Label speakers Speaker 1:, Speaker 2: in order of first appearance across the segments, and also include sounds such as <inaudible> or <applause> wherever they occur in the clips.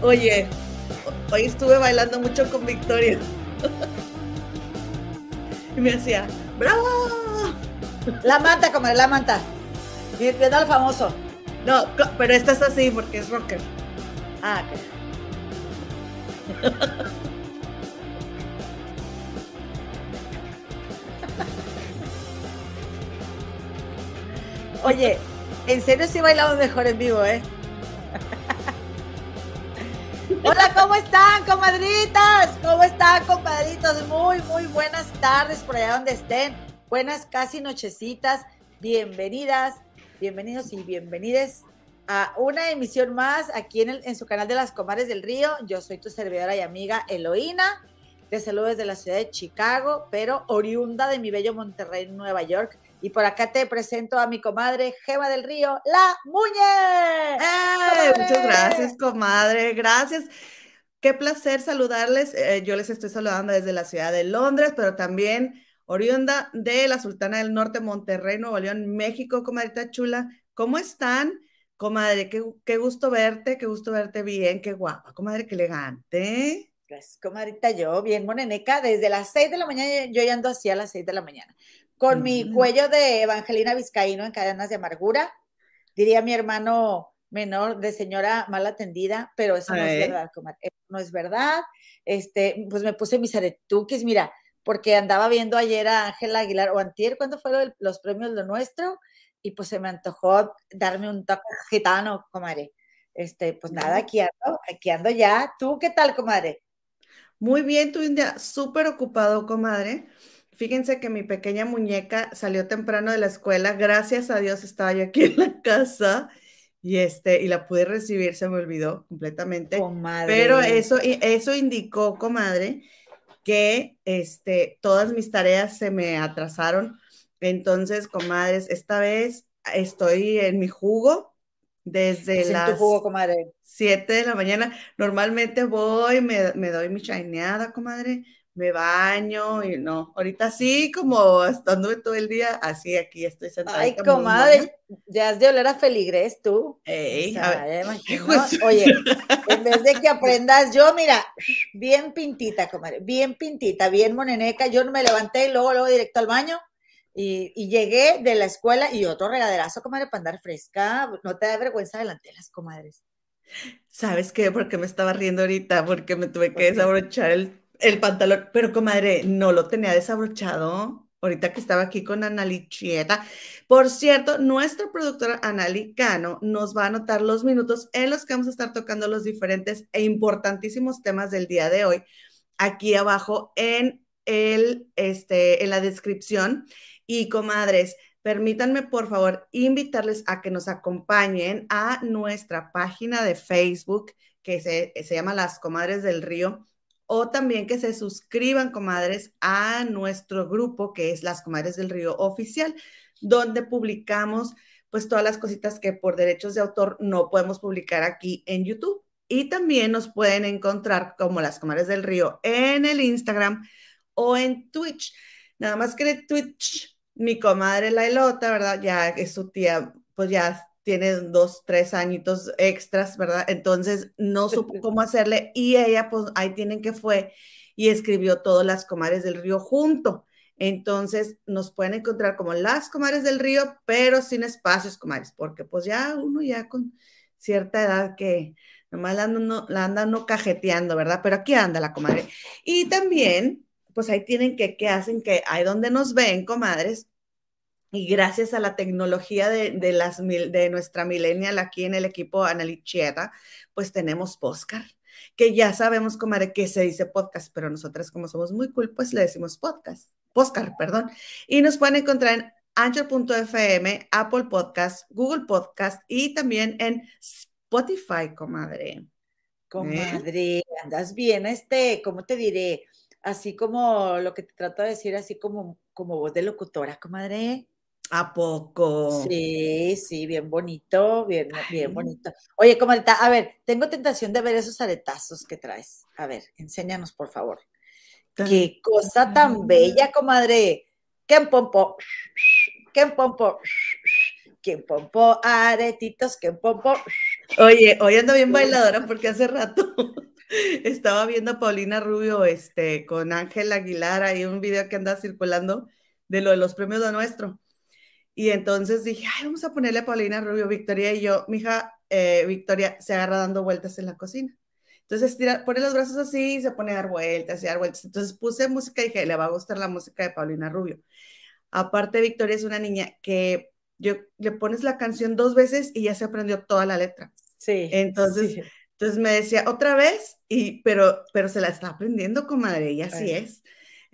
Speaker 1: Oye, hoy estuve bailando mucho con Victoria. y me hacía, ¡bravo!
Speaker 2: La manta, como la manta. Al famoso.
Speaker 1: No, pero esta es así porque es rocker.
Speaker 2: Ah, ok. <laughs> Oye, en serio sí bailamos mejor en vivo, ¿eh? <laughs> Hola, ¿cómo están, comadritas? ¿Cómo están, compadritos? Muy, muy buenas tardes por allá donde estén. Buenas casi nochecitas. Bienvenidas, bienvenidos y bienvenides a una emisión más aquí en, en su canal de las Comares del Río. Yo soy tu servidora y amiga Eloína. Te saludo desde la ciudad de Chicago, pero oriunda de mi bello Monterrey, Nueva York. Y por acá te presento a mi comadre Gema del Río, la Muñe.
Speaker 1: ¡Eh! Muchas gracias, comadre. Gracias. Qué placer saludarles. Eh, yo les estoy saludando desde la ciudad de Londres, pero también oriunda de la Sultana del Norte, Monterrey, Nuevo León, México, comadrita chula. ¿Cómo están? Comadre, qué, qué gusto verte, qué gusto verte bien, qué guapa, comadre, qué elegante.
Speaker 2: Pues, comadrita, yo bien moneneca, desde las 6 de la mañana, yo ya ando así a las 6 de la mañana con mi cuello de Evangelina Vizcaíno en cadenas de amargura, diría mi hermano menor de señora mal atendida, pero eso no es verdad, Eso no es verdad. Este, pues me puse mis aretuques, mira, porque andaba viendo ayer a Ángela Aguilar o antier, cuando fueron los premios de nuestro, y pues se me antojó darme un toque gitano, comadre. Este, pues nada, aquí ando, aquí ando ya. ¿Tú qué tal, comadre?
Speaker 1: Muy bien, tú un día súper ocupado, comadre. Fíjense que mi pequeña muñeca salió temprano de la escuela, gracias a Dios estaba yo aquí en la casa y este y la pude recibir, se me olvidó completamente. Pero eso eso indicó, comadre, que este todas mis tareas se me atrasaron. Entonces, comadres, esta vez estoy en mi jugo desde las 7 de la mañana. Normalmente voy, me, me doy mi chaineada, comadre, me baño y no, ahorita sí, como estando todo el día, así aquí estoy sentada.
Speaker 2: Ay, comadre, ya has de oler a feligres tú. Ey, <laughs> Oye, en vez de que aprendas, yo, mira, bien pintita, comadre, bien pintita, bien moneneca, yo no me levanté y luego, luego directo al baño. Y, y, llegué de la escuela y otro regaderazo, comadre, para andar fresca. No te da vergüenza delante de las comadres.
Speaker 1: ¿Sabes qué? Porque me estaba riendo ahorita, porque me tuve que desabrochar el el pantalón, pero comadre, no lo tenía desabrochado. Ahorita que estaba aquí con Anali Chieta. Por cierto, nuestra productora Anali Cano nos va a anotar los minutos en los que vamos a estar tocando los diferentes e importantísimos temas del día de hoy. Aquí abajo en, el, este, en la descripción. Y comadres, permítanme por favor invitarles a que nos acompañen a nuestra página de Facebook que se, se llama Las Comadres del Río o también que se suscriban, comadres, a nuestro grupo que es Las Comadres del Río Oficial, donde publicamos pues todas las cositas que por derechos de autor no podemos publicar aquí en YouTube. Y también nos pueden encontrar como Las Comadres del Río en el Instagram o en Twitch. Nada más que en Twitch, mi comadre Lailota, ¿verdad? Ya es su tía, pues ya tiene dos, tres añitos extras, ¿verdad? Entonces no supo <laughs> cómo hacerle y ella, pues ahí tienen que fue y escribió todas las comares del río junto. Entonces nos pueden encontrar como las comares del río, pero sin espacios comares, porque pues ya uno ya con cierta edad que nomás la andan, la andan no cajeteando, ¿verdad? Pero aquí anda la comadre. Y también, pues ahí tienen que, que hacen que ahí donde nos ven, comadres, y gracias a la tecnología de, las, de nuestra millennial aquí en el equipo Analichieta, pues tenemos podcast, que ya sabemos, comadre, que se dice podcast, pero nosotras como somos muy cool, pues le decimos podcast, podcast, perdón. Y nos pueden encontrar en anchor.fm, Apple Podcast, Google Podcast y también en Spotify, comadre.
Speaker 2: Comadre, andas bien, este, ¿cómo te diré? Así como lo que te trato de decir, así como, como voz de locutora, comadre.
Speaker 1: ¿A poco?
Speaker 2: Sí, sí, bien bonito, bien, bien bonito. Oye, comadita, a ver, tengo tentación de ver esos aretazos que traes. A ver, enséñanos, por favor. Qué cosa tan bella, comadre. ¿Qué pompo? ¿Qué pompo? ¿Qué pompo? Aretitos, ¿qué pompo?
Speaker 1: Oye, hoy ando bien bailadora porque hace rato <laughs> estaba viendo a Paulina Rubio este, con Ángel Aguilar, hay un video que anda circulando de lo de los premios de nuestro. Y entonces dije, ay, vamos a ponerle a Paulina Rubio, Victoria y yo. Mi hija eh, Victoria se agarra dando vueltas en la cocina. Entonces tira, pone los brazos así y se pone a dar vueltas y dar vueltas. Entonces puse música y dije, le va a gustar la música de Paulina Rubio. Aparte, Victoria es una niña que yo le pones la canción dos veces y ya se aprendió toda la letra.
Speaker 2: Sí.
Speaker 1: Entonces, entonces me decía otra vez, y, pero, pero se la está aprendiendo, comadre, y así es.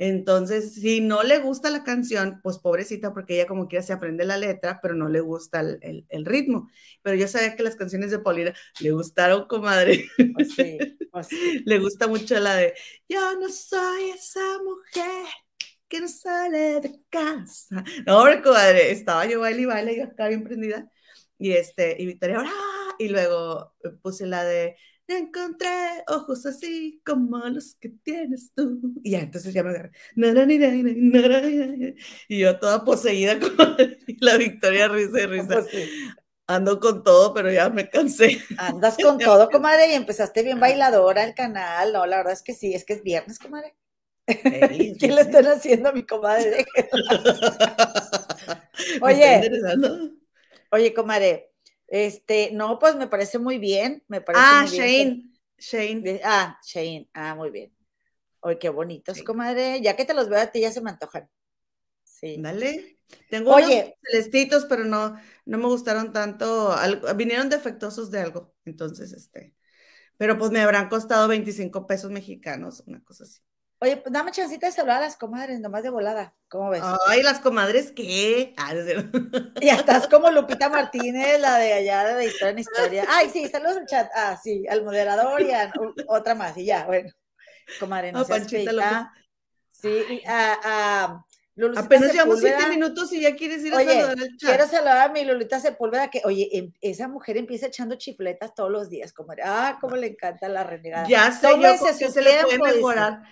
Speaker 1: Entonces, si no le gusta la canción, pues pobrecita, porque ella como quiera se aprende la letra, pero no le gusta el, el, ritmo. Pero yo sabía que las canciones de Paulina le gustaron, comadre.
Speaker 2: Pues sí, pues sí. <laughs>
Speaker 1: le gusta mucho la de Yo no soy esa mujer que no sale de casa. No, comadre, estaba yo baile y baile, yo acá bien prendida. Y este, y Victoria, y luego puse la de encontré ojos así como los que tienes tú. Y ya, entonces ya me agarré. Y yo toda poseída <laughs> con la Victoria risa y risa. Ando con todo, pero ya me cansé.
Speaker 2: Andas <laughs> con todo, comadre, y empezaste bien bailadora el canal. No, la verdad es que sí, es que es viernes, comadre. <laughs> ¿Qué le están haciendo a mi comadre? oye, oye, comadre, este, no, pues me parece muy bien, me parece
Speaker 1: ah,
Speaker 2: muy
Speaker 1: bien. Shane.
Speaker 2: Ah, Shane, ah, muy bien. Oye, qué bonitos, comadre. Ya que te los veo a ti, ya se me antojan. Sí.
Speaker 1: Dale. Tengo Oye, unos celestitos, pero no, no me gustaron tanto. vinieron defectuosos de algo. Entonces, este. Pero pues me habrán costado 25 pesos mexicanos, una cosa así.
Speaker 2: Oye, pues dame chancita de saludar a las comadres, nomás de volada. ¿Cómo ves?
Speaker 1: Ay, las comadres, ¿qué? Ah, <laughs>
Speaker 2: ya estás como Lupita Martínez, la de allá de Historia en Historia. Ay, sí, saludos al chat. Ah, sí, al moderador y a otra más, y ya, bueno. Comadre, no, Panchita, Sí, a, a
Speaker 1: Apenas llevamos siete minutos y ya quieres ir a saludar al chat.
Speaker 2: Quiero saludar a mi Lulita Sepúlveda, que, oye, em, esa mujer empieza echando chifletas todos los días, como, ah, cómo le encanta la renegada.
Speaker 1: Ya sé, yo se le puede mejorar.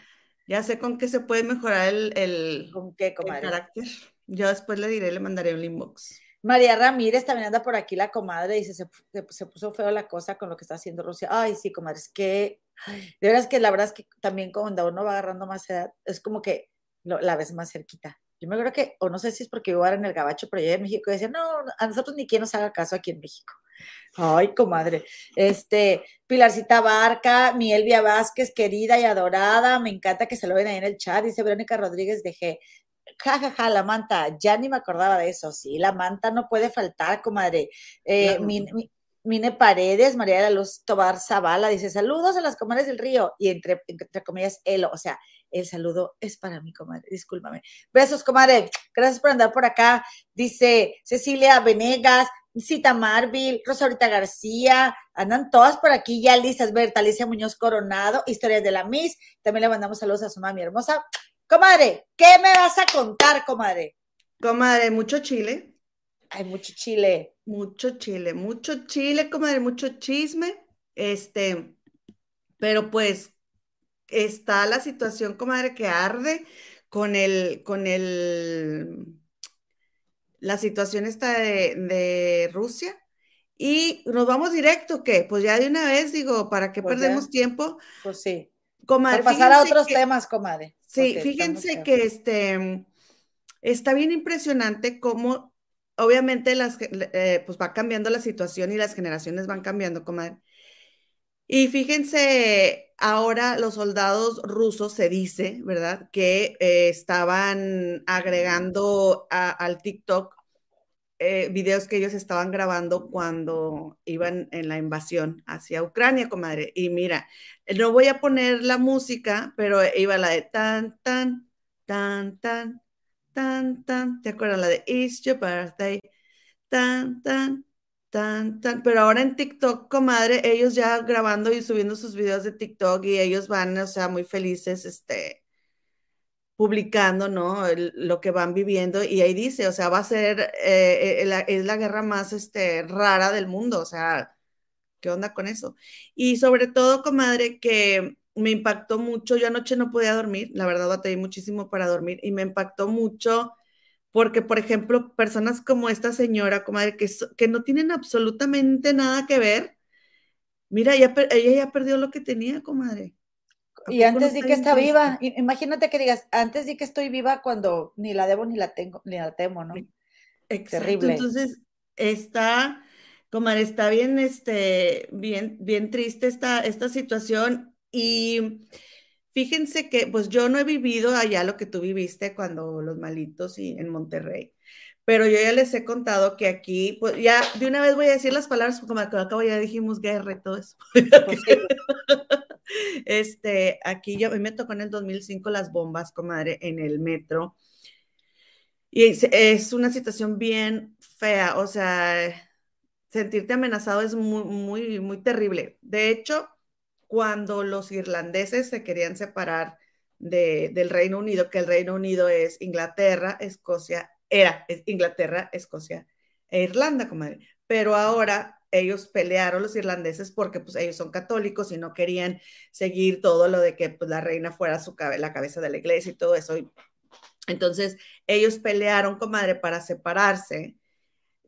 Speaker 1: Ya sé con qué se puede mejorar el, el,
Speaker 2: ¿Con qué, comadre?
Speaker 1: carácter. Yo después le diré, le mandaré un inbox.
Speaker 2: María Ramírez también anda por aquí, la comadre, dice, se, se, puso feo la cosa con lo que está haciendo Rusia. Ay, sí, comadre, es que, de verdad es que la verdad es que también cuando uno va agarrando más edad, es como que la ves más cerquita. Yo me acuerdo que, o no sé si es porque yo era en el gabacho, pero yo en México decía, no, a nosotros ni quien nos haga caso aquí en México. Ay, comadre. Este, Pilarcita Barca, mi Elvia Vázquez, querida y adorada, me encanta que se lo ven ahí en el chat, dice Verónica Rodríguez de G. Ja, ja, ja, la manta, ya ni me acordaba de eso, sí, la manta no puede faltar, comadre. Eh, Mine Paredes, María de la Luz Tobar Zavala, dice, saludos a las comadres del río, y entre, entre comillas, él, o sea, el saludo es para mi comadre, discúlpame. Besos, comadre, gracias por andar por acá, dice Cecilia Venegas, Cita Marville, Rosaurita García, andan todas por aquí ya listas. Berta Alicia Muñoz Coronado, Historias de la Miss. También le mandamos saludos a su mami hermosa. Comadre, ¿qué me vas a contar, comadre?
Speaker 1: Comadre, mucho chile.
Speaker 2: Hay mucho chile.
Speaker 1: Mucho chile, mucho chile, comadre, mucho chisme. Este, pero pues está la situación, comadre, que arde con el, con el la situación está de, Rusia. Y nos vamos directo, ¿qué? Pues ya de una vez, digo, ¿para qué pues perdemos tiempo?
Speaker 2: Pues sí.
Speaker 1: Comadre,
Speaker 2: Para pasar a otros temas, comadre.
Speaker 1: Sí, fíjense que este está bien impresionante cómo obviamente las, eh, pues va cambiando la situación y las generaciones van cambiando, comadre. Y fíjense, ahora los soldados rusos se dice, ¿verdad? Que eh, estaban agregando al TikTok eh, videos que ellos estaban grabando cuando iban en la invasión hacia Ucrania, comadre. Y mira, no voy a poner la música, pero iba la de tan, tan, tan, tan, tan, tan. ¿Te acuerdas? La de It's Your Birthday. Tan, tan, Tan, tan, pero ahora en TikTok, comadre, ellos ya grabando y subiendo sus videos de TikTok y ellos van, o sea, muy felices, este, publicando, ¿no? lo que van viviendo y ahí dice, o sea, va a ser, eh, eh, es la guerra más este, rara del mundo, o sea, ¿qué onda con eso? Y sobre todo, comadre, que me impactó mucho, yo anoche no podía dormir, la verdad batallé muchísimo para dormir y me impactó mucho porque, por ejemplo, personas como esta señora, comadre, que, que no tienen absolutamente nada que ver, mira, ella, ella ya perdió lo que tenía, comadre.
Speaker 2: Y antes di que está viva. Imagínate que digas, antes di que estoy viva cuando ni la debo ni la tengo, ni la temo, ¿no?
Speaker 1: Terrible. Entonces, está, comadre, está bien, este, bien, bien triste esta, esta situación. Y fíjense que, pues yo no he vivido allá lo que tú viviste cuando los malitos y en Monterrey. Pero yo ya les he contado que aquí, pues ya de una vez voy a decir las palabras, como acabo ya dijimos guerra y todo eso. <laughs> Este, aquí yo, me tocó en el 2005 las bombas, comadre, en el metro. Y es, una situación bien fea, o sea, sentirte amenazado es muy, muy, muy terrible. De hecho, cuando los irlandeses se querían separar del Reino Unido, que el Reino Unido es Inglaterra, Escocia, era Inglaterra, Escocia e Irlanda, comadre. Pero ahora ellos pelearon los irlandeses porque pues ellos son católicos y no querían seguir todo lo de que pues, la reina fuera su la cabeza de la iglesia y todo eso. entonces ellos pelearon, comadre, para separarse,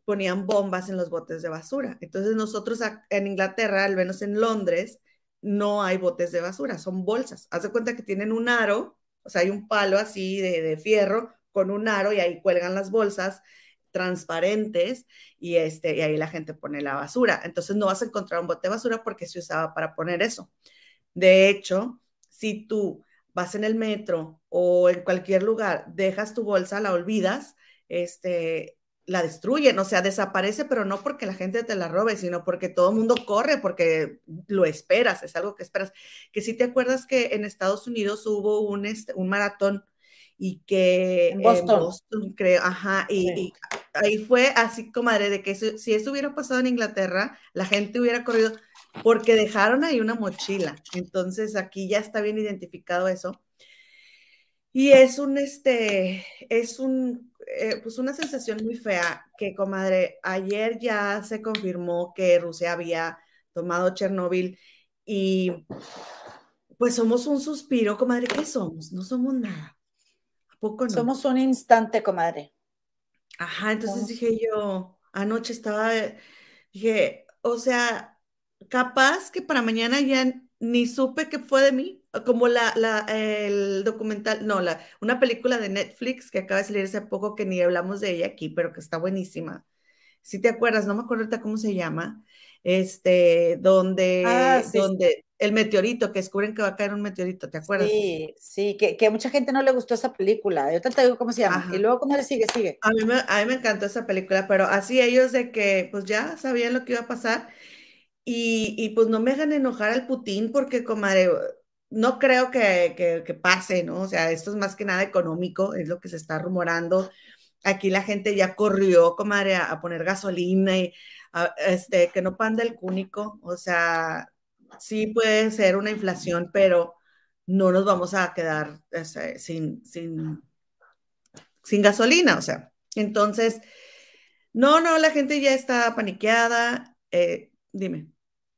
Speaker 1: ponían bombas en los botes de basura. Entonces nosotros en Inglaterra, al menos en Londres, no hay botes de basura, son bolsas. Haz de cuenta que tienen un aro, o sea, hay un palo así de, de fierro con un aro y ahí cuelgan las bolsas transparentes y, este, y ahí la gente pone la basura. Entonces no vas a encontrar un bote de basura porque se usaba para poner eso. De hecho, si tú vas en el metro o en cualquier lugar, dejas tu bolsa, la olvidas, este, la destruyen, o sea, desaparece, pero no porque la gente te la robe, sino porque todo el mundo corre, porque lo esperas, es algo que esperas. Que si te acuerdas que en Estados Unidos hubo un, este, un maratón y que
Speaker 2: en Boston,
Speaker 1: creo, ajá, y, ahí fue así, comadre, de que si eso hubiera pasado en Inglaterra, la gente hubiera corrido porque dejaron ahí una mochila. Entonces aquí ya está bien identificado eso. Y es un, este, es un, eh, pues una sensación muy fea que, comadre, ayer ya se confirmó que Rusia había tomado Chernóbil y pues somos un suspiro, comadre, ¿qué somos? No somos nada.
Speaker 2: Somos un instante, comadre.
Speaker 1: Ajá, entonces dije yo, anoche estaba, dije, o sea, capaz que para mañana ya ni supe qué fue de mí, como la, la, el documental, no, la, una película de Netflix que acaba de salir hace poco que ni hablamos de ella aquí, pero que está buenísima. Si te acuerdas, no me acuerdo ahorita cómo se llama, este, donde, ah, donde el meteorito, que descubren que va a caer un meteorito, ¿te acuerdas?
Speaker 2: Sí, sí, que, que a mucha gente no le gustó esa película. Yo te digo cómo se llama. Y luego, ¿cómo le sigue? Sigue.
Speaker 1: A mí, me, a mí me encantó esa película, pero así ellos de que, pues ya sabían lo que iba a pasar. Y, y pues no me hagan enojar al Putin porque, comadre, no creo que, que, pase, ¿no? O sea, esto es más que nada económico, es lo que se está rumorando. Aquí la gente ya corrió, comadre, a, a poner gasolina y este, que no panda el cúnico, o sea, sí puede ser una inflación, pero no nos vamos a quedar sin, sin, sin gasolina, o sea, entonces, no, no, la gente ya está paniqueada, eh, dime.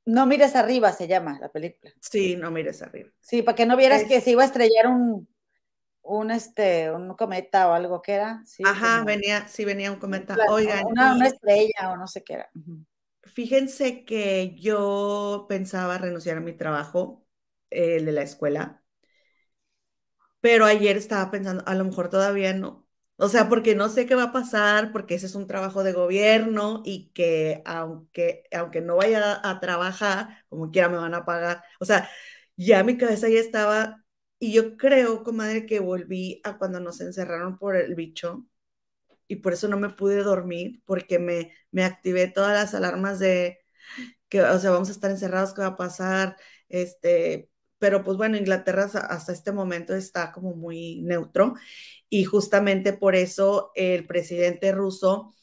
Speaker 2: No mires arriba, se llama la película.
Speaker 1: Sí, no mires arriba.
Speaker 2: Sí, para que no vieras que se iba a estrellar un, un, este, un cometa o algo que era.
Speaker 1: Ajá, venía, sí venía un cometa. Oigan.
Speaker 2: Una, estrella o no sé qué era.
Speaker 1: Fíjense que yo pensaba renunciar a mi trabajo, el de la escuela, pero ayer estaba pensando, a lo mejor todavía no. O sea, porque no sé qué va a pasar, porque ese es un trabajo de gobierno y que aunque, aunque no vaya a, trabajar, como quiera me van a pagar. O sea, ya mi cabeza ya estaba y yo creo, comadre, que volví a cuando nos encerraron por el bicho y por eso no me pude dormir, porque me, me activé todas las alarmas de que, o sea, vamos a estar encerrados, ¿qué va a pasar? Este, pero pues bueno, Inglaterra hasta este momento está como muy neutro y justamente por eso el presidente ruso,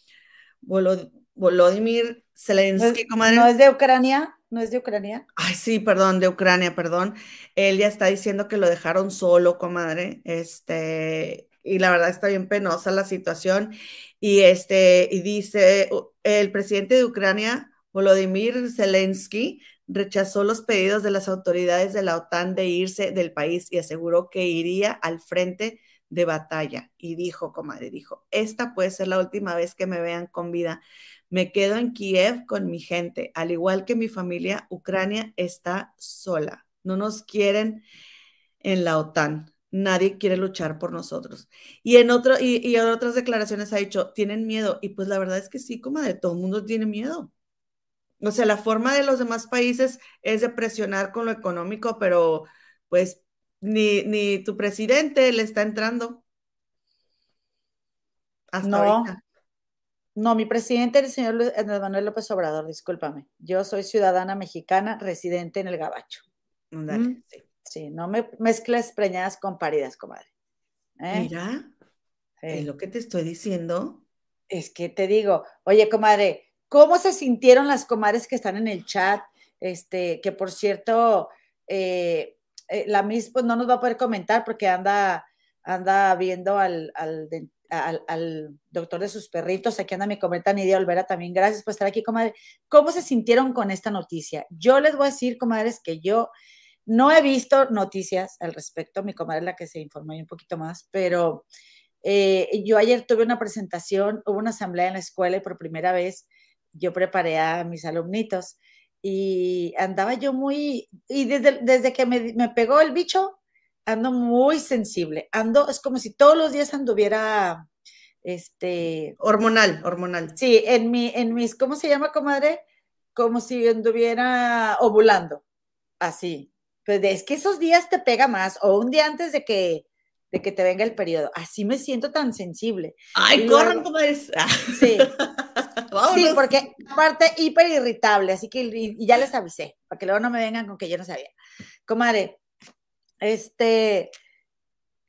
Speaker 1: Volodymyr Zelensky,
Speaker 2: comadre. ¿No es de Ucrania? ¿No es de Ucrania?
Speaker 1: Ay, sí, perdón, de Ucrania, perdón. Él ya está diciendo que lo dejaron solo, comadre. Este, y la verdad está bien penosa la situación. Y este, y dice, el presidente de Ucrania, Volodymyr Zelensky, rechazó los pedidos de las autoridades de la OTAN de irse del país y aseguró que iría al frente de batalla. Y dijo, comadre, dijo, esta puede ser la última vez que me vean con vida. Me quedo en Kiev con mi gente, al igual que mi familia, Ucrania está sola. No nos quieren en la OTAN. Nadie quiere luchar por nosotros. Y en, otro, y, en otras declaraciones ha dicho, tienen miedo. Y pues la verdad es que sí, comadre, todo el mundo tiene miedo. O sea, la forma de los demás países es de presionar con lo económico, pero pues ni, ni tu presidente le está entrando.
Speaker 2: Hasta no, no, mi presidente es el señor Andrés Manuel López Obrador, discúlpame. Yo soy ciudadana mexicana residente en el Gabacho. Mm. sí. no me mezcles preñadas con paridas, comadre.
Speaker 1: ¿Eh? Mira, es lo que te estoy diciendo.
Speaker 2: Es que te digo, oye, comadre, ¿cómo se sintieron las comadres que están en el chat? Este, que por cierto, eh, eh, la Miss pues no nos va a poder comentar porque anda, anda viendo al, al, doctor de sus perritos. Aquí anda mi cometa Nidia Olvera también. Gracias por estar aquí, comadre. ¿Cómo se sintieron con esta noticia? Yo les voy a decir, comadres, que yo no he visto noticias al respecto. Mi comadre es la que se informó un poquito más, pero eh, yo ayer tuve una presentación, hubo una asamblea en la escuela y por primera vez yo preparé a mis alumnitos y andaba yo muy, y desde, desde que me, me pegó el bicho, ando muy sensible, ando, es como si todos los días anduviera, este...
Speaker 1: Hormonal, hormonal.
Speaker 2: Sí, en, mi, en mis, ¿cómo se llama, comadre? Como si anduviera ovulando, así. Pues es que esos días te pega más, o un día antes de que, de que te venga el periodo. Así me siento tan sensible.
Speaker 1: Ay, corran, comadre.
Speaker 2: Sí. <laughs> <laughs> sí, porque aparte hiper irritable, así que y ya les avisé, para que luego no me vengan con que yo no sabía. Comadre, este,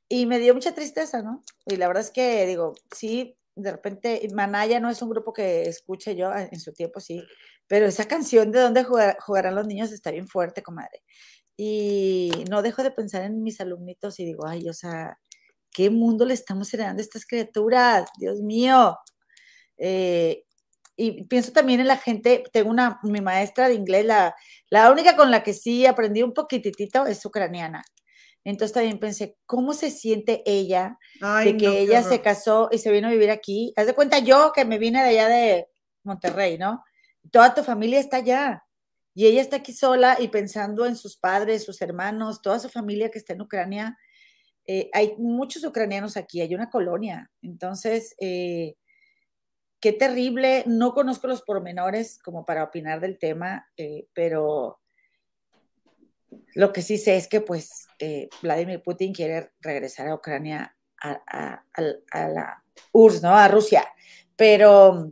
Speaker 2: y me dio mucha tristeza, ¿no? Y la verdad es que digo, sí, de repente, Manaya no es un grupo que escuche yo en su tiempo, sí, pero esa canción de dónde jugarán los niños está bien fuerte, comadre. Y no dejo de pensar en mis alumnitos y digo, ay, o sea, ¿qué mundo le estamos heredando a estas criaturas? Dios mío. Eh, y pienso también en la gente, tengo una, mi maestra de inglés, la, la única con la que sí aprendí un poquitito es ucraniana. Entonces también pensé, ¿cómo se siente ella de que ella se casó y se vino a vivir aquí? Haz de cuenta yo que me vine de allá de Monterrey, ¿no? Toda tu familia está allá. Y ella está aquí sola y pensando en sus padres, sus hermanos, toda su familia que está en Ucrania. Eh, hay muchos ucranianos aquí, hay una colonia. Entonces, eh, qué terrible. No conozco los pormenores como para opinar del tema, eh, pero lo que sí sé es que pues eh, Vladimir Putin quiere regresar a Ucrania, a, la URSS, ¿no? A Rusia. Pero,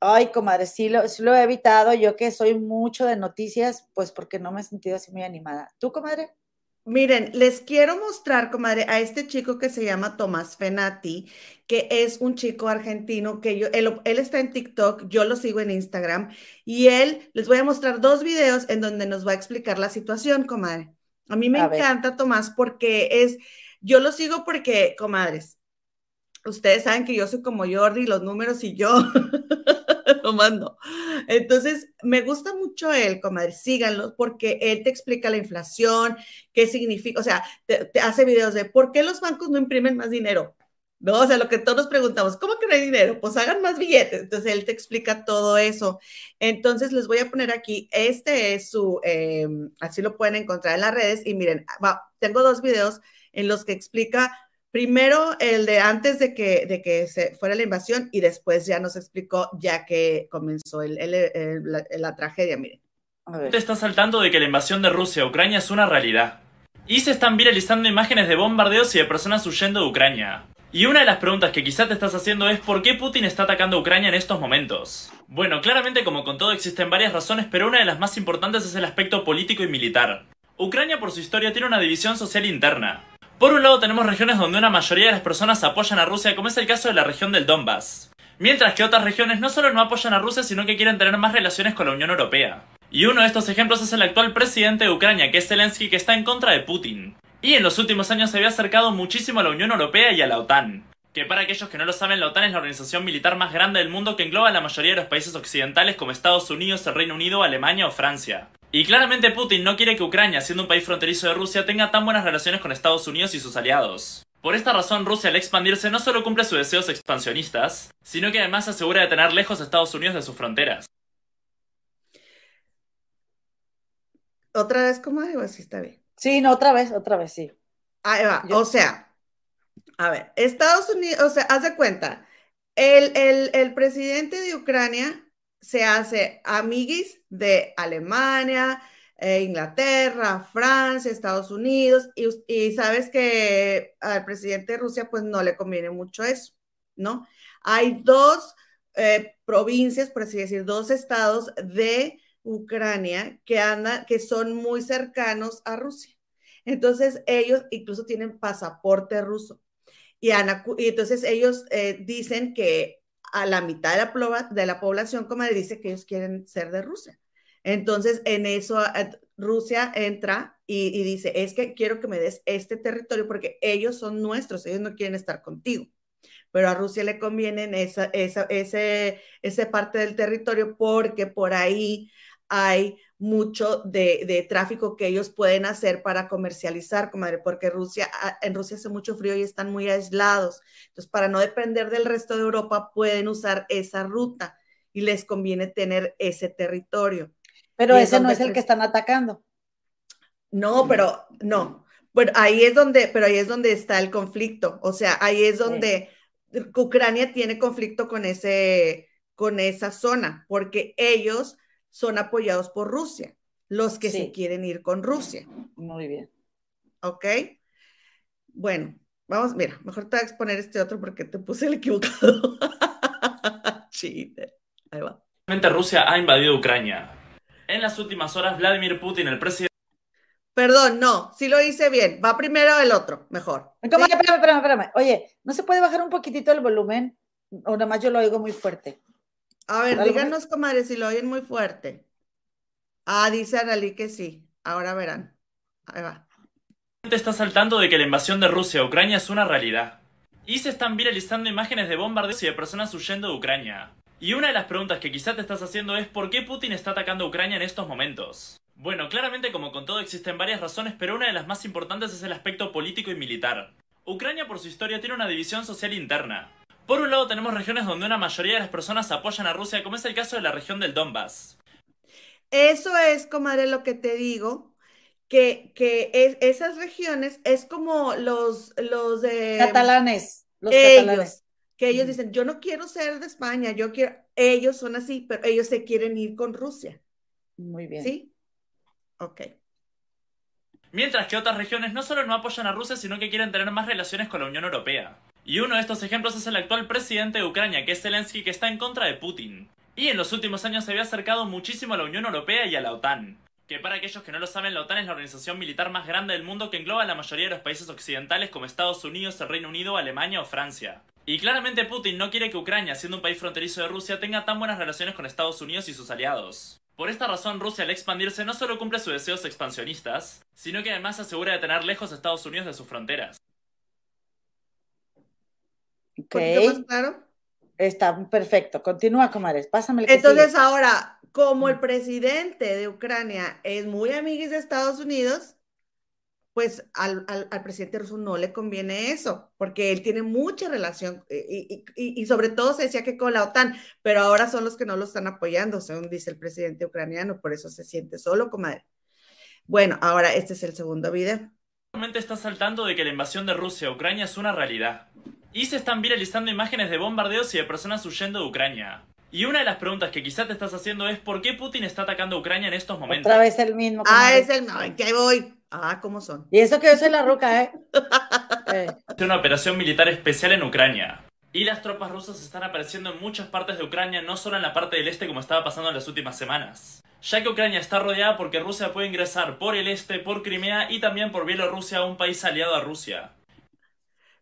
Speaker 2: ay, comadre, sí lo, sí lo he evitado. Yo que soy mucho de noticias, pues porque no me he sentido así muy animada. ¿Tú, comadre?
Speaker 1: Miren, les quiero mostrar, comadre, a este chico que se llama Tomás Fenati, que es un chico argentino que yo, él, está en TikTok, yo lo sigo en Instagram, y él, les voy a mostrar dos videos en donde nos va a explicar la situación, comadre. A mí me encanta Tomás porque es, yo lo sigo porque, comadres, ustedes saben que yo soy como Jordi, los números y yo. <laughs> lo mando. Entonces, me gusta mucho él, comadre, síganlo, porque él te explica la inflación, qué significa, o sea, te, hace videos de por qué los bancos no imprimen más dinero. ¿no? O sea, lo que todos nos preguntamos, ¿cómo que no hay dinero? Pues hagan más billetes. Entonces, él te explica todo eso. Entonces, les voy a poner aquí, este es su, em, así lo pueden encontrar en las redes. Y miren, va, tengo dos videos en los que explica Primero el de antes de que, de que se fuera la invasión y después ya nos explicó ya que comenzó el, la, tragedia, miren.
Speaker 3: Te está saltando de que la invasión de Rusia a Ucrania es una realidad. Y se están viralizando imágenes de bombardeos y de personas huyendo de Ucrania. Y una de las preguntas que quizás te estás haciendo es ¿por qué Putin está atacando a Ucrania en estos momentos? Bueno, claramente como con todo existen varias razones, pero una de las más importantes es el aspecto político y militar. Ucrania por su historia tiene una división social interna. Por un lado tenemos regiones donde una mayoría de las personas apoyan a Rusia, como es el caso de la región del Donbass. Mientras que otras regiones no solo no apoyan a Rusia, sino que quieren tener más relaciones con la Unión Europea. Y uno de estos ejemplos es el actual presidente de Ucrania, que es Zelensky, que está en contra de Putin. Y en los últimos años se había acercado muchísimo a la Unión Europea y a la OTAN. Que para aquellos que no lo saben, la OTAN es la organización militar más grande del mundo que engloba a la mayoría de los países occidentales como Estados Unidos, el Reino Unido, Alemania o Francia. Y claramente Putin no quiere que Ucrania, siendo un país fronterizo de Rusia, tenga tan buenas relaciones con Estados Unidos y sus aliados. Por esta razón, Rusia al expandirse no solo cumple sus deseos expansionistas, sino que además se asegura de tener lejos a Estados Unidos de sus fronteras.
Speaker 1: ¿Otra vez cómo digo? Así está bien.
Speaker 2: Sí, no, otra vez, otra vez, sí.
Speaker 1: Ahí va. O sea, a ver, Estados Unidos, o sea, haz de cuenta, el, el, el presidente de Ucrania se hace amiguis de Alemania, eh, Inglaterra, Francia, Estados Unidos, y, sabes que al presidente de Rusia pues no le conviene mucho eso, ¿no? Hay dos eh, provincias, por así decir, dos estados de Ucrania que, que son muy cercanos a Rusia. Entonces ellos incluso tienen pasaporte ruso. Y, y entonces ellos eh, dicen que a la mitad de la, de la población, como le dice, que ellos quieren ser de Rusia. Entonces, en eso eh, Rusia entra y, dice, es que quiero que me des este territorio porque ellos son nuestros, ellos no quieren estar contigo. Pero a Rusia le conviene esa, esa, ese parte del territorio porque por ahí hay mucho de, tráfico que ellos pueden hacer para comercializar, comadre, porque Rusia, ah, en Rusia hace mucho frío y están muy aislados. Entonces, para no depender del resto de Europa, pueden usar esa ruta y les conviene tener ese territorio.
Speaker 2: Pero ese no es el que están atacando.
Speaker 1: No, pero no. Bueno, ahí es donde, pero ahí es donde está el conflicto. O sea, ahí es donde Ucrania tiene conflicto con ese, con esa zona, porque ellos son apoyados por Rusia, los que se quieren ir con Rusia.
Speaker 2: Muy bien.
Speaker 1: ¿Ok? Bueno, vamos, mira, mejor te voy a exponer este otro porque te puse el equivocado. <laughs> Chiste. Ahí va.
Speaker 3: Rusia ha invadido Ucrania. En las últimas horas, Vladimir Putin, el presidente.
Speaker 1: Perdón, no, sí lo hice bien. Va primero el otro, mejor.
Speaker 2: Espérame, espérame, espérame. Oye, ¿no se puede bajar un poquitito el volumen? O nada más yo lo oigo muy fuerte.
Speaker 1: A ver, díganos, comadre, si lo oyen muy fuerte. Ah, dice Aralí que sí. Ahora verán. Ahí va.
Speaker 3: está saltando de que la invasión de Rusia a Ucrania es una realidad. Y se están viralizando imágenes de bombardeos y de personas huyendo de Ucrania. Y una de las preguntas que quizás te estás haciendo es ¿por qué Putin está atacando a Ucrania en estos momentos? Bueno, claramente como con todo existen varias razones, pero una de las más importantes es el aspecto político y militar. Ucrania por su historia tiene una división social interna. Por un lado tenemos regiones donde una mayoría de las personas apoyan a Rusia, como es el caso de la región del Donbass.
Speaker 1: Eso es, comadre, lo que te digo, que, que esas regiones es como los, los de...
Speaker 2: Catalanes,
Speaker 1: los catalanes. Que ellos dicen, yo no quiero ser de España, yo quiero, ellos son así, pero ellos se quieren ir con Rusia.
Speaker 2: Muy bien.
Speaker 1: ¿Sí? Ok.
Speaker 3: Mientras que otras regiones no solo no apoyan a Rusia, sino que quieren tener más relaciones con la Unión Europea. Y uno de estos ejemplos es el actual presidente de Ucrania, que es Zelensky, que está en contra de Putin. Y en los últimos años se había acercado muchísimo a la Unión Europea y a la OTAN. Que para aquellos que no lo saben, la OTAN es la organización militar más grande del mundo que engloba a la mayoría de los países occidentales como Estados Unidos, el Reino Unido, Alemania o Francia. Y claramente Putin no quiere que Ucrania, siendo un país fronterizo de Rusia, tenga tan buenas relaciones con Estados Unidos y sus aliados. Por esta razón, Rusia al expandirse no solo cumple sus deseos expansionistas, sino que además se asegura de tener lejos a Estados Unidos de sus fronteras.
Speaker 1: Más claro?
Speaker 2: Está perfecto. Continúa, comadres. Pásame el
Speaker 1: Entonces, ahora, como el presidente de Ucrania es muy amigo de Estados Unidos, pues al, presidente ruso no le conviene eso, porque él tiene mucha relación y, y, sobre todo se decía que con la OTAN, pero ahora son los que no lo están apoyando, según dice el presidente ucraniano, por eso se siente solo, comadre. Bueno, ahora este es el segundo video.
Speaker 3: Está saltando de que la invasión de Rusia a Ucrania es una realidad. Y se están viralizando imágenes de bombardeos y de personas huyendo de Ucrania. Y una de las preguntas que quizás te estás haciendo es ¿por qué Putin está atacando a Ucrania en estos momentos?
Speaker 2: Otra vez el mismo.
Speaker 1: Ah, es el mismo. ¿Qué voy? Ah, ¿cómo son?
Speaker 2: Y eso que yo soy la roca, ¿eh? <laughs>
Speaker 3: eh. Es una operación militar especial en Ucrania. Y las tropas rusas están apareciendo en muchas partes de Ucrania, no solo en la parte del este como estaba pasando en las últimas semanas. Ya que Ucrania está rodeada porque Rusia puede ingresar por el este, por Crimea y también por Bielorrusia, un país aliado a Rusia.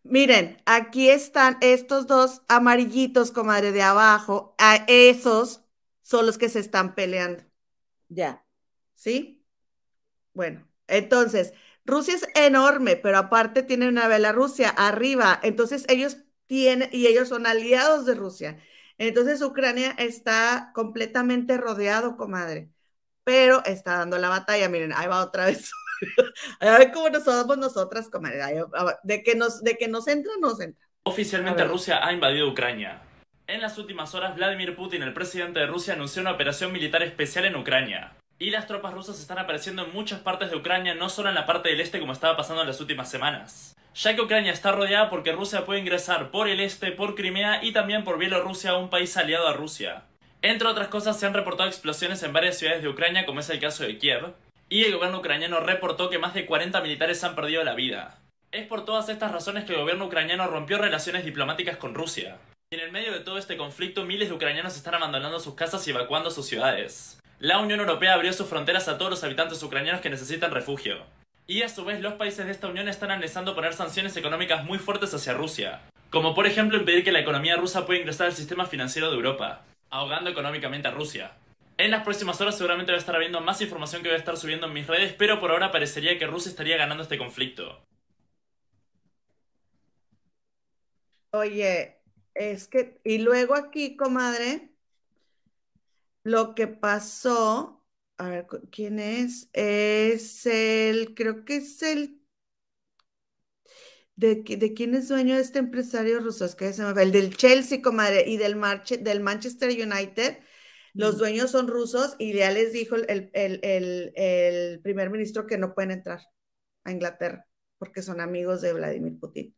Speaker 1: Miren, aquí están estos dos amarillitos, comadre, de abajo. A esos son los que se están peleando.
Speaker 2: Ya.
Speaker 1: ¿Sí? Bueno, entonces, Rusia es enorme, pero aparte tiene una Rusia arriba. Entonces, ellos tienen, y ellos son aliados de Rusia. Entonces, Ucrania está completamente rodeado, comadre, pero está dando la batalla. Miren, ahí va otra vez. <laughs> <laughs> a ver cómo nos somos nosotras, comadre. De que nos, de que nos entra, nos entra.
Speaker 3: Oficialmente Rusia ha invadido Ucrania. En las últimas horas, Vladimir Putin, el presidente de Rusia, anunció una operación militar especial en Ucrania. Y las tropas rusas están apareciendo en muchas partes de Ucrania, no solo en la parte del este como estaba pasando en las últimas semanas. Ya que Ucrania está rodeada porque Rusia puede ingresar por el este, por Crimea y también por Bielorrusia, un país aliado a Rusia. Entre otras cosas, se han reportado explosiones en varias ciudades de Ucrania, como es el caso de Kiev, y el gobierno ucraniano reportó que más de 40 militares han perdido la vida. Es por todas estas razones que el gobierno ucraniano rompió relaciones diplomáticas con Rusia. Y en el medio de todo este conflicto, miles de ucranianos están abandonando sus casas y evacuando sus ciudades. La Unión Europea abrió sus fronteras a todos los habitantes ucranianos que necesitan refugio. Y a su vez, los países de esta unión están analizando poner sanciones económicas muy fuertes hacia Rusia, como por ejemplo impedir que la economía rusa pueda ingresar al sistema financiero de Europa, ahogando económicamente a Rusia. En las próximas horas seguramente voy a estar viendo más información que voy a estar subiendo en mis redes, pero por ahora parecería que Rusia estaría ganando este conflicto.
Speaker 1: Oye, es que, y luego aquí, comadre, lo que pasó, a ver, ¿quién es? Es el, creo que es el, ¿de, quién es dueño de este empresario ruso? Es que se me el del Chelsea, comadre, y del Manchester United los dueños son rusos y ya les dijo el, primer ministro que no pueden entrar a Inglaterra porque son amigos de Vladimir Putin.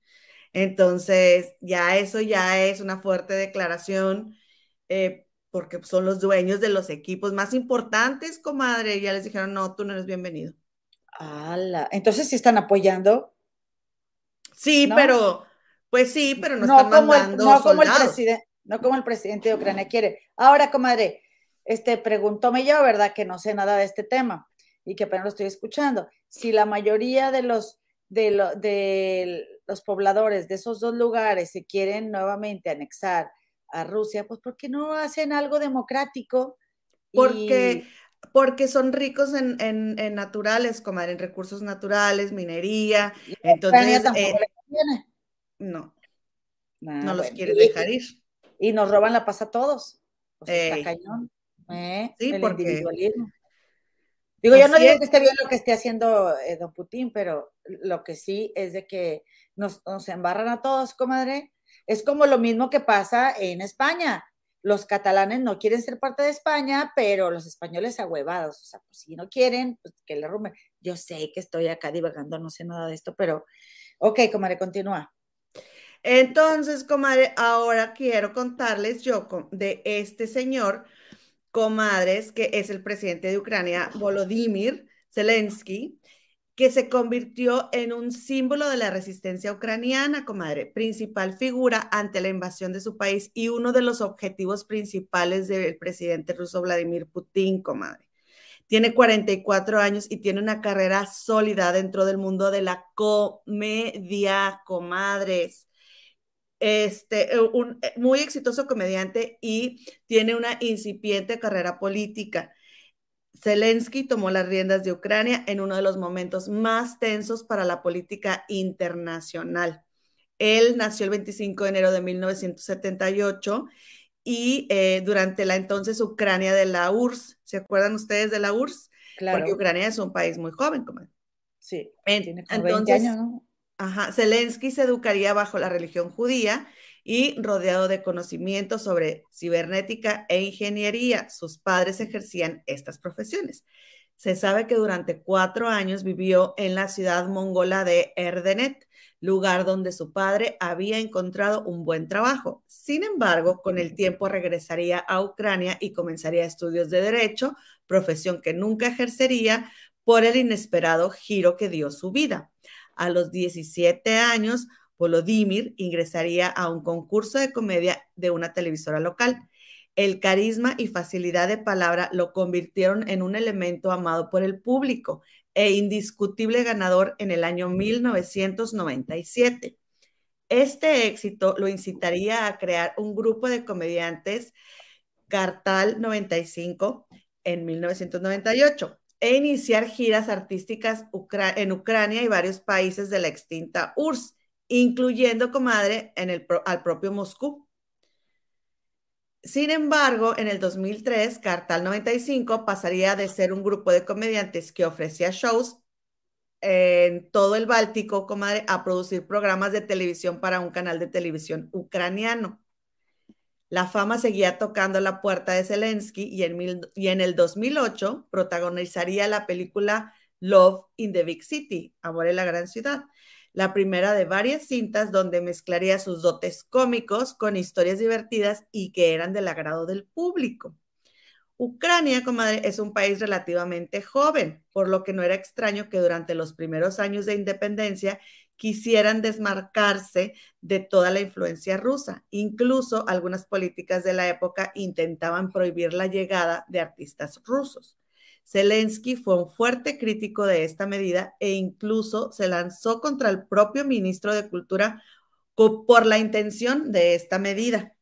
Speaker 1: Entonces, ya eso ya es una fuerte declaración eh, porque son los dueños de los equipos más importantes, comadre. Ya les dijeron, no, tú no eres bienvenido.
Speaker 2: ¡Hala! Entonces, ¿sí están apoyando?
Speaker 1: Sí, pero, pues sí, pero no, están mandando
Speaker 2: no Como el presidente, no como el presidente de Ucrania quiere. Ahora, comadre, este, preguntóme yo, ¿verdad? Que no sé nada de este tema y que apenas lo estoy escuchando. Si la mayoría de los, de, de los pobladores de esos dos lugares se quieren nuevamente anexar a Rusia, pues ¿por qué no hacen algo democrático?
Speaker 1: Porque, porque son ricos en, en, naturales, como en recursos naturales, minería. Entonces, eh, no, no los quiere dejar ir.
Speaker 2: Y nos roban la paz a todos. Pues está cañón. ¿Eh? sí, el porque... individualismo. Digo, yo no digo que esté bien lo que esté haciendo eh, don Putin, pero lo que sí es de que nos, nos embarran a todos, comadre. Es como lo mismo que pasa en España. Los catalanes no quieren ser parte de España, pero los españoles ahuevados, o sea, pues si no quieren, pues que le rumben. Yo sé que estoy acá divagando, no sé nada de esto, pero ok, comadre, continúa.
Speaker 1: Entonces, comadre, ahora quiero contarles yo de este señor comadres, que es el presidente de Ucrania, Volodymyr Zelensky, que se convirtió en un símbolo de la resistencia ucraniana, comadre, principal figura ante la invasión de su país y uno de los objetivos principales del presidente ruso Vladimir Putin, comadre. Tiene 44 años y tiene una carrera sólida dentro del mundo de la comedia, comadres este, eh, un eh, muy exitoso comediante y tiene una incipiente carrera política. Zelensky tomó las riendas de Ucrania en uno de los momentos más tensos para la política internacional. Él nació el 25 de enero de 1978 y eh, durante la entonces Ucrania de la URSS, ¿se acuerdan ustedes de la URSS? Claro. Porque Ucrania es un país muy joven, como.
Speaker 2: Sí, tiene entonces, 20 años, ¿no?
Speaker 1: Zelensky se educaría bajo la religión judía y rodeado de conocimientos sobre cibernética e ingeniería. Sus padres ejercían estas profesiones. Se sabe que durante cuatro años vivió en la ciudad mongola de Erdenet, lugar donde su padre había encontrado un buen trabajo. Sin embargo, con el tiempo regresaría a Ucrania y comenzaría estudios de derecho, profesión que nunca ejercería por el inesperado giro que dio su vida. A los 17 años, Volodymyr ingresaría a un concurso de comedia de una televisora local. El carisma y facilidad de palabra lo convirtieron en un elemento amado por el público e indiscutible ganador en el año 1997. Este éxito lo incitaría a crear un grupo de comediantes Cartal 95 en 1998 e iniciar giras artísticas en Ucrania y varios países de la extinta URSS, incluyendo, comadre, en el, al propio Moscú. Sin embargo, en el 2003, Cartal 95 pasaría de ser un grupo de comediantes que ofrecía shows en todo el Báltico, comadre, a producir programas de televisión para un canal de televisión ucraniano. La fama seguía tocando la puerta de Zelensky y en, el 2008 protagonizaría la película Love in the Big City, Amor en la Gran Ciudad, la primera de varias cintas donde mezclaría sus dotes cómicos con historias divertidas y que eran del agrado del público. Ucrania, es un país relativamente joven, por lo que no era extraño que durante los primeros años de independencia quisieran desmarcarse de toda la influencia rusa. Incluso algunas políticas de la época intentaban prohibir la llegada de artistas rusos. Zelensky fue un fuerte crítico de esta medida e incluso se lanzó contra el propio ministro de Cultura por la intención de esta medida.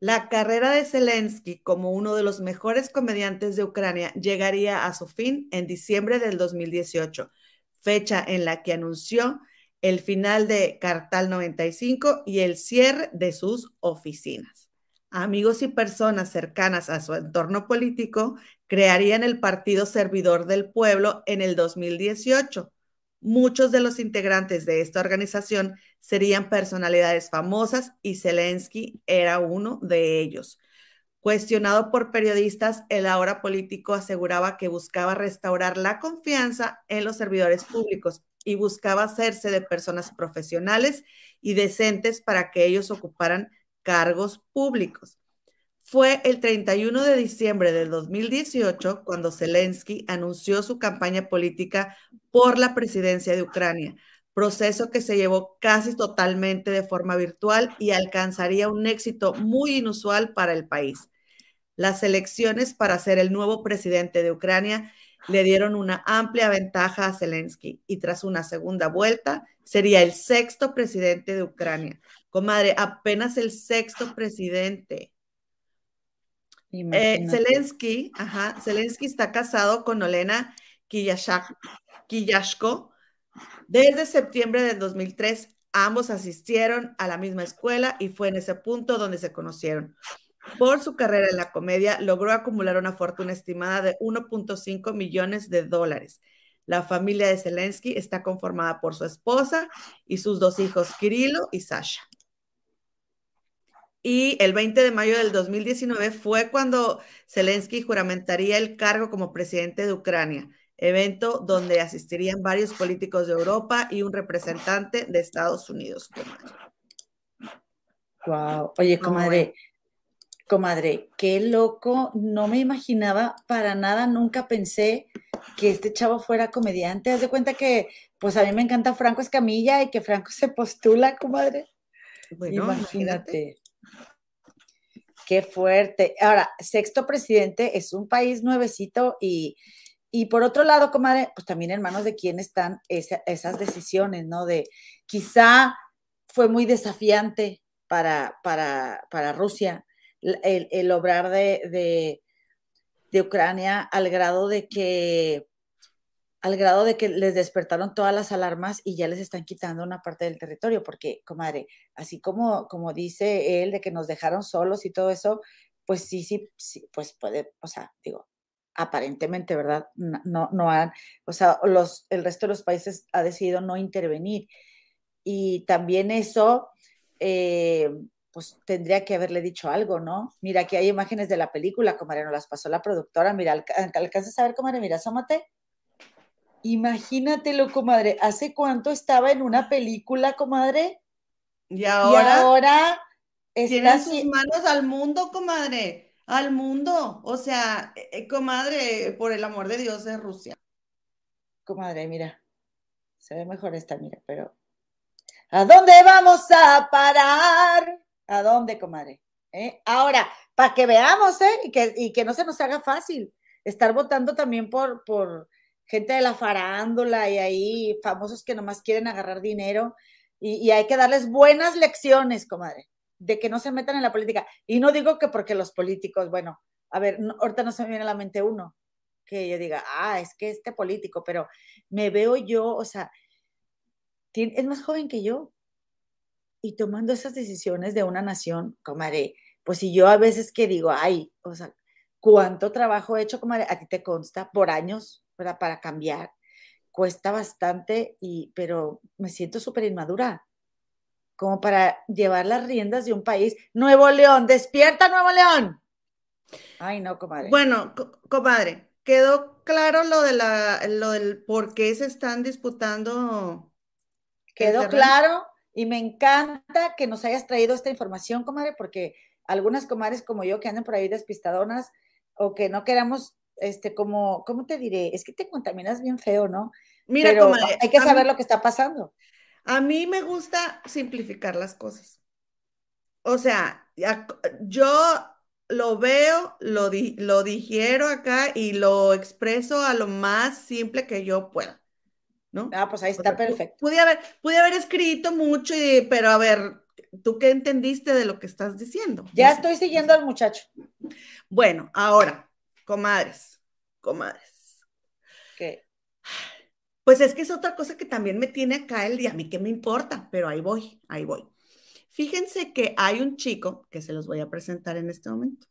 Speaker 1: La carrera de Zelensky como uno de los mejores comediantes de Ucrania llegaría a su fin en diciembre del 2018, fecha en la que anunció el final de Cartal 95 y el cierre de sus oficinas. Amigos y personas cercanas a su entorno político crearían el Partido Servidor del Pueblo en el 2018. Muchos de los integrantes de esta organización serían personalidades famosas y Zelensky era uno de ellos. Cuestionado por periodistas, el ahora político aseguraba que buscaba restaurar la confianza en los servidores públicos y buscaba hacerse de personas profesionales y decentes para que ellos ocuparan cargos públicos. Fue el 31 de diciembre del 2018 cuando Zelensky anunció su campaña política por la presidencia de Ucrania, proceso que se llevó casi totalmente de forma virtual y alcanzaría un éxito muy inusual para el país. Las elecciones para ser el nuevo presidente de Ucrania le dieron una amplia ventaja a Zelensky y tras una segunda vuelta sería el sexto presidente de Ucrania. Comadre, apenas el sexto presidente. Eh, Zelensky, ajá, Zelensky está casado con Olena Kiyashko. Desde septiembre del 2003, ambos asistieron a la misma escuela y fue en ese punto donde se conocieron. Por su carrera en la comedia, logró acumular una fortuna estimada de 1.5 millones de dólares. La familia de Zelensky está conformada por su esposa y sus dos hijos, Kirilo y Sasha. Y el 20 de mayo del 2019 fue cuando Zelensky juramentaría el cargo como presidente de Ucrania, evento donde asistirían varios políticos de Europa y un representante de Estados Unidos.
Speaker 2: Wow. Oye, comadre, comadre, qué loco, no me imaginaba para nada, nunca pensé que este chavo fuera comediante. Haz de cuenta que, pues a mí me encanta Franco Escamilla y que Franco <laughs> se postula, comadre. Bueno, imagínate. Qué fuerte. Ahora, sexto presidente es un país nuevecito y, y por otro lado, comadre, pues también en manos de quién están esas decisiones, ¿no? De quizá fue muy desafiante para, para, para Rusia el, obrar de, Ucrania al grado de que al grado de que les despertaron todas las alarmas y ya les están quitando una parte del territorio, porque, comadre, así como, como dice él, de que nos dejaron solos y todo eso, pues sí, sí, sí, pues puede, o sea, digo, aparentemente, ¿verdad? No, no han, o sea, los, el resto de los países ha decidido no intervenir. Y también eso, eh, pues tendría que haberle dicho algo, ¿no? Mira, aquí hay imágenes de la película, comadre, nos las pasó la productora. Mira, ¿alcanzas a ver, comadre? Mira, asómate. Imagínatelo, comadre. ¿Hace cuánto estaba en una película, comadre?
Speaker 1: Y ahora.
Speaker 2: Y ahora
Speaker 1: tiene sus manos al mundo, comadre. Al mundo. O sea, eh, eh, comadre, por el amor de Dios de Rusia.
Speaker 2: Comadre, mira. Se ve mejor esta, mira, pero. ¿A dónde vamos a parar? ¿A dónde, comadre? ¿Eh? Ahora, para que veamos, ¿eh? Y que, y que no se nos haga fácil estar votando también por, por gente de la farándula y ahí famosos que nomás quieren agarrar dinero y, hay que darles buenas lecciones, comadre, de que no se metan en la política. Y no digo que porque los políticos, bueno, a ver, ahorita no se me viene a la mente uno, que yo diga, ah, es que este político, pero me veo yo, o sea, es más joven que yo. Y tomando esas decisiones de una nación, comadre, pues si yo a veces que digo, ay, o sea, ¿cuánto trabajo he hecho, comadre? A ti te consta por años para, para cambiar. Cuesta bastante, y, pero me siento súper inmadura como para llevar las riendas de un país. Nuevo León, despierta Nuevo León. Ay, no, comadre.
Speaker 1: Bueno, comadre, quedó claro lo de la, lo del por qué se están disputando.
Speaker 2: Quedó claro y me encanta que nos hayas traído esta información, comadre, porque algunas comadres como yo que andan por ahí despistadonas o que no queramos, este, como, ¿cómo te diré? Es que te contaminas bien feo, ¿no? Mira, comadre, hay que saber lo que está pasando.
Speaker 1: A mí me gusta simplificar las cosas. O sea, yo lo veo, lo, lo digiero acá y lo expreso a lo más simple que yo pueda. ¿No?
Speaker 2: Ah, pues ahí está perfecto.
Speaker 1: Pude haber, pude haber escrito mucho, pero a ver, ¿tú qué entendiste de lo que estás diciendo?
Speaker 2: Ya estoy siguiendo al muchacho.
Speaker 1: Bueno, ahora, comadres, comadres.
Speaker 2: ¿Qué?
Speaker 1: Pues es que es otra cosa que también me tiene acá el día, a mí qué me importa, pero ahí voy, ahí voy. Fíjense que hay un chico que se los voy a presentar en este momento,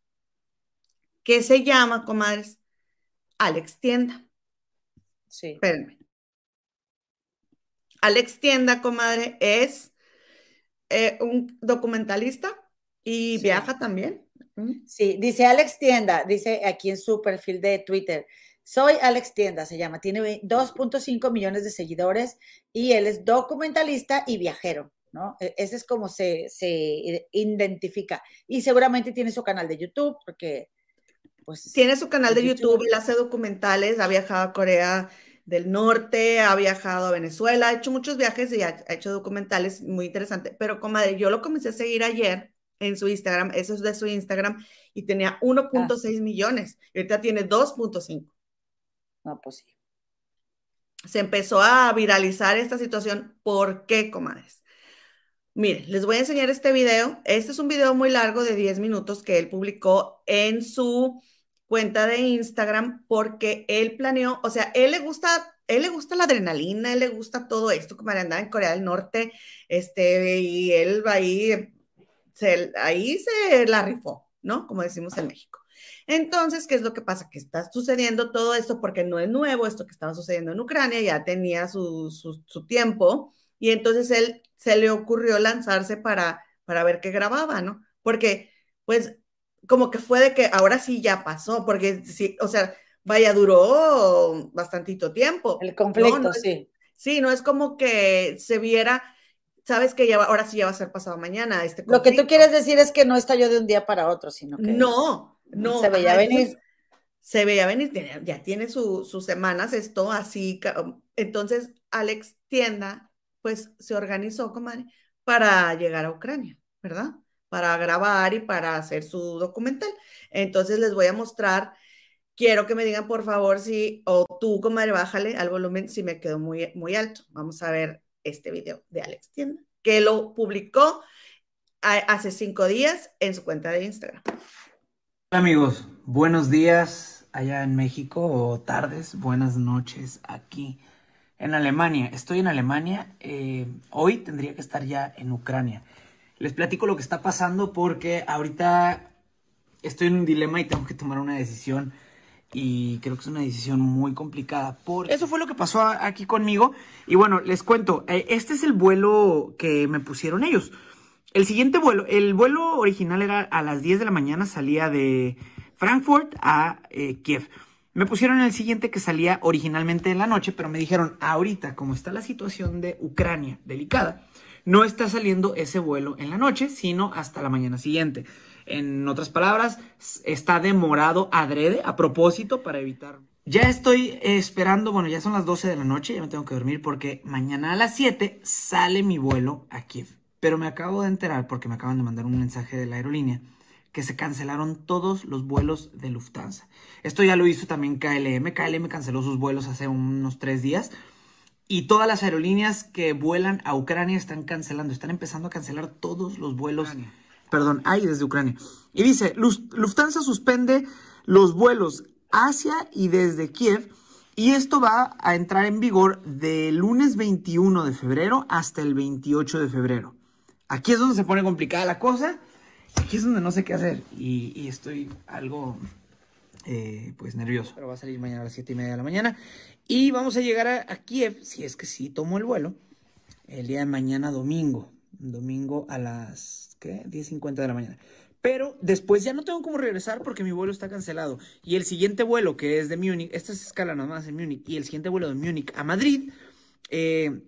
Speaker 1: que se llama, comadres, Alex Tienda.
Speaker 2: Sí.
Speaker 1: Espérenme. Alex Tienda, comadre, es eh, un documentalista y viaja también.
Speaker 2: Sí, dice Alex Tienda, dice aquí en su perfil de Twitter. Soy Alex Tienda, se llama, tiene 2.5 millones de seguidores y él es documentalista y viajero. ¿no? E, ese es como se, identifica. Y seguramente tiene su canal de YouTube, porque
Speaker 1: pues... Tiene su canal de YouTube, él hace documentales, ha viajado a Corea del Norte, ha viajado a Venezuela, ha hecho muchos viajes y ha, hecho documentales muy interesantes. Pero, comadre, yo lo comencé a seguir ayer en su Instagram, eso es de su Instagram, y tenía 1.6 ah. millones, y ahorita tiene 2.5.
Speaker 2: No, pues sí.
Speaker 1: Se empezó a viralizar esta situación. ¿Por qué, comadres? Miren, les voy a enseñar este video. Este es un video muy largo de 10 minutos que él publicó en su cuenta de Instagram porque él planeó, o sea, él le gusta, él le gusta la adrenalina, él le gusta todo esto, como andaba en Corea del Norte, este, y él ahí se, ahí se la rifó, ¿no? Como decimos en México. Entonces, ¿qué es lo que pasa? Que está sucediendo todo esto porque no es nuevo, esto que estaba sucediendo en Ucrania ya tenía su, su, su tiempo y entonces él se le ocurrió lanzarse para, para ver qué grababa, ¿no? Porque, pues, como que fue de que ahora sí ya pasó, porque sí, o sea, vaya, duró bastantito tiempo.
Speaker 2: El conflicto, sí.
Speaker 1: Sí, no es como que se viera, sabes que ya ahora sí ya va a ser pasado mañana. Este
Speaker 2: Lo que tú quieres decir es que no estalló de un día para otro, sino que.
Speaker 1: No, no.
Speaker 2: Se veía venir.
Speaker 1: Se veía venir, ya tiene sus semanas esto así. Entonces, Alex Tienda pues se organizó, comadre, para llegar a Ucrania, ¿verdad? Para grabar y para hacer su documental. Entonces les voy a mostrar, quiero que me digan por favor si, o tú, comadre, bájale al volumen si me quedó muy, muy alto. Vamos a ver este video de Alex Tienda, que lo publicó hace cinco días en su cuenta de Instagram.
Speaker 4: Hola amigos, buenos días allá en México o tardes, buenas noches aquí en Alemania. Estoy en Alemania. Eh, hoy tendría que estar ya en Ucrania. Les platico lo que está pasando porque ahorita estoy en un dilema y tengo que tomar una decisión. Y creo que es una decisión muy complicada. Por... Eso fue lo que pasó aquí conmigo. Y bueno, les cuento. Eh, este es el vuelo que me pusieron ellos. El siguiente vuelo, el vuelo original era a las 10 de la mañana, salía de Frankfurt a eh, Kiev. Me pusieron el siguiente que salía originalmente en la noche, pero me dijeron, ahorita, como está la situación de Ucrania delicada, no está saliendo ese vuelo en la noche, sino hasta la mañana siguiente. En otras palabras, está demorado adrede a propósito para evitar. Ya estoy esperando, bueno, ya son las 12 de la noche, ya me tengo que dormir porque mañana a las 7 sale mi vuelo a Kiev. Pero me acabo de enterar porque me acaban de mandar un mensaje de la aerolínea que se cancelaron todos los vuelos de Lufthansa. Esto ya lo hizo también KLM. KLM canceló sus vuelos hace unos tres días. Y todas las aerolíneas que vuelan a Ucrania están cancelando, están empezando a cancelar todos los vuelos. Perdón, ahí desde Ucrania. Y dice, Lufthansa suspende los vuelos hacia y desde Kiev y esto va a entrar en vigor del lunes 21 de febrero hasta el 28 de febrero. Aquí es donde se pone complicada la cosa. Aquí es donde no sé qué hacer. Y, estoy algo, eh, pues, nervioso. Pero va a salir mañana a las 7 y media de la mañana. Y vamos a llegar a, Kiev, si es que sí tomo el vuelo, el día de mañana domingo. Domingo a las, ¿qué? 10.50 de la mañana. Pero después ya no tengo cómo regresar porque mi vuelo está cancelado. Y el siguiente vuelo, que es de Múnich, esta es escala nada más en Múnich, y el siguiente vuelo de Múnich a Madrid, eh,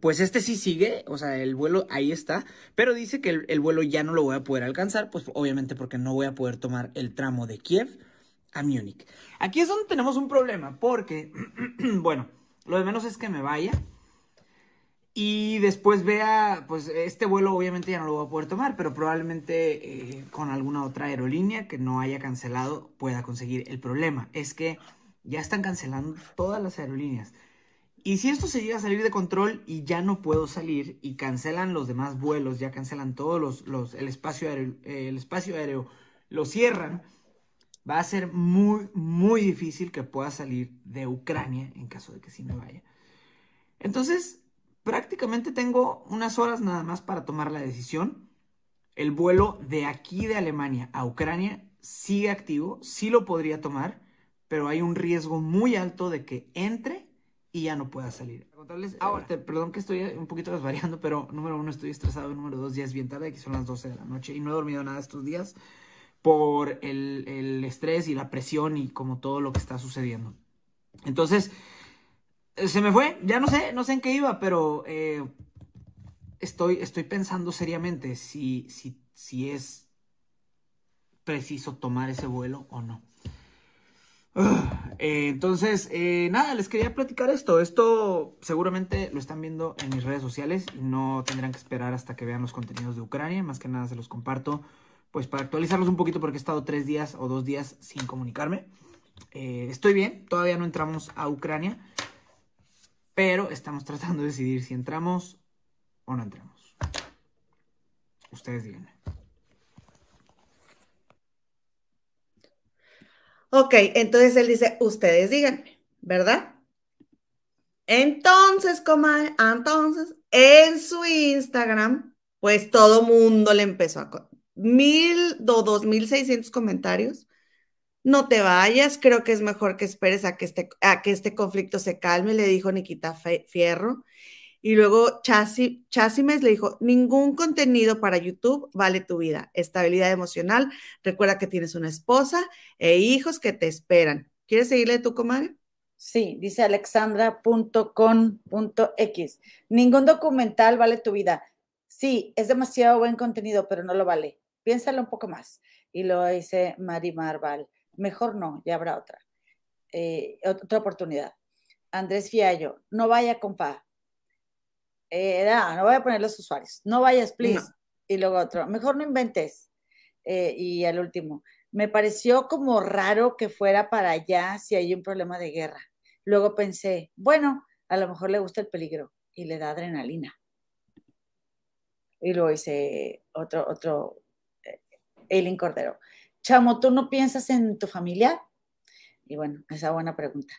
Speaker 4: pues este sí sigue, o sea, el vuelo ahí está, pero dice que el, vuelo ya no lo voy a poder alcanzar, pues obviamente porque no voy a poder tomar el tramo de Kiev a Múnich. Aquí es donde tenemos un problema, porque, <clears throat> bueno, lo de menos es que me vaya y después vea, pues este vuelo obviamente ya no lo voy a poder tomar, pero probablemente eh, con alguna otra aerolínea que no haya cancelado pueda conseguir. El problema es que ya están cancelando todas las aerolíneas. Y si esto se llega a salir de control y ya no puedo salir y cancelan los demás vuelos, ya cancelan todos los, los el espacio aéreo, el espacio aéreo, lo cierran, va a ser muy, muy difícil que pueda salir de Ucrania en caso de que sí me vaya. Entonces, prácticamente tengo unas horas nada más para tomar la decisión. El vuelo de aquí de Alemania a Ucrania sigue activo, sí lo podría tomar, pero hay un riesgo muy alto de que entre y ya no pueda salir. Ahora, perdón que estoy un poquito desvariando, pero número uno, estoy estresado. Número dos, ya es bien tarde, que son las 12 de la noche y no he dormido nada estos días por el, el estrés y la presión y como todo lo que está sucediendo. Entonces, se me fue, ya no sé, no sé en qué iba, pero eh, estoy, estoy pensando seriamente si, si, si es preciso tomar ese vuelo o no. Eh, entonces, eh, nada, les quería platicar esto. Esto seguramente lo están viendo en mis redes sociales y no tendrán que esperar hasta que vean los contenidos de Ucrania. Más que nada se los comparto, pues para actualizarlos un poquito porque he estado tres días o dos días sin comunicarme. estoy bien, todavía no entramos a Ucrania. Pero estamos <laughs> tratando de decidir si entramos o no entramos. Ustedes díganme.
Speaker 1: Ok, entonces él dice, ustedes díganme, ¿verdad? Entonces, coma, entonces, en su Instagram, pues todo mundo le empezó a... Mil o dos mil seiscientos comentarios no te vayas, creo que es mejor que esperes a que este, a que este conflicto se calme, le dijo Nikita Fierro. Y luego Chasimes le dijo, ningún contenido para YouTube vale tu vida. Estabilidad emocional, recuerda que tienes una esposa e hijos que te esperan. ¿Quieres seguirle tu comadre?
Speaker 2: Sí, dice alexandra.con.x. Ningún documental vale tu vida. Sí, es demasiado buen contenido, pero no lo vale. Piénsalo un poco más. Y lo dice Mari Marval mejor no, ya habrá otra. Eh, otra oportunidad. Andrés Fiallo, no vaya, compa. Eh, no, voy a poner los usuarios. No vayas, please. Y luego otro, mejor no inventes. Eh, y al último, me pareció como raro que fuera para allá si hay un problema de guerra. Luego pensé, bueno, a lo mejor le gusta el peligro y le da adrenalina. Y luego hice otro, otro, Eileen Cordero. Chamo, ¿tú no piensas en tu familia? Y bueno, esa buena pregunta.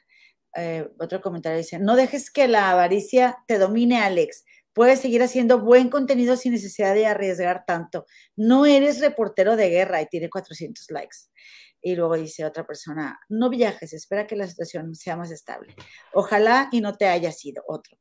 Speaker 2: Eh, otro comentario dice, no dejes que la avaricia te domine, Alex. Puedes seguir haciendo buen contenido sin necesidad de arriesgar tanto. No eres reportero de guerra y tiene 400 likes. Y luego dice otra persona, no viajes, espera que la situación sea más estable. Ojalá y no te haya sido otro.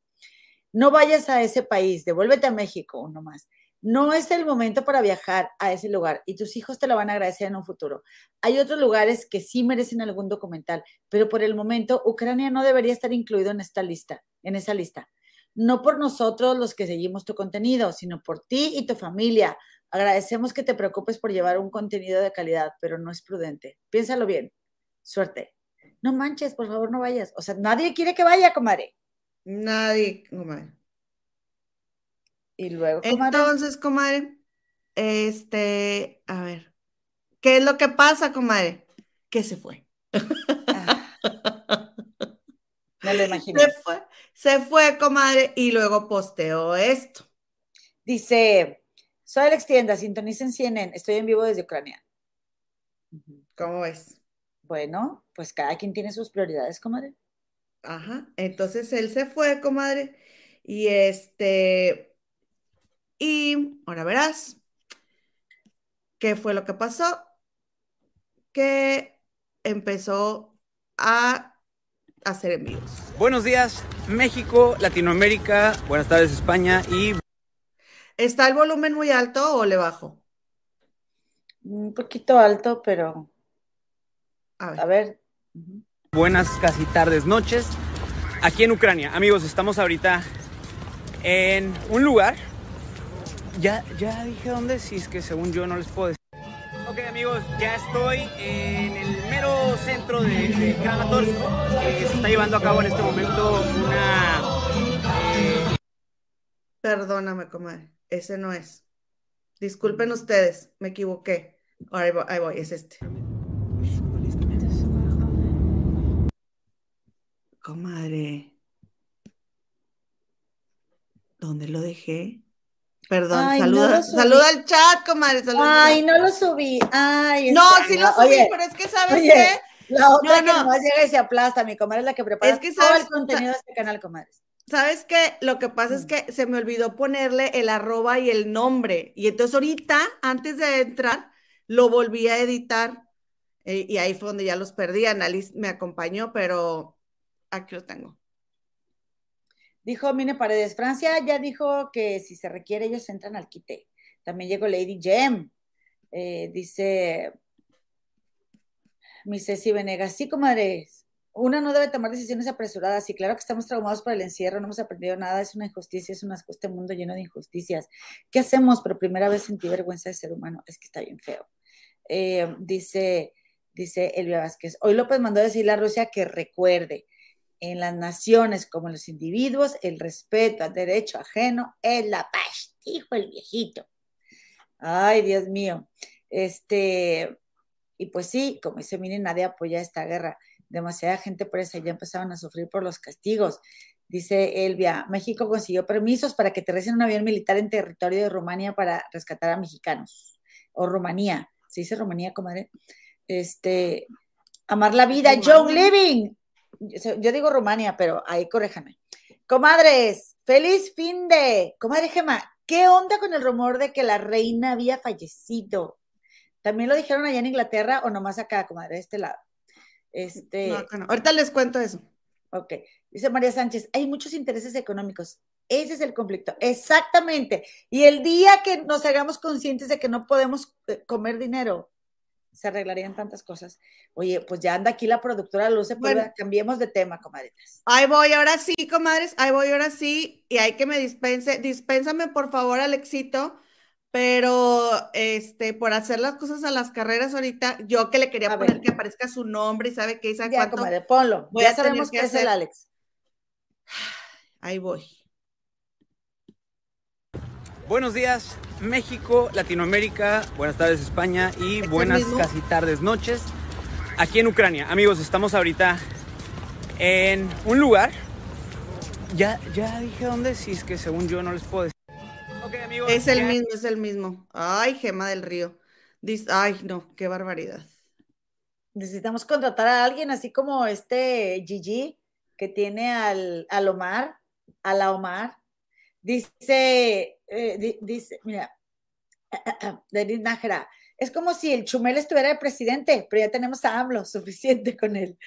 Speaker 2: No vayas a ese país, devuélvete a México, uno más. No es el momento para viajar a ese lugar y tus hijos te lo van a agradecer en un futuro. Hay otros lugares que sí merecen algún documental, pero por el momento Ucrania no debería estar incluido en esta lista, en esa lista. No por nosotros los que seguimos tu contenido, sino por ti y tu familia. Agradecemos que te preocupes por llevar un contenido de calidad, pero no es prudente. Piénsalo bien. Suerte. No manches, por favor, no vayas. O sea, nadie quiere que vaya, comadre.
Speaker 1: Nadie, comadre.
Speaker 2: Y luego,
Speaker 1: Entonces, comadre, este, a ver, ¿qué es lo que pasa, comadre? Que se fue.
Speaker 2: Ah. Me lo imaginé.
Speaker 1: Se fue, se fue, comadre, y luego posteó esto.
Speaker 2: Dice, soy Alex Tienda, sintonicen CNN, estoy en vivo desde Ucrania.
Speaker 1: ¿Cómo ves?
Speaker 2: Bueno, pues cada quien tiene sus prioridades, comadre.
Speaker 1: Ajá, entonces él se fue, comadre, y este, y ahora verás, ¿qué fue lo que pasó? Que empezó a hacer envíos.
Speaker 4: Buenos días, México, Latinoamérica, buenas tardes, España y...
Speaker 1: ¿Está el volumen muy alto o le bajo?
Speaker 2: Un poquito alto, pero...
Speaker 1: A ver.
Speaker 2: A ver.
Speaker 4: Buenas casi tardes, noches, aquí en Ucrania. Amigos, estamos ahorita en un lugar. Ya, ya dije dónde, si es que según yo no les puedo decir. Ok amigos, ya estoy en el mero centro de, de Kramatorsk. Eh, se está llevando a cabo en este momento una... eh,
Speaker 1: Perdóname, comadre, ese no es. Disculpen ustedes, me equivoqué. Ahí voy, ahí voy, es este. Comadre. ¿Dónde lo dejé? Perdón,
Speaker 2: Ay,
Speaker 1: saluda, saluda al chat, comadre. saluda
Speaker 2: Ay, no lo subí. Ay,
Speaker 1: No, sí lo subí,
Speaker 2: Oye,
Speaker 1: pero es que, ¿sabes
Speaker 2: oye,
Speaker 1: qué?
Speaker 2: La otra
Speaker 1: No,
Speaker 2: que
Speaker 1: no.
Speaker 2: nomás llega y se aplasta, mi comadre es la que prepara
Speaker 1: Es que
Speaker 2: todo
Speaker 1: sabes-
Speaker 2: el contenido de este canal, comadres.
Speaker 1: ¿Sabes qué? Lo que pasa es
Speaker 2: Mm.
Speaker 1: que se me olvidó ponerle el arroba y el nombre. Y entonces ahorita, antes de entrar, lo volví a editar. eh, y ahí fue donde ya los perdí. Annalise me acompañó, pero aquí lo tengo.
Speaker 2: Dijo Mine Paredes, Francia ya dijo que si se requiere ellos entran al quite. También llegó Lady Jem. Eh, dice mi Ceci Venegas, sí, comadres, una no debe tomar decisiones apresuradas. Y claro que estamos traumados por el encierro, no hemos aprendido nada, es una injusticia, es una, este mundo lleno de injusticias. ¿Qué hacemos? Por primera vez sentí vergüenza de ser humano, es que está bien feo. Eh, dice, dice Elvia Vázquez, hoy López mandó a decirle a Rusia que recuerde, en las naciones como en los individuos, el respeto al derecho ajeno es la paz, dijo el viejito. Ay, Dios mío. Este, y pues sí, como dice, miren, nadie apoya esta guerra. Demasiada gente presa, ya empezaron a sufrir por los castigos. Dice Elvia, México consiguió permisos para que aterricen un avión militar en territorio de Rumania para rescatar a mexicanos. O Rumanía, se dice Rumanía, comadre. Este, amar la vida, John. Living. Yo digo Rumania, pero ahí corréjame. Comadres, feliz fin de. Comadre Gema, ¿qué onda con el rumor de que la reina había fallecido? ¿También lo dijeron allá en Inglaterra o nomás acá, comadre, de este lado? Este,
Speaker 1: No, acá no. Ahorita les cuento eso.
Speaker 2: ok. Dice María Sánchez, hay muchos intereses económicos. Ese es el conflicto. Exactamente. Y el día que nos hagamos conscientes de que no podemos eh, comer dinero, se arreglarían tantas cosas. Oye, pues ya anda aquí la productora Luce, pues
Speaker 1: Bueno.
Speaker 2: cambiemos de tema, comadritas.
Speaker 1: Ahí voy, ahora sí, comadres, ahí voy, ahora sí, y hay que me dispense, dispénsame por favor, Alexito, pero este, por hacer las cosas a las carreras ahorita, yo que le quería
Speaker 2: A
Speaker 1: poner
Speaker 2: ver.
Speaker 1: que aparezca su nombre y sabe qué dice
Speaker 2: Ya,
Speaker 1: cuánto,
Speaker 2: comadre, ponlo.
Speaker 1: voy
Speaker 2: ya
Speaker 1: a
Speaker 2: sabemos
Speaker 1: que
Speaker 2: que es el
Speaker 1: hacer-
Speaker 2: Alex.
Speaker 1: ahí voy.
Speaker 4: Buenos días, México, Latinoamérica, buenas tardes, España y
Speaker 1: el
Speaker 4: buenas casi tardes, noches, aquí en Ucrania. Amigos, estamos ahorita en un lugar. Ya, ya dije dónde, si es que según yo no les puedo decir. Ok, amigos.
Speaker 1: Es el
Speaker 4: ya-
Speaker 1: mismo, es el mismo. Ay, Gema del Río. Dis- Ay, no, qué barbaridad.
Speaker 2: Necesitamos contratar a alguien así como este Gigi que tiene al, al Omar, a la Omar. Dice, eh, di- dice, mira, <clears throat> Denis Nájera, es como si el Chumel estuviera de presidente, pero ya tenemos a AMLO, <laughs> suficiente con él.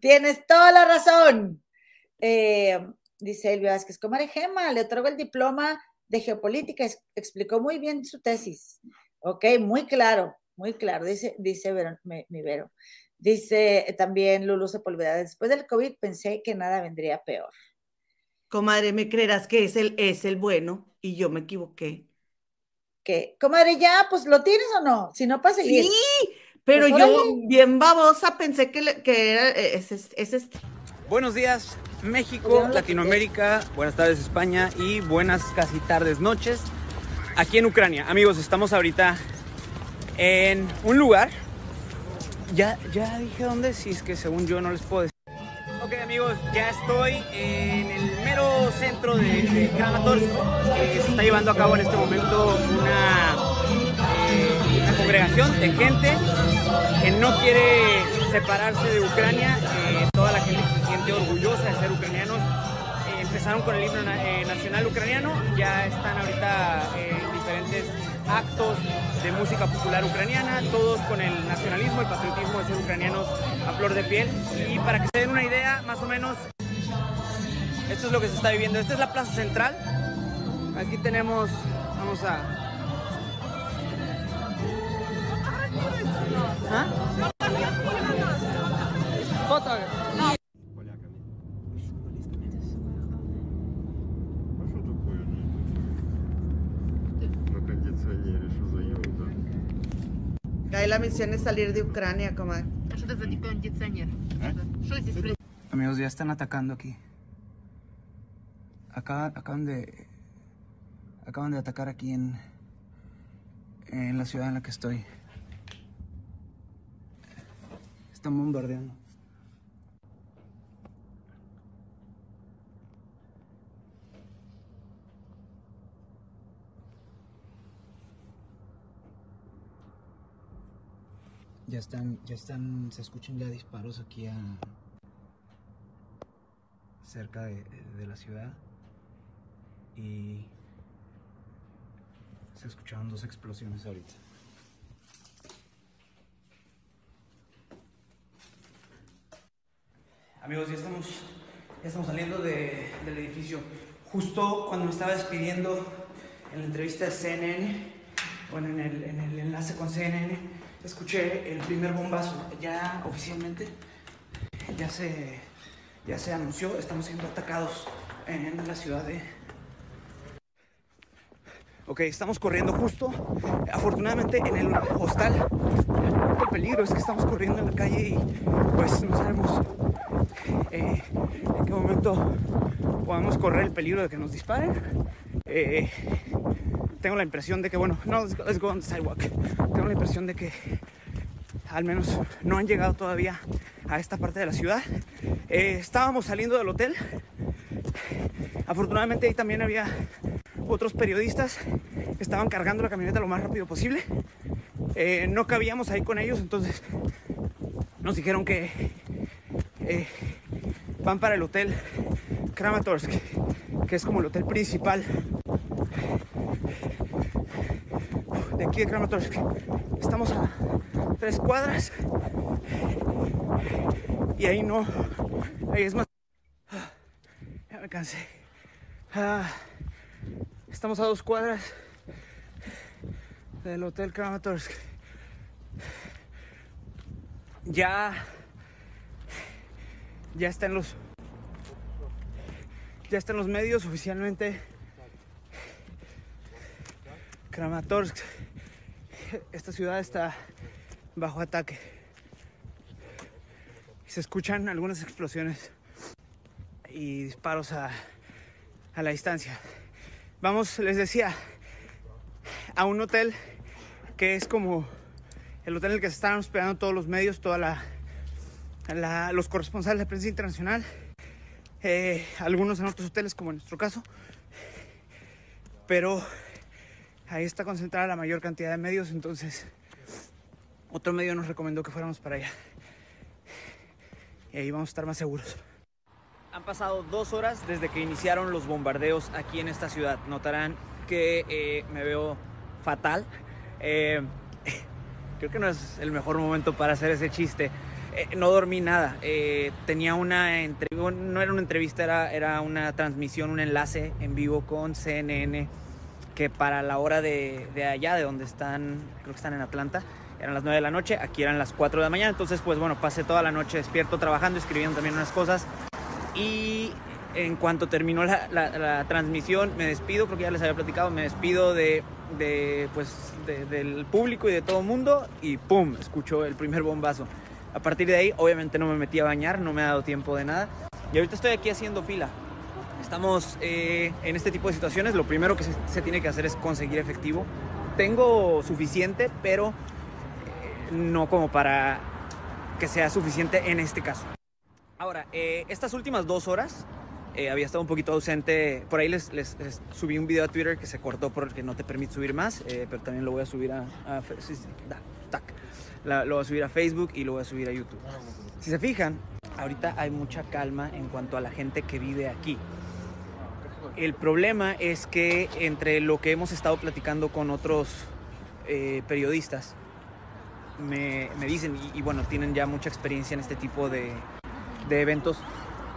Speaker 2: Tienes toda la razón. Eh, dice Elvia Vázquez, comadre Gema, le otorgo el diploma de geopolítica, explicó muy bien su tesis. Ok, muy claro, muy claro, dice, dice mi, Vero. Dice también Lulu Sepúlveda, después del COVID pensé que nada vendría peor.
Speaker 1: Comadre, ¿me creerás que es el, es el bueno y yo me equivoqué?
Speaker 2: Que, comadre, ya, pues lo tienes o no, si no pasa
Speaker 1: Sí, pero
Speaker 2: Pues,
Speaker 1: yo
Speaker 2: órale.
Speaker 1: bien babosa pensé que, le- que era, eh, es, es- es este.
Speaker 4: Buenos días, México, Latinoamérica, buenas tardes, España y buenas casi tardes, noches, aquí en Ucrania. Amigos, estamos ahorita en un lugar. Ya, ya dije dónde, si es que según yo no les puedo decir. Ok,
Speaker 5: Ok amigos, ya estoy en el centro de, de Kramatorsk. Eh, se está llevando a cabo en este momento una, eh, congregación de gente que no quiere separarse de Ucrania. Eh, toda la gente se siente orgullosa de ser ucranianos. Eh, empezaron con el himno eh, nacional ucraniano, ya están ahorita en diferentes actos de música popular ucraniana, todos con el nacionalismo y patriotismo de ser ucranianos a flor de piel. Y para que se den una idea, más o menos, esto es lo que se está viviendo. Esta es la plaza central. Aquí tenemos, vamos a... ¿Ah? Foto.
Speaker 6: No.
Speaker 1: Ahí la misión es salir de Ucrania, comadre.
Speaker 7: ¿Eh?
Speaker 4: Amigos, ya están atacando aquí. Acá, acaban de. Acaban de atacar aquí en. En la ciudad en la que estoy. Están bombardeando. Ya están, ya están, se escuchan ya disparos aquí a, cerca de, de la ciudad y se escucharon dos explosiones ahorita. Amigos, ya estamos, ya estamos saliendo de- del edificio. Justo cuando me estaba despidiendo en la entrevista de CNN, bueno, en el, en el enlace con CNN, escuché el primer bombazo. Ya oficialmente, ya se, ya se anunció, estamos siendo atacados en la ciudad de... Ok, estamos corriendo justo, afortunadamente en el hostal. El peligro es que estamos corriendo en la calle y pues no sabemos eh, en qué momento podamos correr el peligro de que nos disparen. Eh, tengo la impresión de que, bueno, no, let's go, let's go on the sidewalk. Tengo la impresión de que al menos no han llegado todavía a esta parte de la ciudad. Eh, estábamos saliendo del hotel. Afortunadamente ahí también había otros periodistas estaban cargando la camioneta lo más rápido posible. Eh, no cabíamos ahí con ellos, entonces nos dijeron que eh, van para el hotel Kramatorsk, que es como el hotel principal de aquí de Kramatorsk. Estamos a tres cuadras y ahí no, ahí es más. Ya me cansé. Ah, estamos a dos cuadras del hotel Kramatorsk. Ya, ya está en los, ya está en los medios oficialmente. Kramatorsk, esta ciudad está bajo ataque. Se escuchan algunas explosiones y disparos a, a la distancia. Vamos, les decía, a un hotel que es como el hotel en el que se están hospedando todos los medios, toda la, la- los corresponsales de prensa internacional, eh, algunos en otros hoteles como en nuestro caso, pero ahí está concentrada la mayor cantidad de medios, entonces otro medio nos recomendó que fuéramos para allá y ahí vamos a estar más seguros. Han pasado dos horas desde que iniciaron los bombardeos aquí en esta ciudad. Notarán que eh, me veo fatal. Eh, <laughs> creo que no es el mejor momento para hacer ese chiste. Eh, no dormí nada. Tenía una entrevista, no era una entrevista, era, era una transmisión, un enlace en vivo con CNN que para la hora de, de allá, de donde están, creo que están en Atlanta, eran las 9 de la noche, aquí eran las 4 de la mañana, entonces pues bueno, pasé toda la noche despierto trabajando, escribiendo también unas cosas y en cuanto terminó la, la- la transmisión me despido, creo que ya les había platicado, me despido de, de, pues, de- del público y de todo mundo y ¡pum! escucho el primer bombazo. A partir de ahí obviamente no me metí a bañar, no me ha dado tiempo de nada y ahorita estoy aquí haciendo fila. Estamos eh, en este tipo de situaciones, lo primero que se, se tiene que hacer es conseguir efectivo. Tengo suficiente, pero eh, no como para que sea suficiente en este caso. Ahora, eh, estas últimas dos horas eh, había estado un poquito ausente. Por ahí les, les- les subí un video a Twitter que se cortó porque no te permite subir más, eh, pero también lo voy a subir a, a sí, sí, da, tac. La- lo voy a subir a Facebook y lo voy a subir a YouTube. Si se fijan, ahorita hay mucha calma en cuanto a la gente que vive aquí. El problema es que entre lo que hemos estado platicando con otros eh, periodistas, me, me dicen, y, bueno, tienen ya mucha experiencia en este tipo de, de eventos,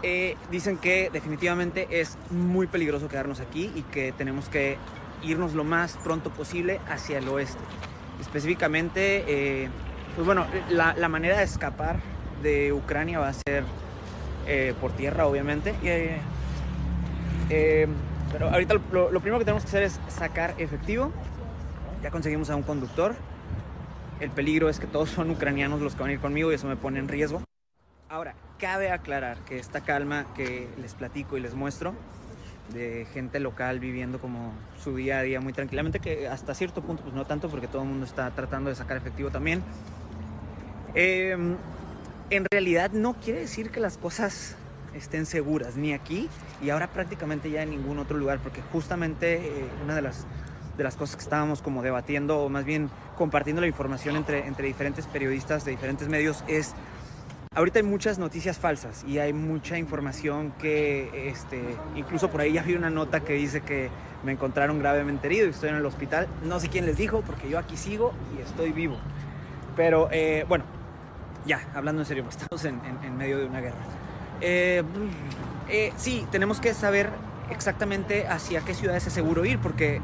Speaker 4: eh, dicen que definitivamente es muy peligroso quedarnos aquí y que tenemos que irnos lo más pronto posible hacia el oeste. Específicamente, eh, pues bueno, la, la manera de escapar de Ucrania va a ser eh, por tierra, obviamente. Eh, pero ahorita lo, lo primero que tenemos que hacer es sacar efectivo. Ya conseguimos a un conductor. El peligro es que todos son ucranianos los que van a ir conmigo y eso me pone en riesgo. Ahora, cabe aclarar que esta calma que les platico y les muestro de gente local viviendo como su día a día muy tranquilamente, que hasta cierto punto pues no tanto porque todo el mundo está tratando de sacar efectivo también, eh, en realidad no quiere decir que las cosas estén seguras, ni aquí y ahora prácticamente ya en ningún otro lugar, porque justamente eh, una de las, de las cosas que estábamos como debatiendo, o más bien compartiendo la información entre, entre diferentes periodistas de diferentes medios, es ahorita hay muchas noticias falsas y hay mucha información que, este, incluso por ahí ya vi una nota que dice que me encontraron gravemente herido y estoy en el hospital. No sé quién les dijo, porque yo aquí sigo y estoy vivo. Pero eh, bueno, ya, hablando en serio, estamos en, medio de una guerra. Eh, eh, sí, tenemos que saber exactamente hacia qué ciudades es seguro ir, porque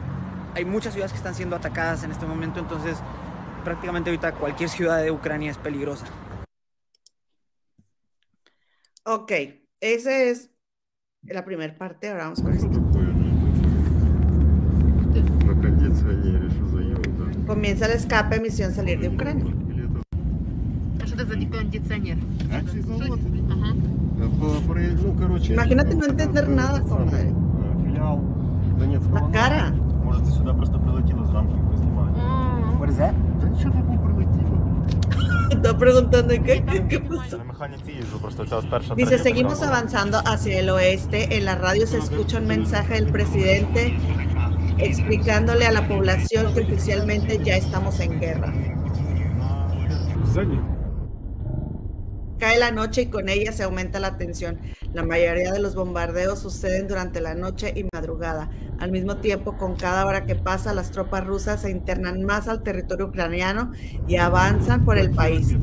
Speaker 4: hay muchas ciudades que están siendo atacadas en este momento, entonces prácticamente ahorita cualquier ciudad de Ucrania es peligrosa.
Speaker 1: Ok, esa es la primera parte, ahora vamos con esto. Comienza el escape, misión salir de Ucrania.
Speaker 6: Или это
Speaker 7: А что это за кондиционер?
Speaker 6: акций завод?
Speaker 7: Ага.
Speaker 6: По- про- Ну, короче...
Speaker 1: Imagínate no
Speaker 6: это
Speaker 1: entender
Speaker 6: самый,
Speaker 1: nada, compadre.
Speaker 6: э, Филиал Донецкого...
Speaker 1: La cara.
Speaker 6: Может, ты сюда просто прилетела с рамкой поснимать?
Speaker 7: М.
Speaker 4: What is that?
Speaker 6: Да ничего тут не прилетело.
Speaker 1: Está preguntando ¿qué, qué, qué pasó.
Speaker 6: На механіці їжджу, просто ця перша
Speaker 1: Dice,
Speaker 6: третя
Speaker 1: seguimos
Speaker 6: така була.
Speaker 1: avanzando hacia el oeste. En la radio se escucha un mensaje del presidente explicándole a la población que oficialmente ya estamos en guerra. Cae la noche y con ella se aumenta la tensión. La mayoría de los bombardeos suceden durante la noche y madrugada. Al mismo tiempo, con cada hora que pasa, las tropas rusas se internan más al territorio ucraniano y avanzan por el país.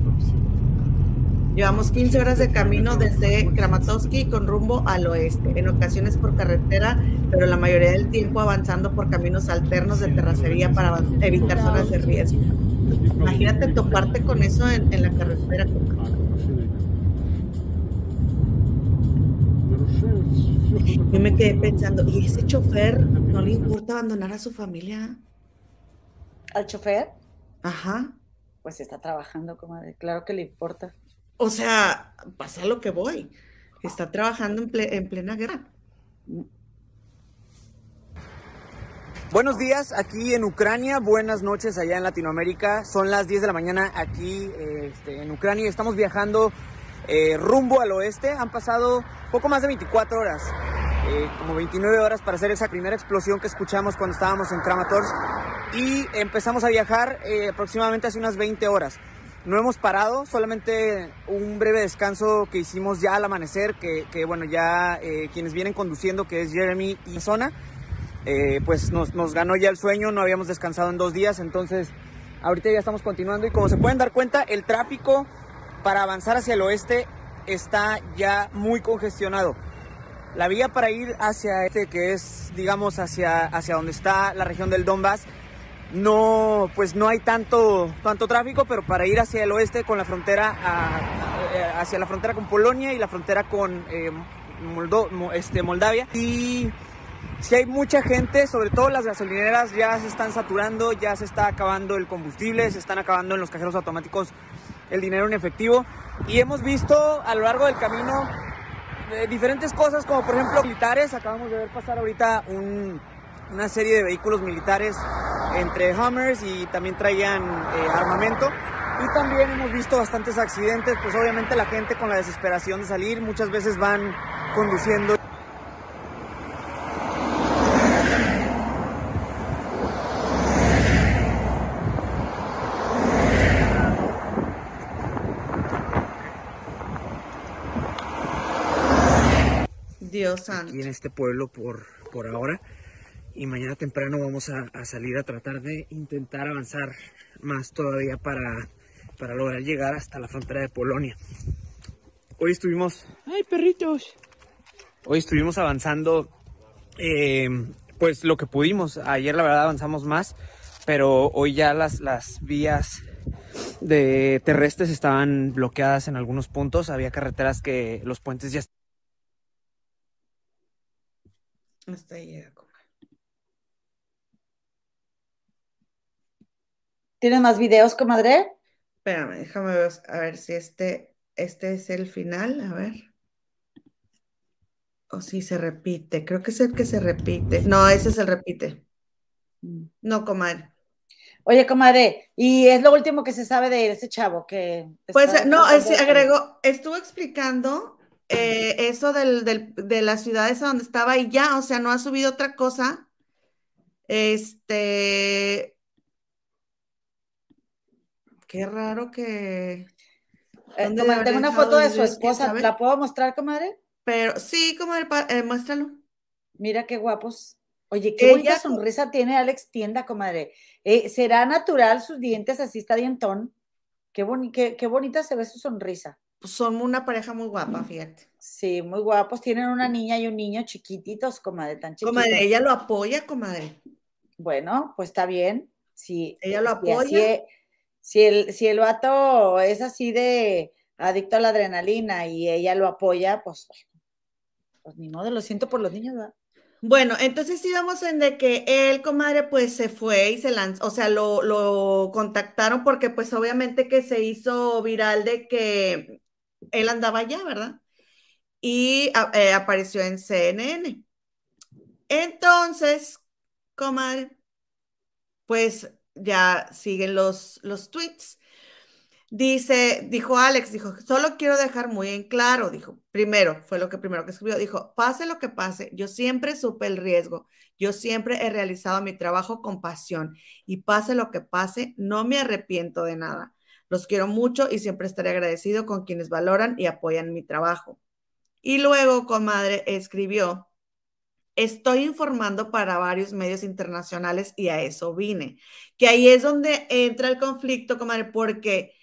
Speaker 1: Llevamos 15 horas de camino desde Kramatorsk con rumbo al oeste, en ocasiones por carretera, pero la mayoría del tiempo avanzando por caminos alternos de terracería para evitar zonas de riesgo. Imagínate toparte con eso en, en la carretera. Yo me quedé pensando, ¿y ese chofer no le importa abandonar a su familia?
Speaker 2: Al chofer,
Speaker 1: Ajá.
Speaker 2: pues está trabajando, comadre. Claro que le importa.
Speaker 1: O sea, pasa lo que voy. Está trabajando en, ple- en plena guerra.
Speaker 4: Buenos días aquí en Ucrania, buenas noches allá en Latinoamérica. Son las 10 de la mañana aquí este, en Ucrania. Estamos viajando eh, rumbo al oeste. Han pasado poco más de 24 horas, eh, como 29 horas para hacer esa primera explosión que escuchamos cuando estábamos en Kramatorsk. Y empezamos a viajar eh, aproximadamente hace unas 20 horas. No hemos parado, solamente un breve descanso que hicimos ya al amanecer, que, que, bueno, ya eh, quienes vienen conduciendo, que es Jeremy y Zona, pues nos, nos ganó ya el sueño, no habíamos descansado en dos días, entonces ahorita ya estamos continuando y como se pueden dar cuenta, el tráfico para avanzar hacia el oeste está ya muy congestionado. La vía para ir hacia este, que es, digamos, hacia, hacia donde está la región del Donbass, no, pues no hay tanto, tanto tráfico, pero para ir hacia el oeste con la frontera, a- hacia la frontera con Polonia y la frontera con eh, este, Moldavia, y si hay mucha gente, sobre todo las gasolineras ya se están saturando, ya se está acabando el combustible, se están acabando en los cajeros automáticos el dinero en efectivo, y hemos visto a lo largo del camino eh, diferentes cosas, como por ejemplo militares. Acabamos de ver pasar ahorita un- una serie de vehículos militares entre Hummers y también traían eh, armamento.
Speaker 5: Y también hemos visto bastantes accidentes, pues obviamente la gente con la desesperación de salir muchas veces van conduciendo.
Speaker 1: Dios santo.
Speaker 5: aquí en este pueblo por, por ahora. Y mañana temprano vamos a, a salir a tratar de intentar avanzar más todavía para, para lograr llegar hasta la frontera de Polonia. Hoy estuvimos... ¡Ay, perritos! Hoy estuvimos avanzando eh, pues lo que pudimos. Ayer la verdad avanzamos más, pero hoy ya las, las vías de terrestres estaban bloqueadas en algunos puntos. Había carreteras que los puentes ya
Speaker 1: Hasta ahí llega, comadre.
Speaker 2: ¿Tienes más videos, comadre?
Speaker 1: Espérame, déjame ver, a ver si este, este es el final, a ver. O si se repite, creo que es el que se repite. No, ese es el repite. No, comadre.
Speaker 2: Oye, comadre, y es lo último que se sabe de ese chavo que
Speaker 1: Pues no, sí,
Speaker 2: de-
Speaker 1: agregó, estuvo explicando eh, eso del, del- de las ciudades a donde estaba y ya, o sea, no ha subido otra cosa. Este, qué raro que,
Speaker 2: Eh,
Speaker 1: ¿Dónde
Speaker 2: comadre,
Speaker 1: habrá
Speaker 2: tengo una foto de su esposa,
Speaker 1: sabe?
Speaker 2: ¿la puedo mostrar, comadre?
Speaker 1: pero sí, comadre, pa- eh, muéstralo.
Speaker 2: Mira qué guapos. Oye, qué
Speaker 1: Ella
Speaker 2: bonita sonrisa tiene Alex Tienda, comadre. Eh, ¿será natural sus dientes así está dientón? Qué, boni- qué, qué bonita se ve su sonrisa.
Speaker 1: Pues son una pareja muy guapa, fíjate.
Speaker 2: Sí, muy guapos. Tienen una niña y un niño chiquititos, comadre, tan chiquitos.
Speaker 1: Comadre, ella lo apoya, comadre.
Speaker 2: Bueno, pues está bien. Si,
Speaker 1: Ella lo
Speaker 2: así
Speaker 1: apoya.
Speaker 2: es- si, el, si el vato es así de adicto a la adrenalina y ella lo apoya, pues, pues ni modo, lo siento por los niños, ¿verdad?
Speaker 1: Bueno, entonces íbamos en de que él, comadre, pues se fue y se lanzó, o sea, lo, lo contactaron porque pues obviamente que se hizo viral de que él andaba allá, ¿verdad? Y eh, apareció en CNN. Entonces, comadre, pues ya siguen los, los tweets. Dice, dijo Alex, dijo, solo quiero dejar muy en claro, dijo, primero, fue lo que primero que escribió, dijo, pase lo que pase, yo siempre supe el riesgo, yo siempre he realizado mi trabajo con pasión y pase lo que pase, no me arrepiento de nada. Los quiero mucho y siempre estaré agradecido con quienes valoran y apoyan mi trabajo. Y luego, comadre, escribió, estoy informando para varios medios internacionales y a eso vine. Que ahí es donde entra el conflicto, comadre, porque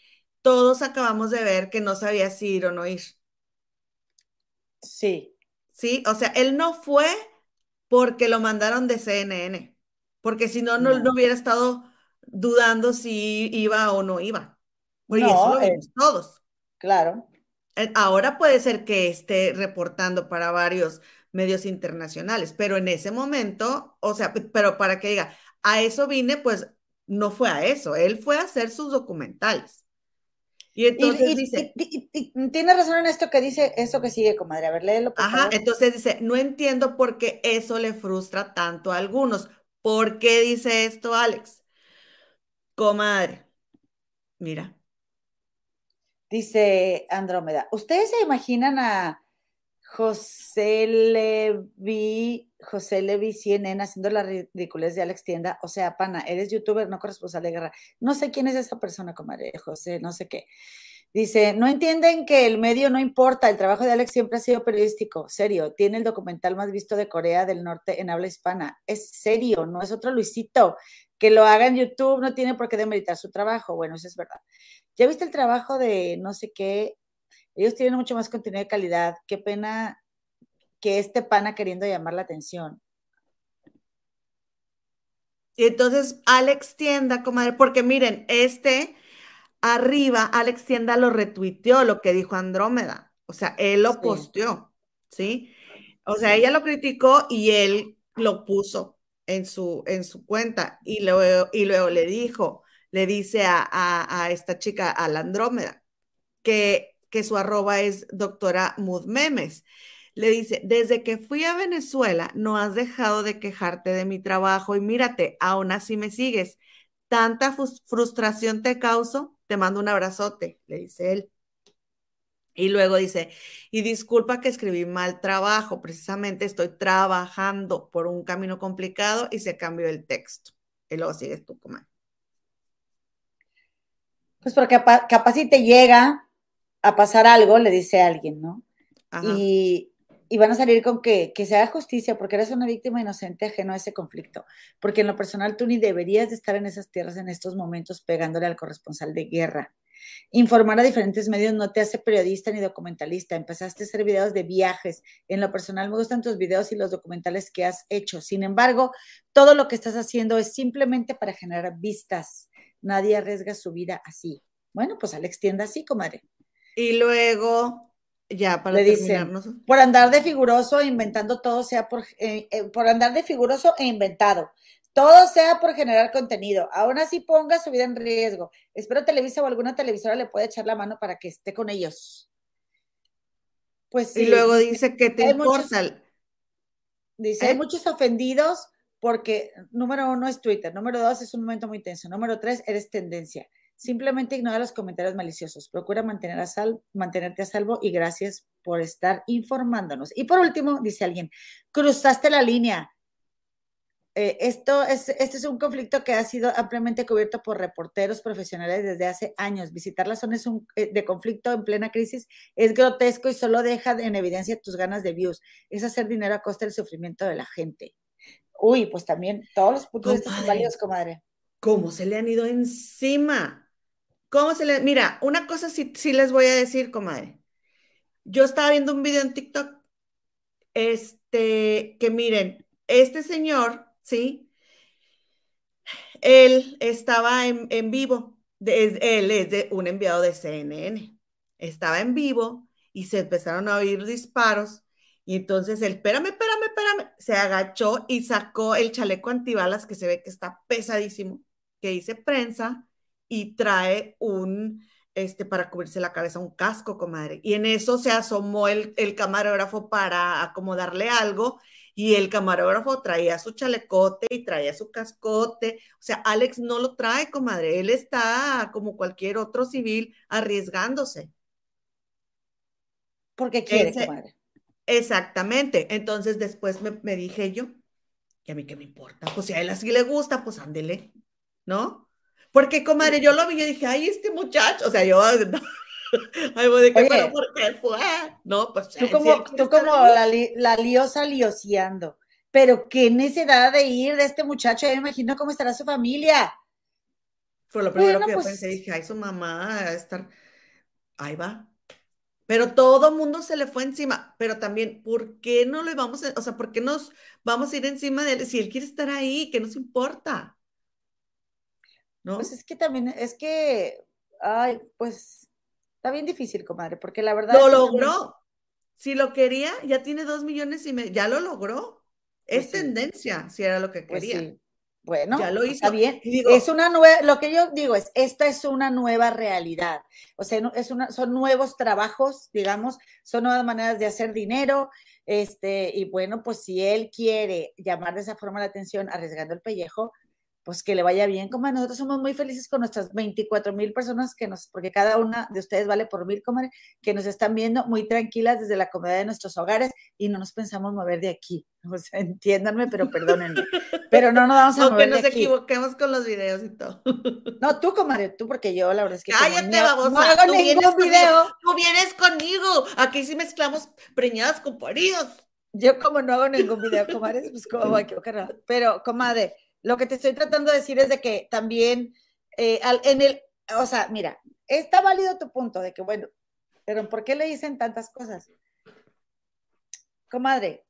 Speaker 1: todos acabamos de ver que no sabía si ir o no ir.
Speaker 2: Sí.
Speaker 1: ¿Sí? O sea, él no fue porque lo mandaron de CNN, porque si no, no,
Speaker 2: No.
Speaker 1: no hubiera estado dudando si iba o no iba. Porque
Speaker 2: No,
Speaker 1: eso lo
Speaker 2: eh,
Speaker 1: vimos todos.
Speaker 2: Claro.
Speaker 1: Eh, Ahora puede ser que esté reportando para varios medios internacionales, pero en ese momento, o sea, pe- pero para que diga, a eso vine, pues no fue a eso, él fue a hacer sus documentales. Y entonces
Speaker 2: y-
Speaker 1: dice,
Speaker 2: y- tiene razón en esto que dice, eso que sigue, comadre. A ver, léelo, por
Speaker 1: ajá,
Speaker 2: favor.
Speaker 1: entonces dice, no entiendo por qué eso le frustra tanto a algunos. ¿Por qué dice esto, Alex? Comadre, mira,
Speaker 2: Dice Andrómeda, ¿ustedes se imaginan a José Levi, José Levi CNN haciendo la ridiculez de Alex Tienda? O sea, pana, eres youtuber, no corresponsal de guerra. No sé quién es esa persona, comadre, José, no sé qué. Dice, no entienden que el medio no importa, el trabajo de Alex siempre ha sido periodístico, serio, tiene el documental más visto de Corea del Norte en habla hispana, es serio, no es otro Luisito, que lo haga en YouTube no tiene por qué demeritar su trabajo, bueno, eso es verdad. ¿Ya viste el trabajo de no sé qué? Ellos tienen mucho más contenido de calidad, qué pena que este pana queriendo llamar la atención.
Speaker 1: y entonces Alex Tienda, comadre, porque miren, este arriba, Alex Tienda lo retuiteó, lo que dijo Andrómeda. O sea, él lo
Speaker 2: Sí.
Speaker 1: posteó, ¿sí? O sea, ella lo criticó y él lo puso en su, en su cuenta. Y luego, y luego le dijo, le dice a, a- esta chica, a la Andrómeda, que, que su arroba es doctora Mood Memes. Le dice, desde que fui a Venezuela no has dejado de quejarte de mi trabajo y mírate, aún así me sigues. Tanta frus- frustración te causo, te mando un abrazote, le dice él. Y luego dice, y disculpa que escribí mal trabajo, precisamente estoy trabajando por un camino complicado y se cambió el texto. Y luego sigues tú, comadre.
Speaker 2: Pues porque capa- capaz si te llega a pasar algo, le dice a alguien, ¿no?
Speaker 1: Ajá.
Speaker 2: Y, y van a salir con que, que se haga justicia porque eres una víctima inocente ajeno a ese conflicto. Porque en lo personal tú ni deberías de estar en esas tierras en estos momentos pegándole al corresponsal de guerra. Informar a diferentes medios no te hace periodista ni documentalista. Empezaste a hacer videos de viajes. En lo personal me gustan tus videos y los documentales que has hecho. Sin embargo, todo lo que estás haciendo es simplemente para generar vistas. Nadie arriesga su vida así. Bueno, pues Alex tienda así, comadre.
Speaker 1: Y luego, ya para
Speaker 2: Le dicen. Por andar de figuroso e inventando todo sea por, eh, eh, por andar de figuroso e inventado. Todo sea por generar contenido. Aún así ponga su vida en riesgo. Espero Televisa o alguna televisora le pueda echar la mano para que esté con ellos. Pues sí.
Speaker 1: y luego dice que te
Speaker 2: muchos-
Speaker 1: importa.
Speaker 2: Dice,
Speaker 1: ¿Eh?
Speaker 2: hay muchos ofendidos porque, número uno, es Twitter. Número dos, es un momento muy tenso. Número tres, eres tendencia. Simplemente ignora los comentarios maliciosos. Procura mantener mantenerte a salvo y gracias por estar informándonos. Y por último, dice alguien, cruzaste la línea. Eh, esto es, este es un conflicto que ha sido ampliamente cubierto por reporteros profesionales desde hace años. Visitar las zonas eh, de conflicto en plena crisis es grotesco y solo deja en evidencia tus ganas de views. Es hacer dinero a costa del sufrimiento de la gente. Uy, pues también todos los puntos de estos válidos, comadre.
Speaker 1: ¿Cómo se le han ido encima? ¿Cómo se le... Mira, una cosa sí, sí les voy a decir, comadre. Yo estaba viendo un video en TikTok, este, que miren, este señor, ¿sí? Él estaba en, en vivo, de- él es de un enviado de CNN. Estaba en vivo y se empezaron a oír disparos y entonces él, espérame, espérame, espérame, se agachó y sacó el chaleco antibalas que se ve que está pesadísimo, que dice prensa y trae un, este, para cubrirse la cabeza, un casco, comadre. Y en eso se asomó el, el camarógrafo para acomodarle algo y el camarógrafo traía su chalecote y traía su cascote. O sea, Alex no lo trae, comadre. Él está como cualquier otro civil arriesgándose.
Speaker 2: Porque quiere,
Speaker 1: Ese-
Speaker 2: comadre.
Speaker 1: Exactamente. Entonces después me, me dije yo, ¿y a mí qué me importa? Pues si a él así le gusta, pues ándele, ¿no? Porque, comadre, yo lo vi y dije, ay, este muchacho, o sea, yo, <laughs> ay, pues, ¿de qué,
Speaker 2: Oye.
Speaker 1: pero por qué fue? No, pues
Speaker 2: Tú como, tú como la, la liosa lioseando. Pero qué necesidad de ir de este muchacho. Yo me imagino cómo estará su familia.
Speaker 1: Fue lo primero
Speaker 2: Bueno,
Speaker 1: que yo
Speaker 2: pues-
Speaker 1: pensé, dije, ay, su mamá a estar, ahí va. Pero todo mundo se le fue encima, pero también, ¿por qué no le vamos a, o sea, por qué nos vamos a ir encima de él? Si él quiere estar ahí, que nos importa? ¿No?
Speaker 2: Pues es que también, es que, ay, pues está bien difícil, comadre, porque la verdad.
Speaker 1: Lo
Speaker 2: es
Speaker 1: logró. Si lo quería, ya tiene dos millones y medio, ya lo logró. Es
Speaker 2: Pues sí.
Speaker 1: tendencia, si era lo que
Speaker 2: Pues
Speaker 1: quería.
Speaker 2: sí. Bueno,
Speaker 1: Ya lo
Speaker 2: está
Speaker 1: hizo.
Speaker 2: bien.
Speaker 1: Y digo-
Speaker 2: es una nueva, lo que yo digo es, esta es una nueva realidad. O sea, no- es una, son nuevos trabajos, digamos, son nuevas maneras de hacer dinero. Este, y bueno, pues si él quiere llamar de esa forma la atención, arriesgando el pellejo, pues que le vaya bien, como nosotros somos muy felices con nuestras 24 mil personas que nos, porque cada una de ustedes vale por mil, comadre, que nos están viendo muy tranquilas desde la comodidad de nuestros hogares y no nos pensamos mover de aquí. <laughs> O sea, entiéndanme, pero perdónenme. <laughs> Pero no nos vamos a
Speaker 1: Aunque
Speaker 2: mover
Speaker 1: nos
Speaker 2: de aquí.
Speaker 1: equivoquemos con los videos y todo. <laughs>
Speaker 2: No, tú, comadre, tú, porque yo la verdad es que
Speaker 1: Cállate,
Speaker 2: no-
Speaker 1: babosa.
Speaker 2: no hago
Speaker 1: Tú vienes
Speaker 2: ningún
Speaker 1: conmigo.
Speaker 2: video.
Speaker 1: Tú vienes conmigo. Aquí sí mezclamos preñadas con paridos.
Speaker 2: Yo como no hago ningún video, comadre, pues como voy a equivocar. Pero, comadre, lo que te estoy tratando de decir es de que también eh, en el, o sea, mira, está válido tu punto de que, bueno, pero ¿por qué le dicen tantas cosas? Comadre,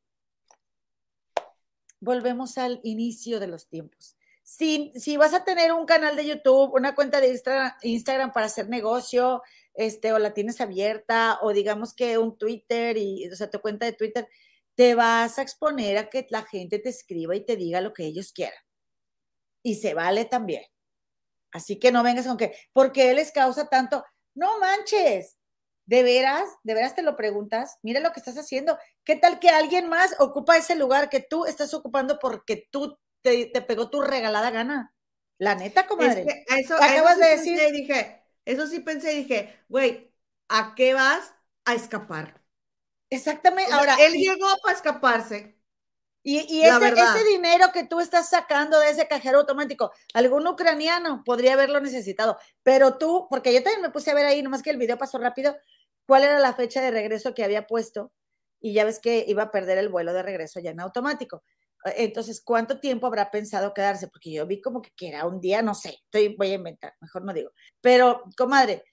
Speaker 2: volvemos al inicio de los tiempos. Si, si vas a tener un canal de YouTube, una cuenta de Instagram para hacer negocio, este, o la tienes abierta, o digamos que un Twitter, y, o sea, tu cuenta de Twitter, te vas a exponer a que la gente te escriba y te diga lo que ellos quieran. Y se vale también. Así que no vengas con que, ¿por qué les causa tanto? No manches. De veras, de veras te lo preguntas. Mira lo que estás haciendo. ¿Qué tal que alguien más ocupa ese lugar que tú estás ocupando porque tú te, te pegó tu regalada gana? La neta,
Speaker 1: Es
Speaker 2: comadre.
Speaker 1: que a eso,
Speaker 2: acabas
Speaker 1: sí
Speaker 2: de
Speaker 1: pensé
Speaker 2: decir-
Speaker 1: y dije, Eso sí pensé y dije, güey, ¿a qué vas? A escapar.
Speaker 2: Exactamente.
Speaker 1: O sea,
Speaker 2: Ahora,
Speaker 1: él
Speaker 2: y-
Speaker 1: llegó para escaparse.
Speaker 2: Y, ese, dinero que tú estás sacando de ese cajero automático, algún ucraniano podría haberlo necesitado, pero tú, porque yo también me puse a ver ahí, nomás que el video pasó rápido, cuál era la fecha de regreso que había puesto y ya ves que iba a perder el vuelo de regreso ya en automático. Eh, Entonces, ¿cuánto tiempo habrá pensado quedarse? Porque yo vi como que, que era un día, no sé, estoy, voy a inventar, mejor no digo. Pero, comadre,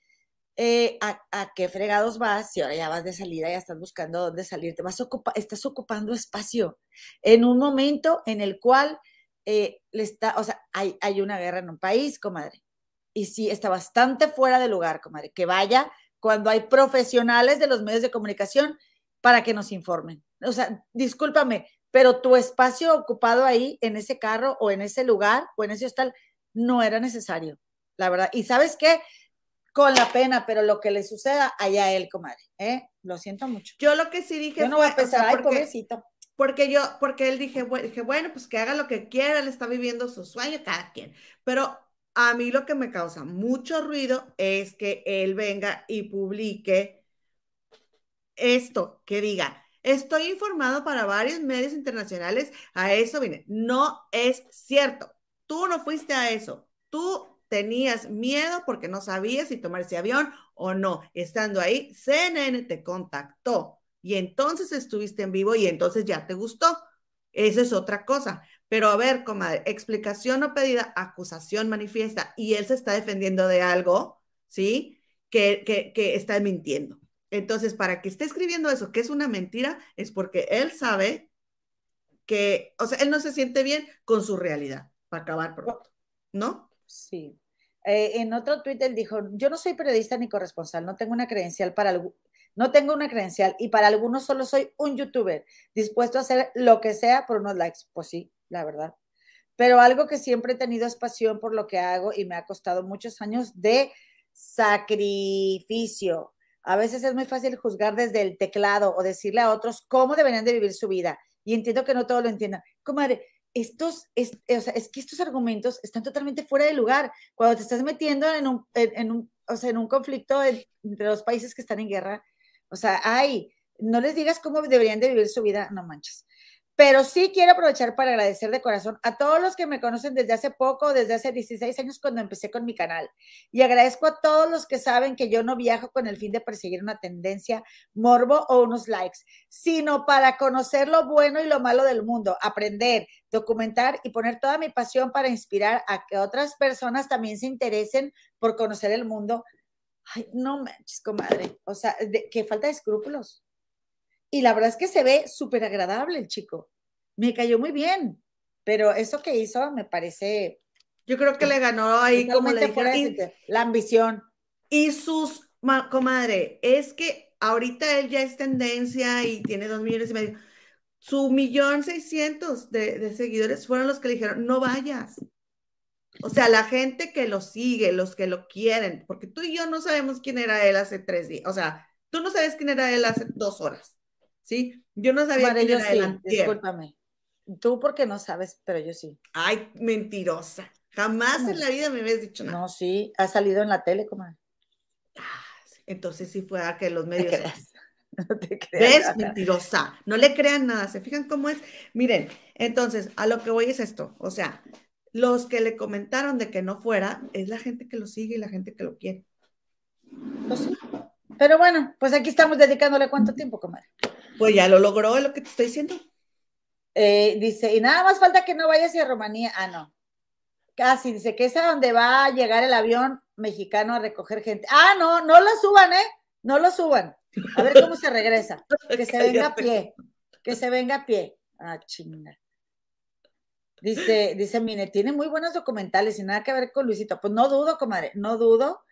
Speaker 2: eh, ¿a, a qué fregados vas? Si ahora ya vas de salida, ya estás buscando dónde salir, te vas estás ocupando espacio en un momento en el cual eh, está, o sea, hay, hay una guerra en un país, comadre. Y sí, está bastante fuera de lugar, comadre, que vaya cuando hay profesionales de los medios de comunicación para que nos informen. O sea, discúlpame, pero tu espacio ocupado ahí en ese carro o en ese lugar o en ese hostal no era necesario, la verdad. Y sabes qué, con la pena, pero lo que le suceda allá él, comadre, ¿eh? Lo siento mucho.
Speaker 1: Yo lo que sí dije
Speaker 2: Yo no
Speaker 1: fue,
Speaker 2: voy a
Speaker 1: o sea,
Speaker 2: pensar, ay,
Speaker 1: porque-
Speaker 2: pobrecito.
Speaker 1: Porque yo, porque él dije, bueno, dije, bueno, pues que haga lo que quiera, él está viviendo su sueño, cada quien. Pero a mí lo que me causa mucho ruido es que él venga y publique esto, que diga, estoy informado para varios medios internacionales, a eso vine. No es cierto. Tú no fuiste a eso. Tú tenías miedo porque no sabías si tomar ese avión o no. Estando ahí, CNN te contactó y entonces estuviste en vivo y entonces ya te gustó. Esa es otra cosa. Pero a ver, comadre, explicación no pedida, acusación manifiesta y él se está defendiendo de algo, ¿sí? Que, que, que está mintiendo. Entonces, para que esté escribiendo eso, que es una mentira, es porque él sabe que, o sea, él no se siente bien con su realidad, para acabar pronto, ¿no?
Speaker 2: Sí. Eh, en otro tuit él dijo, yo no soy periodista ni corresponsal, no tengo una credencial para algo, no tengo una credencial y para algunos solo soy un youtuber dispuesto a hacer lo que sea por unos likes. Pues sí, la verdad. Pero algo que siempre he tenido es pasión por lo que hago y me ha costado muchos años de sacrificio. A veces es muy fácil juzgar desde el teclado o decirle a otros cómo deberían de vivir su vida. Y entiendo que no todos lo entiendan. Comadre, estos, es, o sea, es que estos argumentos están totalmente fuera de lugar. Cuando te estás metiendo en un, en, en un, o sea, en un conflicto en, entre los países que están en guerra, o sea, ay, no les digas cómo deberían de vivir su vida, no manches. Pero sí quiero aprovechar para agradecer de corazón a todos los que me conocen desde hace poco, desde hace 16 años cuando empecé con mi canal. Y agradezco a todos los que saben que yo no viajo con el fin de perseguir una tendencia, morbo o unos likes, sino para conocer lo bueno y lo malo del mundo, aprender, documentar y poner toda mi pasión para inspirar a que otras personas también se interesen por conocer el mundo. Ay, no manches, comadre. O sea, de, que falta de escrúpulos. Y la verdad es que se ve súper agradable el chico. Me cayó muy bien, pero eso que hizo me parece...
Speaker 1: Yo creo que le ganó ahí como le
Speaker 2: de la ambición.
Speaker 1: Y sus, ma, comadre, es que ahorita él ya es tendencia y tiene dos millones y medio. Su millón seiscientos de, de seguidores fueron los que le dijeron, no vayas. O sea, la gente que lo sigue, los que lo quieren, porque tú y yo no sabemos quién era él hace tres días. O sea, tú no sabes quién era él hace dos horas. ¿Sí? Yo no sabía
Speaker 2: Madre,
Speaker 1: quién
Speaker 2: yo
Speaker 1: era
Speaker 2: sí,
Speaker 1: él antier.
Speaker 2: discúlpame. Tú porque no sabes, pero yo sí.
Speaker 1: Ay, mentirosa. Jamás
Speaker 2: No.
Speaker 1: en la vida me habías dicho nada.
Speaker 2: No, sí, ha salido en la tele, comadre.
Speaker 1: Entonces sí fue a que los medios...
Speaker 2: te creas. <laughs> No te creas.
Speaker 1: ¿Ves? Mentirosa. No le crean nada. ¿Se fijan cómo es? Miren, entonces, a lo que voy es esto. O sea, los que le comentaron de que no fuera es la gente que lo sigue y la gente que lo quiere.
Speaker 2: Pues sí. Pero bueno, pues aquí estamos dedicándole cuánto tiempo, comadre.
Speaker 1: Pues ya lo logró, es lo que te estoy diciendo.
Speaker 2: Eh, dice, y nada más falta que no vayas a Rumanía. Ah, no. Casi, dice que es a donde va a llegar el avión mexicano a recoger gente. Ah, no, no lo suban, ¿eh? No lo suban. A ver cómo se regresa. <laughs> Que se venga a pie. Que se venga a pie. Ah, chinga. Dice, dice, mire, tiene muy buenos documentales y nada que ver con Luisito. Pues no dudo, comadre, no dudo,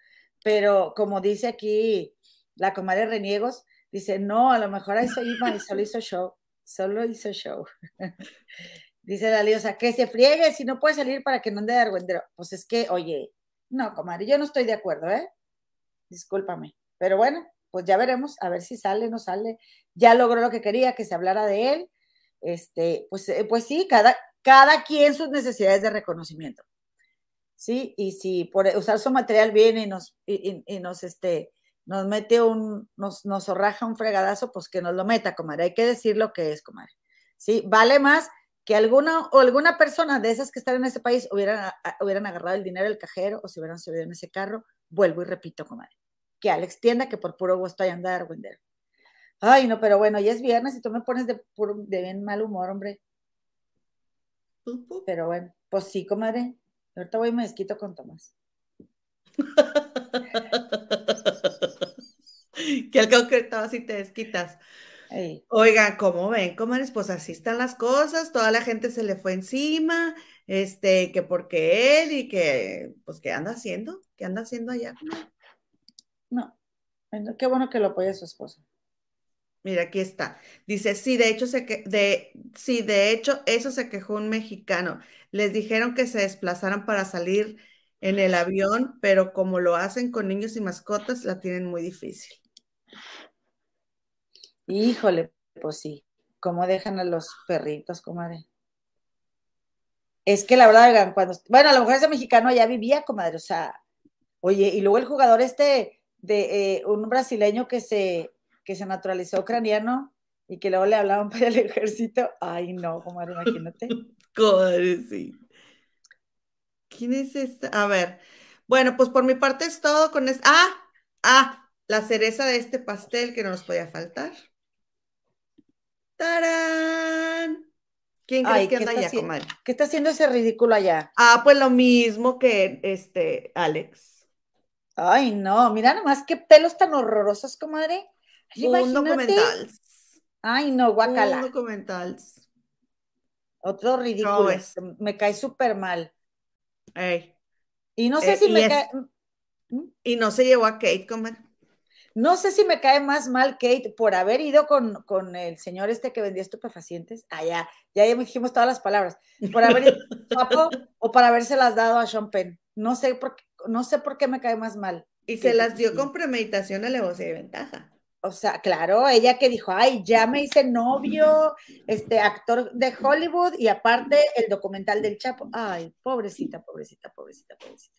Speaker 2: pero como dice aquí la comadre Reniegos, dice, no, a lo mejor ahí iba y solo hizo show, solo hizo show. <laughs> dice la liosa, que se friegue si no puede salir para que no ande de argüendero. Pues es que, oye, no, comadre, yo no estoy de acuerdo, ¿eh? Discúlpame. Pero bueno, pues ya veremos, a ver si sale, no sale. Ya logró lo que quería, que se hablara de él. Este, pues, eh, pues sí, cada, cada quien sus necesidades de reconocimiento. ¿sí? Y si por usar su material viene y nos, y, y- y nos, este, nos mete un, nos, nos zorraja un fregadazo, pues que nos lo meta, comadre. Hay que decir lo que es, comadre. ¿Sí? Vale más que alguna o alguna persona de esas que están en ese país hubieran, hubieran agarrado el dinero del cajero o se hubieran subido en ese carro. Vuelvo y repito, comadre. Que Alex tienda que por puro gusto ahí anda Argüendero. Ay, no, pero bueno, ya es viernes y tú me pones de, puro, de bien mal humor, hombre. Pero bueno, pues sí, comadre. Ahorita voy y me desquito con Tomás. <laughs>
Speaker 1: que al ahorita si te desquitas.
Speaker 2: Ey.
Speaker 1: Oigan, ¿cómo ven, comadres? Pues así están las cosas, toda la gente se le fue encima, este, que porque él y que, pues, ¿qué anda haciendo? ¿Qué anda haciendo allá?
Speaker 2: No, bueno, qué bueno que lo apoya su esposa.
Speaker 1: Mira, aquí está. Dice, sí, de hecho, se que, de, sí, de hecho, eso se quejó un mexicano. Les dijeron que se desplazaran para salir en el avión, pero como lo hacen con niños y mascotas, la tienen muy difícil.
Speaker 2: Híjole, pues sí. ¿Cómo dejan a los perritos, comadre? Es que la verdad, cuando. Bueno, a lo mejor ese mexicano ya vivía, comadre. O sea, oye, y luego el jugador este de eh, un brasileño que se, que se naturalizó ucraniano y que luego le hablaban <laughs> para el ejército. Ay, no, comadre, imagínate. <laughs>
Speaker 1: Comadre, sí. ¿Quién es esta? A ver. Bueno, pues por mi parte es todo con este. Ah, ah, la cereza de este pastel que no nos podía faltar. ¡Tarán! ¿Quién crees que
Speaker 2: ¿qué
Speaker 1: anda allá, comadre?
Speaker 2: ¿Qué está haciendo ese ridículo allá?
Speaker 1: Ah, pues lo mismo que este Alex.
Speaker 2: Ay, no, mira nomás qué pelos tan horrorosos, comadre. Ay,
Speaker 1: Un
Speaker 2: imagínate.
Speaker 1: documental.
Speaker 2: Ay, no,
Speaker 1: Un
Speaker 2: guacala.
Speaker 1: documental.
Speaker 2: Otro
Speaker 1: ¿Cómo
Speaker 2: ridículo.
Speaker 1: ves?
Speaker 2: Me cae súper mal.
Speaker 1: Ey.
Speaker 2: Y no sé
Speaker 1: Eh,
Speaker 2: si me
Speaker 1: es-
Speaker 2: cae,
Speaker 1: Y no se llevó a Kate, comadre.
Speaker 2: No sé si me cae más mal Kate por haber ido con, con el señor este que vendía estupefacientes. Ah, ya, ya, dijimos todas las palabras. Por haber ido guapo o para habérselas dado a Sean Penn. No sé por qué, no sé por qué me cae más mal.
Speaker 1: Y se las dio con premeditación, alevosía y ventaja.
Speaker 2: O sea, claro, ella que dijo, ay, ya me hice novio, este actor de Hollywood y aparte el documental del Chapo. Ay, pobrecita, pobrecita, pobrecita, pobrecita.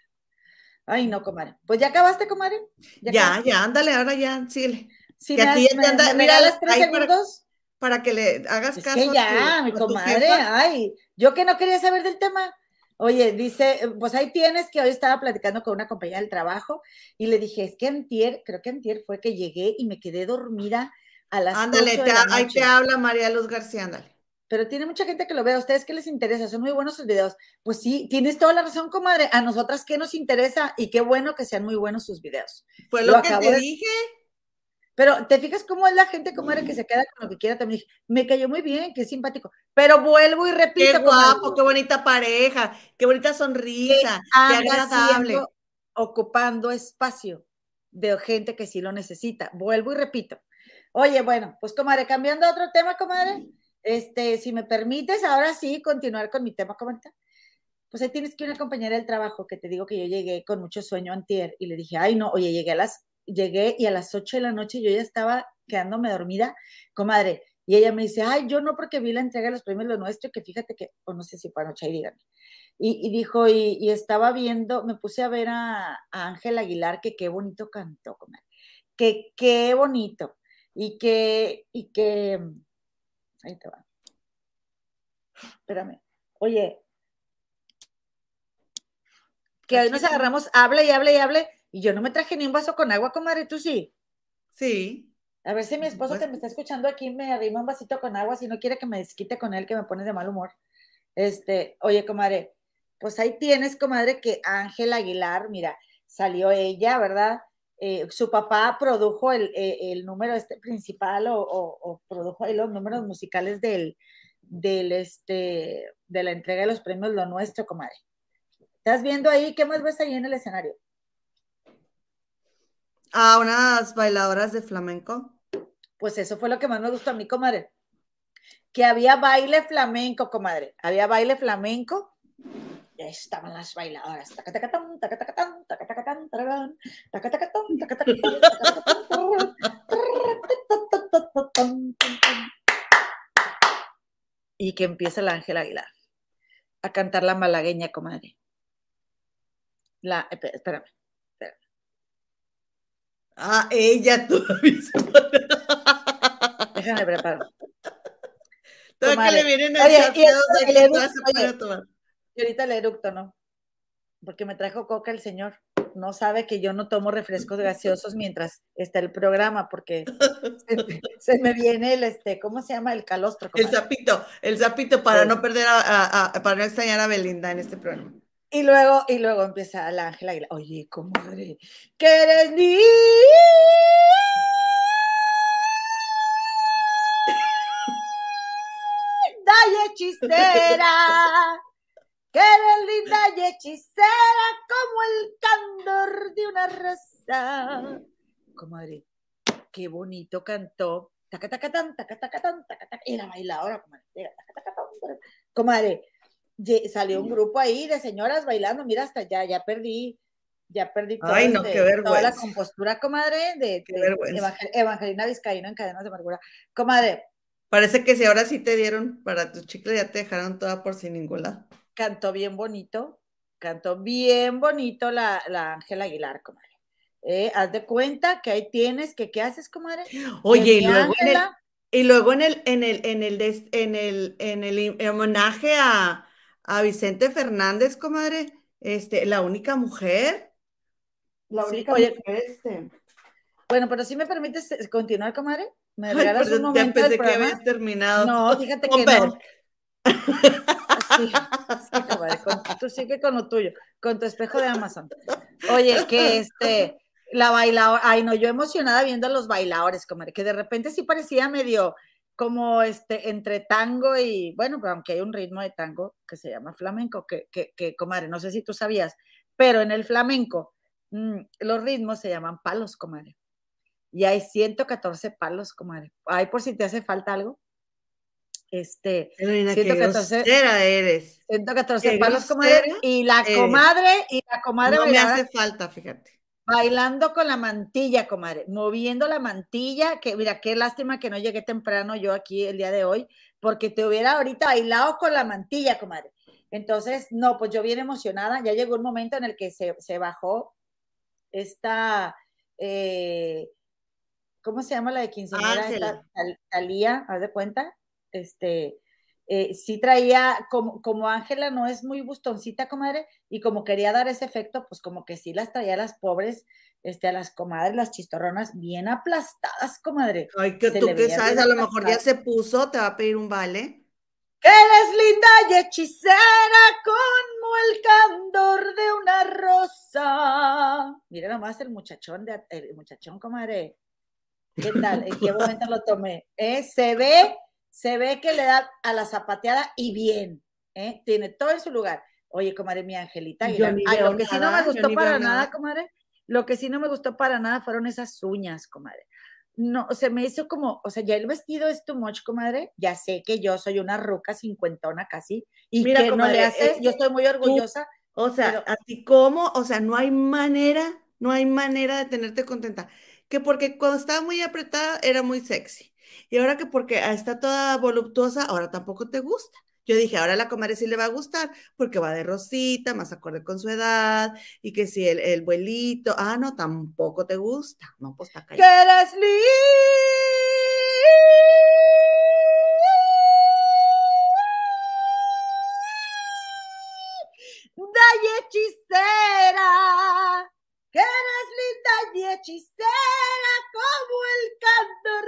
Speaker 2: Ay, no, comadre. Pues ya acabaste, comadre.
Speaker 1: Ya,
Speaker 2: acabaste?
Speaker 1: ya, ándale, ahora ya, síguele.
Speaker 2: Sí,
Speaker 1: que
Speaker 2: me,
Speaker 1: aquí ya te anda-
Speaker 2: me
Speaker 1: mira,
Speaker 2: regalas tres
Speaker 1: para-
Speaker 2: segundos.
Speaker 1: Para que le hagas
Speaker 2: Es
Speaker 1: caso.
Speaker 2: que ya,
Speaker 1: tu-
Speaker 2: mi comadre, ay, yo que no quería saber del tema. Oye, dice, pues ahí tienes que hoy estaba platicando con una compañera del trabajo y le dije, es que antier, creo que antier fue que llegué y me quedé dormida a las
Speaker 1: Ándale,
Speaker 2: 8
Speaker 1: te-
Speaker 2: de la
Speaker 1: ahí te habla María Luz García, ándale.
Speaker 2: Pero tiene mucha gente que lo ve. ¿A ustedes qué les interesa? Son muy buenos sus videos. Pues sí, tienes toda la razón, comadre. A nosotras qué nos interesa y qué bueno que sean muy buenos sus videos.
Speaker 1: Fue
Speaker 2: Lo
Speaker 1: lo, que te
Speaker 2: de-
Speaker 1: dije.
Speaker 2: Pero te fijas cómo es la gente, comadre, que se queda con lo que quiera. También dije, me cayó muy bien, qué simpático. Pero vuelvo y repito,
Speaker 1: Qué guapo,
Speaker 2: comadre,
Speaker 1: qué bonita pareja, qué bonita sonrisa, qué agradable.
Speaker 2: siendo- ocupando espacio de gente que sí lo necesita. Vuelvo y repito. Oye, bueno, pues comadre, cambiando a otro tema, comadre, este, si me permites, ahora sí, continuar con mi tema, comadre. Pues ahí tienes que una compañera del trabajo que te digo que yo llegué con mucho sueño antier y le dije, ay no, oye, llegué a las, llegué y a las 8 de la noche yo ya estaba quedándome dormida, comadre, y ella me dice, ay, yo no porque vi la entrega de los premios Lo Nuestro, que fíjate que, o no sé si fue anoche, ahí díganme. Y, dijo, y, y estaba viendo, me puse a ver a Ángel Aguilar, que qué bonito cantó, comadre, que qué bonito, y que, y que, ahí te va. Espérame, oye, que hoy nos agarramos, hable y hable y hable, y yo no me traje ni un vaso con agua, comadre, tú sí.
Speaker 1: Sí.
Speaker 2: A ver si mi esposo
Speaker 1: Pues-
Speaker 2: que me está escuchando aquí me arrima un vasito con agua, si no quiere que me desquite con él, que me pone de mal humor. Este, oye, comadre, pues ahí tienes, comadre, que Ángel Aguilar, mira, salió ella, ¿verdad? Eh, su papá produjo el, eh, el número este principal o, o- o produjo ahí los números musicales del, del este, de la entrega de los premios Lo Nuestro, comadre. ¿Estás viendo ahí? ¿Qué más ves ahí en el escenario?
Speaker 1: A unas bailadoras de flamenco.
Speaker 2: Pues eso fue lo que más me gustó a mí, comadre. Que había baile flamenco, comadre. Había baile flamenco. Y ahí estaban las bailadoras. Y que empieza el Ángel Aguilar a cantar la malagueña, comadre. La, esp- espérame.
Speaker 1: Ah, ella todavía se
Speaker 2: Déjame preparar.
Speaker 1: Todavía que le vienen a
Speaker 2: Oye,
Speaker 1: pueden
Speaker 2: oye.
Speaker 1: tomar.
Speaker 2: Y ahorita el eructo, ¿no? Porque me trajo coca el señor. No sabe que yo no tomo refrescos gaseosos mientras está el programa, porque <laughs> se, se me viene el, este, ¿cómo se llama? El calostro.
Speaker 1: El sapito, el sapito para
Speaker 2: Sí.
Speaker 1: no perder a, a- a- para no extrañar a Belinda en este programa.
Speaker 2: Y luego, y luego empieza la Ángela Aguilar. Oye, comadre, que eres linda <laughs> y hechicera. Que eres linda y hechicera como el candor de una rosa. Comadre, qué bonito cantó. Taca, taca, tan, taca, taca, tan, taca, taca. Y la bailadora, comadre. Comadre, salió un grupo ahí de señoras bailando, mira, hasta ya, ya perdí, ya perdí todo
Speaker 1: Ay, no,
Speaker 2: este-
Speaker 1: qué
Speaker 2: toda la
Speaker 1: vergüenza.
Speaker 2: compostura, comadre, de,
Speaker 1: Qué
Speaker 2: de
Speaker 1: vergüenza.
Speaker 2: Evangel- Evangelina Vizcaíno en Cadenas de Amargura. Comadre,
Speaker 1: Parece que si ahora sí te dieron para tu chicle, ya te dejaron toda por sin ningún lado.
Speaker 2: Cantó bien bonito, cantó bien bonito la, la Ángela Aguilar, comadre. Eh, haz de cuenta que ahí tienes, que qué haces, comadre.
Speaker 1: Oye, y luego en el, y luego en el, en el, en el, des- en el, en el homenaje a, a Vicente Fernández, comadre, este, la única mujer. La
Speaker 2: Sí,
Speaker 1: única
Speaker 2: oye,
Speaker 1: mujer, este.
Speaker 2: Bueno, pero si me permites continuar, comadre, me
Speaker 1: Ay,
Speaker 2: regalas
Speaker 1: perdón,
Speaker 2: un
Speaker 1: ya
Speaker 2: momento del
Speaker 1: pensé que
Speaker 2: programa.
Speaker 1: habías terminado.
Speaker 2: No, fíjate que no. Sí, sí, con- tú sigue con lo tuyo, con tu espejo de Amazon. Oye, que este, la bailadora, ay no, yo emocionada viendo a los bailadores, comadre, que de repente sí parecía medio como este, entre tango y, bueno, pero aunque hay un ritmo de tango que se llama flamenco, que, que, que comadre, no sé si tú sabías, pero en el flamenco mm, los ritmos se llaman palos, comadre. Y hay 114 palos, comadre. Ay, por si te hace falta algo. Este,
Speaker 1: Carolina, qué
Speaker 2: 114
Speaker 1: grosera eres.
Speaker 2: 114
Speaker 1: Qué
Speaker 2: palos, comadre.
Speaker 1: grosera
Speaker 2: Y la
Speaker 1: eres.
Speaker 2: comadre, y la comadre
Speaker 1: No me hace falta, fíjate.
Speaker 2: bailando con la mantilla, comadre, moviendo la mantilla, que mira, qué lástima que no llegué temprano yo aquí el día de hoy, porque te hubiera ahorita bailado con la mantilla, comadre. Entonces, no, pues yo bien emocionada, ya llegó un momento en el que se, se bajó esta, eh, ¿cómo se llama la de quinceañera? Talía, haz de cuenta, este, eh, sí traía, como, como Ángela no es muy bustoncita, comadre, y como quería dar ese efecto, pues como que sí las traía a las pobres, este, a las comadres, las chistorronas, bien aplastadas, comadre.
Speaker 1: Ay, que
Speaker 2: Se
Speaker 1: tú
Speaker 2: veía
Speaker 1: sabes, a lo mejor ya se puso, te va a pedir un vale.
Speaker 2: Eres linda y hechicera como el candor de una rosa. Mira nomás el muchachón, de, el muchachón, comadre. ¿Qué tal? ¿En qué <laughs> momento lo tomé? ¿Eh? Se ve, se ve que le da a la zapateada y bien. ¿eh? Tiene todo en su lugar. Oye, comadre, mi Angelita Ay, lo que sí no me gustó para nada,
Speaker 1: nada.
Speaker 2: comadre, lo que sí no me gustó para nada fueron esas uñas, comadre. No, se me hizo como, o sea, ya el vestido es too much, comadre. Ya sé que yo soy una ruca cincuentona casi y
Speaker 1: Mira,
Speaker 2: que no
Speaker 1: comadre,
Speaker 2: le
Speaker 1: es
Speaker 2: hace,
Speaker 1: que
Speaker 2: yo estoy muy orgullosa.
Speaker 1: O sea,
Speaker 2: Pero-
Speaker 1: a ti cómo, o sea, no hay manera, no hay manera de tenerte contenta. Que porque cuando estaba muy apretada era muy sexy. Y ahora que porque está toda voluptuosa, ahora tampoco te gusta. Yo dije, ahora la comadre sí le va a gustar, porque va de rosita, más acorde con su edad, y que si el, el vuelito, ah, no, tampoco te gusta. No, pues está
Speaker 2: Que
Speaker 1: callada.
Speaker 2: eres linda y hechicera. Que eres linda y hechicera como el candor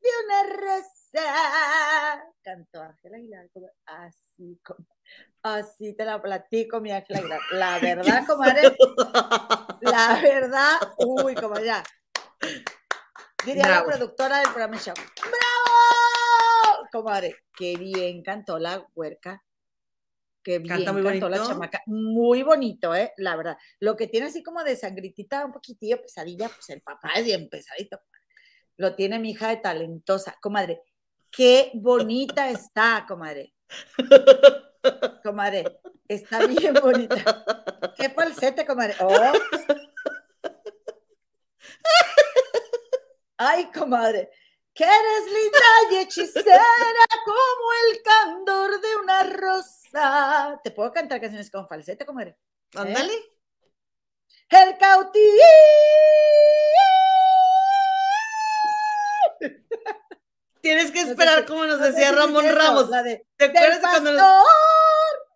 Speaker 2: de una rosa. Cantó Ángela Aguilar como- así como así te la platico, mi Ángela Aguilar. La <laughs> verdad, comadre, la verdad, uy, como ya. Diría
Speaker 1: Bravo.
Speaker 2: la productora del programa Show. ¡Bravo! Comadre, qué bien cantó la huerca. Qué bien
Speaker 1: Canta muy
Speaker 2: cantó la
Speaker 1: bonito.
Speaker 2: chamaca. Muy bonito, ¿eh? La verdad. Lo que tiene así como de sangritita, un poquitillo pesadilla, pues el papá es bien pesadito. Lo tiene mi hija de talentosa. Comadre, qué bonita está, comadre. Comadre, está bien bonita. Qué falsete, comadre. Oh. Ay, comadre, que eres linda y hechicera como el candor de una rosa. ¿Te puedo cantar canciones con falsete, comadre?
Speaker 1: Ándale.
Speaker 2: el cautivo.
Speaker 1: Tienes que
Speaker 2: No sé
Speaker 1: esperar como nos
Speaker 2: no
Speaker 1: decía Ramón
Speaker 2: eso,
Speaker 1: Ramos.
Speaker 2: La de,
Speaker 1: ¿Te acuerdas cuando nos-.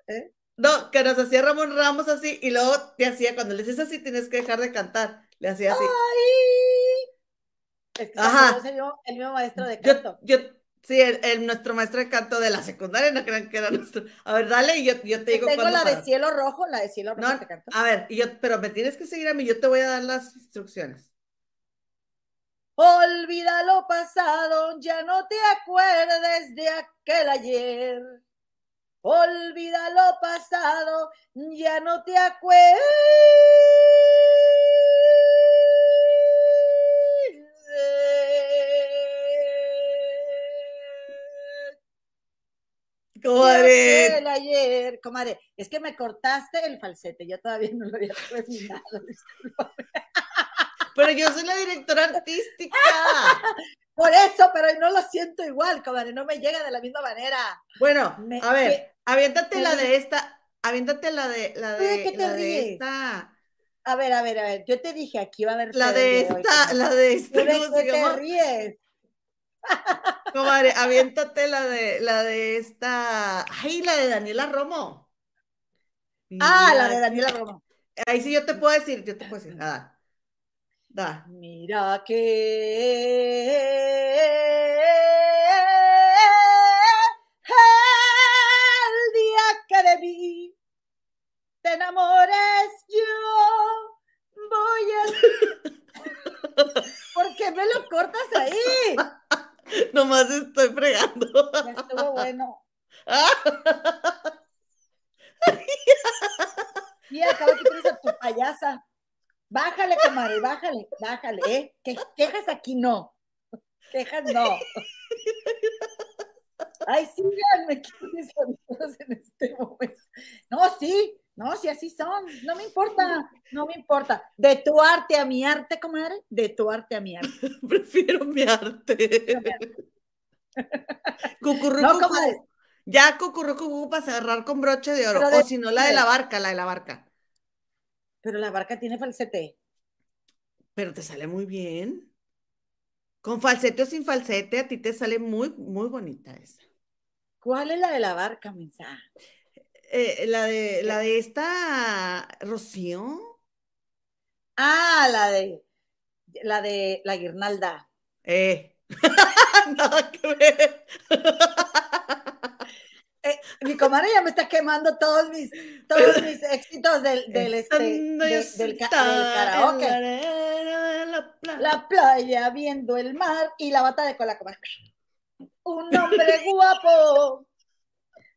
Speaker 2: ¿Eh?
Speaker 1: No, que nos hacía Ramón Ramos así y luego te hacía, cuando le dices así, tienes que dejar de cantar. Le hacía así.
Speaker 2: Ay. Es que
Speaker 1: Ajá.
Speaker 2: el mismo, el mismo maestro de canto.
Speaker 1: yo, sí, el, el- nuestro maestro de canto de la secundaria, no crean que era nuestro. A ver, dale y yo, yo te digo
Speaker 2: Tengo la de cielo rojo, la de cielo rojo
Speaker 1: No,
Speaker 2: te canto.
Speaker 1: a ver, y yo, pero me tienes que seguir a mí, yo te voy a dar las instrucciones.
Speaker 2: Olvida lo pasado, ya no te acuerdes de aquel ayer. Olvida lo pasado, ya no te acuerdes.
Speaker 1: Comadre,
Speaker 2: aquel ayer, comadre, es que me cortaste el falsete, yo todavía no lo había terminado. <laughs>
Speaker 1: pero yo soy la directora artística. <laughs>
Speaker 2: Por eso, pero no lo siento igual, comadre, no me llega de la misma manera.
Speaker 1: Bueno,
Speaker 2: Me-
Speaker 1: a ver, aviéntate la de esta, aviéntate la de, la
Speaker 2: ¿Tú de
Speaker 1: de,
Speaker 2: qué te
Speaker 1: la de
Speaker 2: ríes?
Speaker 1: esta,
Speaker 2: A ver, a ver, a ver, yo te dije, aquí va a haber
Speaker 1: la de
Speaker 2: hoy,
Speaker 1: esta,
Speaker 2: comadre.
Speaker 1: la de
Speaker 2: ¿Tú
Speaker 1: esta,
Speaker 2: de
Speaker 1: ¿cómo se
Speaker 2: te
Speaker 1: llama?
Speaker 2: ríes? <laughs>
Speaker 1: Comadre, aviéntate la de, la de esta, ay, la de Daniela Romo.
Speaker 2: Ah, la
Speaker 1: Mira
Speaker 2: de Daniela
Speaker 1: que-
Speaker 2: Romo.
Speaker 1: Ahí sí yo te puedo decir, yo te puedo decir, nada. Da.
Speaker 2: Mira que el día que de mí te enamores yo voy a... <laughs> ¿Por qué me lo cortas ahí? <laughs>
Speaker 1: Nomás estoy fregando.
Speaker 2: Ya estuvo bueno. <laughs> Y acabo que tienes a tu payasa. Bájale, comadre, bájale, bájale, ¿eh? Que quejas aquí no. Quejas no. Ay, síganme, ¿quiénes son todos en este momento? No, sí, no, sí, así son. No me importa, no me importa. De tu arte a mi arte, comadre, de tu arte a mi arte. <laughs>
Speaker 1: Prefiero mi arte. Cucurru,
Speaker 2: No, comadre.
Speaker 1: Ya cucurru, cucú para cerrar con broche de oro.
Speaker 2: De-
Speaker 1: o si no, la de la barca, la de la barca.
Speaker 2: Pero la barca tiene falsete.
Speaker 1: Pero te sale muy bien. Con falsete o sin falsete, a ti te sale muy, muy bonita esa.
Speaker 2: ¿Cuál es la de la barca, mensa?
Speaker 1: Eh, la de, la de esta Rocío.
Speaker 2: Ah, la de la de la guirnalda.
Speaker 1: Eh. <laughs> Nada que ver. <laughs> <laughs>
Speaker 2: Eh, mi comadre ya me está quemando todos mis, todos mis <coughs> éxitos del, del, este, de- del, ca- karaoke.
Speaker 1: playa.
Speaker 2: La playa viendo el mar y la bata de cola, comadre. Un hombre <laughs> guapo.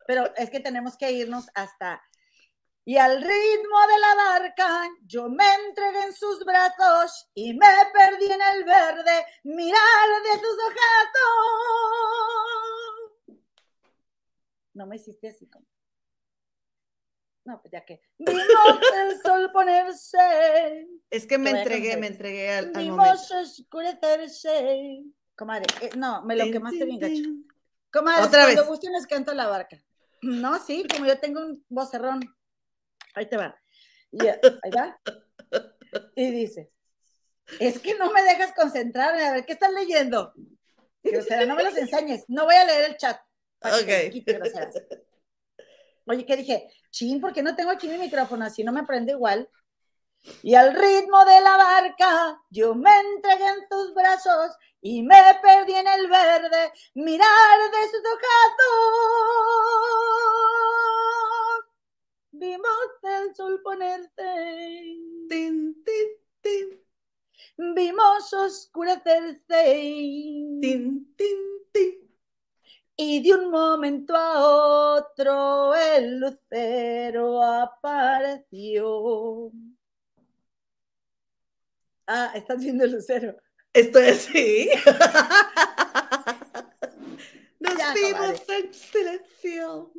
Speaker 2: Pero es que tenemos que irnos hasta. Y al ritmo de la barca, yo me entregué en sus brazos y me perdí en el verde mirar de sus ojazos. No me hiciste así como. No, pues ya que. Vimos el sol ponerse.
Speaker 1: Es que me entregué, me entregué al, al momento.
Speaker 2: Vimos oscurecerse. Comadre, eh, no, me lo quemaste bien gacho. Comadre,
Speaker 1: Otra
Speaker 2: cuando
Speaker 1: vez.
Speaker 2: gusten les canto la barca. No, sí, como yo tengo un vocerrón. Ahí te va. Y, ahí va. Y dice, es que no me dejas concentrarme. A ver, ¿qué estás leyendo? Grosera, no me los enseñes. No voy a leer el chat. Para que quite. <laughs> Oye, ¿qué dije? Chin, ¿por qué no tengo aquí mi micrófono? Así no me prende igual. Y al ritmo de la barca, yo me entregué en tus brazos y me perdí en el verde mirar de sus ojazos. Vimos el sol ponerse,
Speaker 1: Tin, tin, tin,
Speaker 2: vimos oscurecerse.
Speaker 1: tin, tin, tin.
Speaker 2: Y de un momento a otro el lucero apareció. Ah, estás viendo el lucero.
Speaker 1: Estoy así. <laughs> Nos
Speaker 2: Ya,
Speaker 1: vimos en silencio.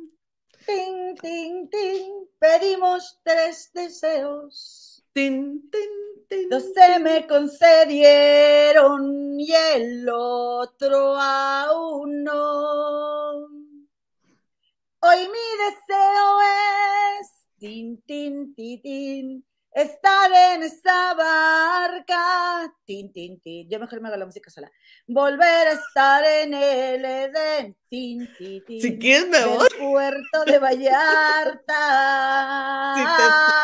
Speaker 2: Ting, ting, ting. Pedimos tres deseos.
Speaker 1: Tin,
Speaker 2: Dos se me concedieron y el otro aún no. Hoy mi deseo es tin, tin, tin, estar en esa barca. Tin, tin, tin. Yo mejor me hago la música sola. Volver a estar en el Edén. Tin, tin, tin.
Speaker 1: Si quieres me
Speaker 2: del
Speaker 1: voy.
Speaker 2: puerto de Vallarta. <laughs>
Speaker 1: Si te-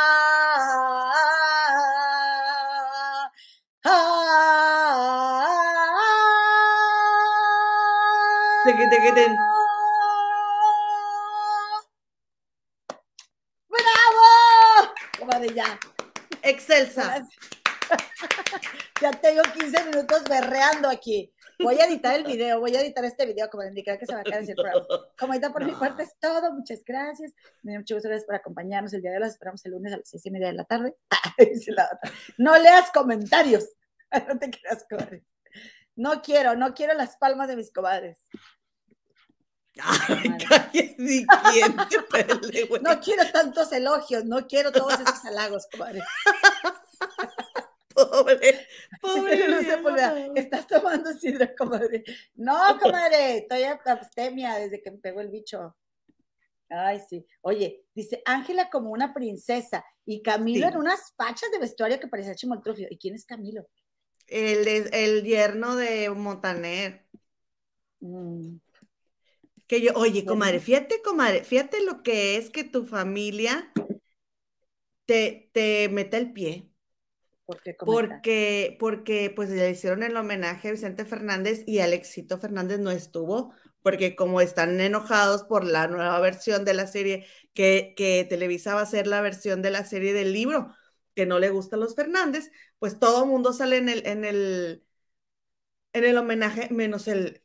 Speaker 1: Tequi, tequi, ten.
Speaker 2: ¡Bravo! Comadre, ya.
Speaker 1: Excelsa. <laughs>
Speaker 2: Ya tengo 15 minutos berreando aquí. Voy a editar el video, voy a editar este video como indicar que se va a quedar así el <laughs> programa. Comadita, por mi
Speaker 1: No. parte
Speaker 2: parte es todo. Muchas gracias. Me gusto gracias por acompañarnos el día de hoy. Los esperamos el lunes a las seis y media de la tarde. <laughs> No leas comentarios. No te creas, comadre. No quiero, no quiero las palmas de mis comadres.
Speaker 1: Ay, ni <laughs> pele, güey.
Speaker 2: No quiero tantos elogios, no quiero todos esos halagos, comadre.
Speaker 1: Pobre, pobre.
Speaker 2: No estás tomando sidra, comadre. No, comadre, estoy abstemia desde que me pegó el bicho. Ay, sí. Oye, dice Ángela como una princesa y Camilo
Speaker 1: Sí.
Speaker 2: en unas fachas de vestuario que parecía Chimoltrufio. ¿Y quién es Camilo?
Speaker 1: El, el yerno de Montaner.
Speaker 2: Mm,
Speaker 1: Que yo, oye, comadre, fíjate, comadre, fíjate lo que es que tu familia te, te meta el pie.
Speaker 2: ¿Por qué?
Speaker 1: Porque, porque pues le hicieron el homenaje a Vicente Fernández y Alexito Fernández no estuvo, porque como están enojados por la nueva versión de la serie, que, que Televisa va a hacer la versión de la serie del libro, que no le gusta a los Fernández, pues todo el mundo sale en el, en el, en el homenaje, menos el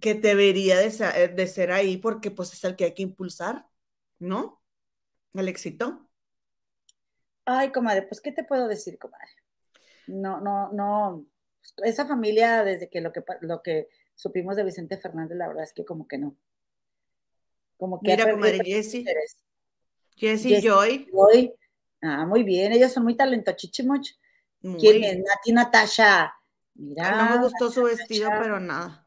Speaker 1: que debería de, eh, de ser ahí, porque pues es el que hay que impulsar, ¿no? Alexito.
Speaker 2: Ay, comadre, pues, ¿qué te puedo decir, comadre? No, no, no. Esa familia, desde que lo que, lo que supimos de Vicente Fernández, la verdad es que como que no. Como que
Speaker 1: Mira, comadre. Jessie Jessie. Joy.
Speaker 2: Hoy, ah, muy bien, ellos son muy talentochichimuch.
Speaker 1: Muy
Speaker 2: ¿Quién es? Nati Natasha. Mira,
Speaker 1: no me gustó su vestido,
Speaker 2: Natasha.
Speaker 1: pero nada.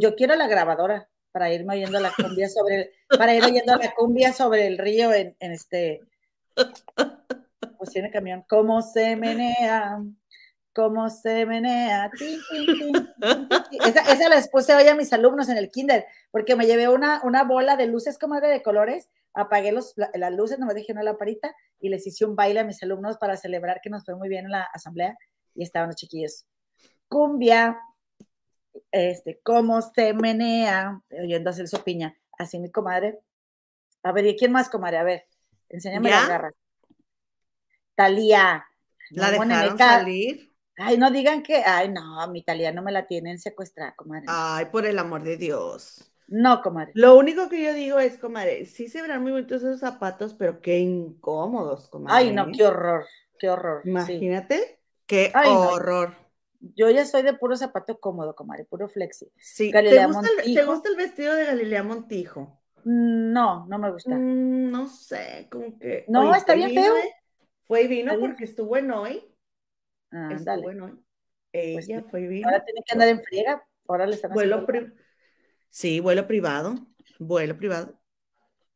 Speaker 2: Yo quiero la grabadora para irme oyendo la cumbia sobre el, para ir oyendo la cumbia sobre el río en, en este pues tiene camión. ¿Cómo se menea? ¿Cómo se menea? Esa, esa la puse hoy a mis alumnos en el kinder, porque me llevé una, una bola de luces, comadre, de colores, apagué los, la- las luces, nomás dije una lamparita, y les hice un baile a mis alumnos para celebrar que nos fue muy bien en la asamblea, y estaban los chiquillos. Cumbia, este, cómo se menea, oyendo a Celso Piña, así mi comadre. A ver, ¿y quién más, comadre? A ver, enséñame
Speaker 1: ¿Ya?
Speaker 2: las garras. Talía.
Speaker 1: La
Speaker 2: No,
Speaker 1: dejaron salir.
Speaker 2: Ay, no digan que, ay, no, mi Talía no me la tienen secuestrada, comadre.
Speaker 1: Ay, por el amor de Dios.
Speaker 2: No, comadre.
Speaker 1: Lo único que yo digo es, comadre, sí se verán muy bonitos esos zapatos, pero qué incómodos, comadre.
Speaker 2: Ay, no, qué horror, qué horror. sí.
Speaker 1: Imagínate, qué
Speaker 2: Ay, no. Yo ya soy de puro zapato cómodo, comadre, puro flexi.
Speaker 1: Sí, ¿te gusta, el, te
Speaker 2: Montijo.
Speaker 1: gusta el vestido de Galilea Montijo?
Speaker 2: No, no me gusta.
Speaker 1: Mm, no sé, como que.
Speaker 2: No, está
Speaker 1: fue y
Speaker 2: bien
Speaker 1: vino,
Speaker 2: feo.
Speaker 1: Fue y vino
Speaker 2: Está
Speaker 1: porque estuvo en hoy.
Speaker 2: Ah,
Speaker 1: Estuvo
Speaker 2: dale.
Speaker 1: en hoy.
Speaker 2: Pues
Speaker 1: Ella
Speaker 2: sí.
Speaker 1: fue y vino.
Speaker 2: Ahora tiene que andar en friega. Ahora le están
Speaker 1: Vuelo pri- Sí, vuelo privado. Vuelo privado.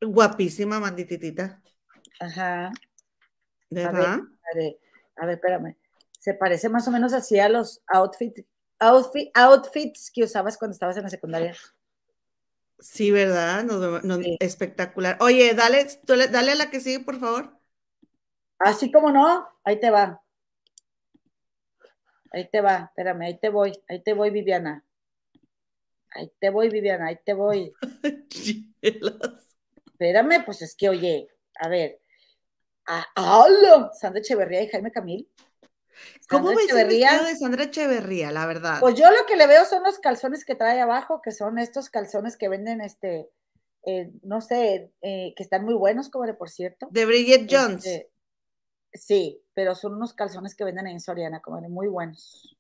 Speaker 1: Guapísima, mandititita.
Speaker 2: Ajá. Ver, a ver, espérame. Se parece más o menos así a los outfits, outfit, outfits que usabas cuando estabas en la secundaria.
Speaker 1: Sí, ¿verdad?
Speaker 2: Sí.
Speaker 1: Espectacular. Oye, dale, dale a la que sigue, por favor.
Speaker 2: Así como no, ahí te va. Ahí te va, espérame, ahí te voy, ahí te voy, Viviana. Ahí te voy, Viviana, ahí te voy. <laughs> Espérame, pues es que, oye, a ver. Ah, ¡Hala! Sandra Echeverría y Jaime Camil.
Speaker 1: ¿Cómo
Speaker 2: Sandra
Speaker 1: ves
Speaker 2: Echeverría,
Speaker 1: de Sandra Echeverría, la verdad?
Speaker 2: Pues yo lo que le veo son los calzones que trae abajo, que son estos calzones que venden, este, eh, no sé, eh, que están muy buenos, cobre, por cierto.
Speaker 1: de Bridget Jones.
Speaker 2: Este, sí, pero son unos calzones que venden en Soriana, comadre, muy buenos.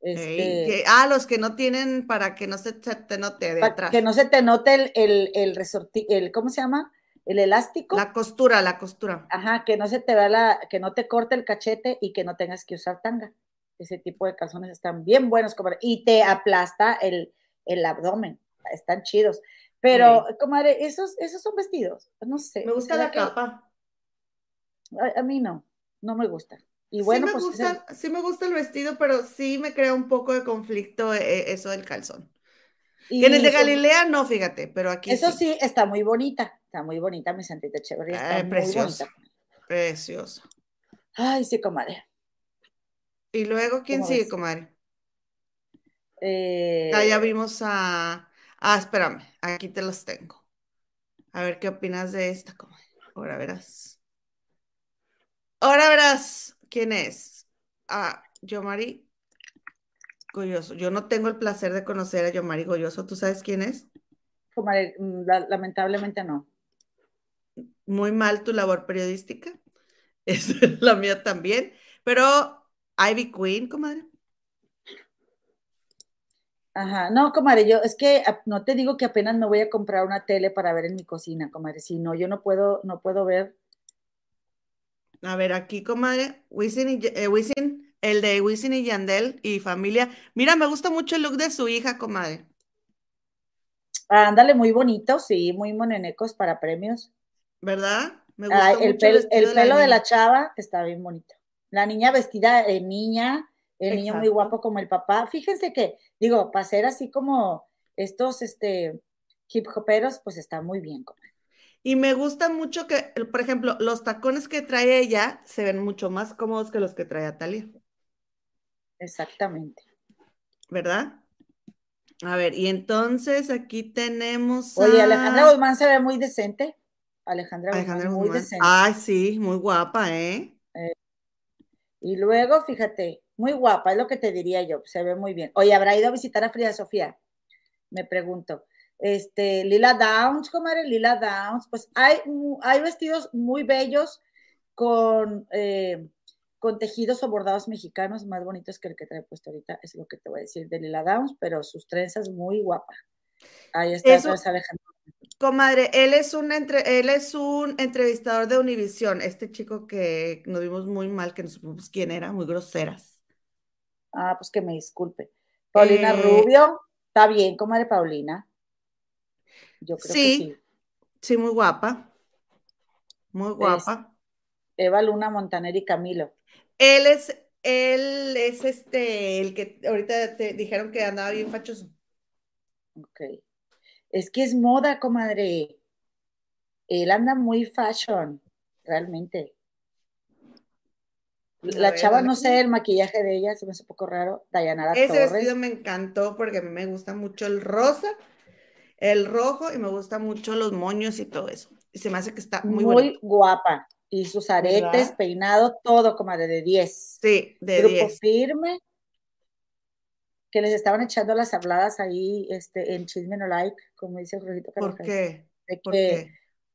Speaker 1: Ey,
Speaker 2: Este,
Speaker 1: que- ah, los que no tienen para que no se te, te note de atrás.
Speaker 2: que no se te note el, el, el resorti- el, ¿cómo se llama? El elástico.
Speaker 1: La costura, la costura.
Speaker 2: Ajá, que no se te vea la, que no te corte el cachete y que no tengas que usar tanga. Ese tipo de calzones están bien buenos, comadre, y te aplasta el, el abdomen. Están chidos. Pero, comadre, esos, esos son vestidos. No sé.
Speaker 1: Me gusta
Speaker 2: ¿será
Speaker 1: la
Speaker 2: que-
Speaker 1: capa.
Speaker 2: A, a mí no. no me gusta. Y bueno,
Speaker 1: sí me
Speaker 2: pues
Speaker 1: gusta, sí me gusta el vestido, pero sí me crea un poco de conflicto eh, eso del calzón.
Speaker 2: y
Speaker 1: Que en el de Galilea no, fíjate, pero aquí
Speaker 2: Eso
Speaker 1: sí.
Speaker 2: sí, está muy bonita, está muy bonita mi Santita Chévere, está
Speaker 1: Ay,
Speaker 2: muy
Speaker 1: preciosa.
Speaker 2: bonita.
Speaker 1: Precioso.
Speaker 2: Ay, sí, comadre.
Speaker 1: Y luego, ¿quién
Speaker 2: ¿Cómo
Speaker 1: sigue,
Speaker 2: ves?
Speaker 1: comadre?
Speaker 2: Eh,
Speaker 1: Ah, ya vimos a. Ah, espérame, aquí te los tengo. A ver qué opinas de esta, comadre. Ahora verás. Ahora verás quién es. Ah, Yomari Goyoso. Yo no tengo el placer de conocer a Yomari Goyoso. ¿Tú sabes quién es?
Speaker 2: comadre, mm, la- lamentablemente no.
Speaker 1: Muy mal tu labor periodística. <laughs> Es la mía también. Pero Ivy Queen, comadre.
Speaker 2: Ajá, no, comadre, yo es que no te digo que apenas me voy a comprar una tele para ver en mi cocina, comadre. Si no, yo no puedo, no puedo ver.
Speaker 1: A ver, aquí, comadre, Wisin y, eh, Wisin, el de Wisin y Yandel y familia. Mira, me gusta mucho el look de su hija, comadre.
Speaker 2: Ándale, muy bonito, sí, muy monenecos para premios.
Speaker 1: ¿Verdad? Me
Speaker 2: Ay,
Speaker 1: gusta
Speaker 2: el,
Speaker 1: mucho el
Speaker 2: pel-
Speaker 1: vestido
Speaker 2: el
Speaker 1: de la
Speaker 2: pelo de la chava está bien bonito. La niña vestida de niña, el niño muy guapo como el papá. Fíjense que, digo, para ser así como estos este, hip hoperos, pues está muy bien.
Speaker 1: Y me gusta mucho que, por ejemplo, los tacones que trae ella se ven mucho más cómodos que los que trae Atalia,
Speaker 2: Exactamente.
Speaker 1: ¿verdad? A ver, y entonces aquí tenemos
Speaker 2: Oye, Alejandra Guzmán se ve muy decente. Alejandra,
Speaker 1: Alejandra
Speaker 2: Guzmán muy decente.
Speaker 1: Ay, sí, muy guapa, ¿eh?
Speaker 2: Y luego, fíjate, muy guapa, es lo que te diría yo, se ve muy bien. Oye, ¿habrá ido a visitar a Frida Sofía? Me pregunto. Este, Lila Downs, comadre, Lila Downs, pues hay, hay vestidos muy bellos con, eh, con tejidos o bordados mexicanos más bonitos que el que trae puesto ahorita, es lo que te voy a decir de Lila Downs, pero sus trenzas muy guapas. Ahí está
Speaker 1: Eso-
Speaker 2: Alejandra.
Speaker 1: Comadre, él es un entre, él es un entrevistador de Univisión, este chico que nos vimos muy mal, que no supimos quién era, muy groseras.
Speaker 2: Ah, pues que me disculpe. Paulina
Speaker 1: Eh,
Speaker 2: Rubio, está bien, comadre Paulina. Yo creo que
Speaker 1: Sí.
Speaker 2: sí.
Speaker 1: Muy guapa. Muy guapa.
Speaker 2: Eva Luna Montaner y Camilo.
Speaker 1: Él es, él es este, el que ahorita te dijeron que andaba bien fachoso.
Speaker 2: Ok. Es que es moda, comadre. Él anda muy fashion, realmente.
Speaker 1: A
Speaker 2: La chava, no sé, el maquillaje de ella se me hace un poco raro. Dayanara
Speaker 1: Ese
Speaker 2: Torres.
Speaker 1: vestido me encantó porque a mí me gusta mucho el rosa, el rojo y me gusta mucho los moños y todo eso. Y se me hace que está muy,
Speaker 2: muy
Speaker 1: bonito.
Speaker 2: guapa. Y sus aretes,
Speaker 1: ¿Verdad?
Speaker 2: peinado, todo, comadre, de 10.
Speaker 1: Sí, de
Speaker 2: Grupo
Speaker 1: 10.
Speaker 2: firme. Que les estaban echando las habladas ahí este, en Chisme No Like, como dice Jorgito
Speaker 1: ¿Por qué?
Speaker 2: de
Speaker 1: ¿Por
Speaker 2: que-
Speaker 1: qué?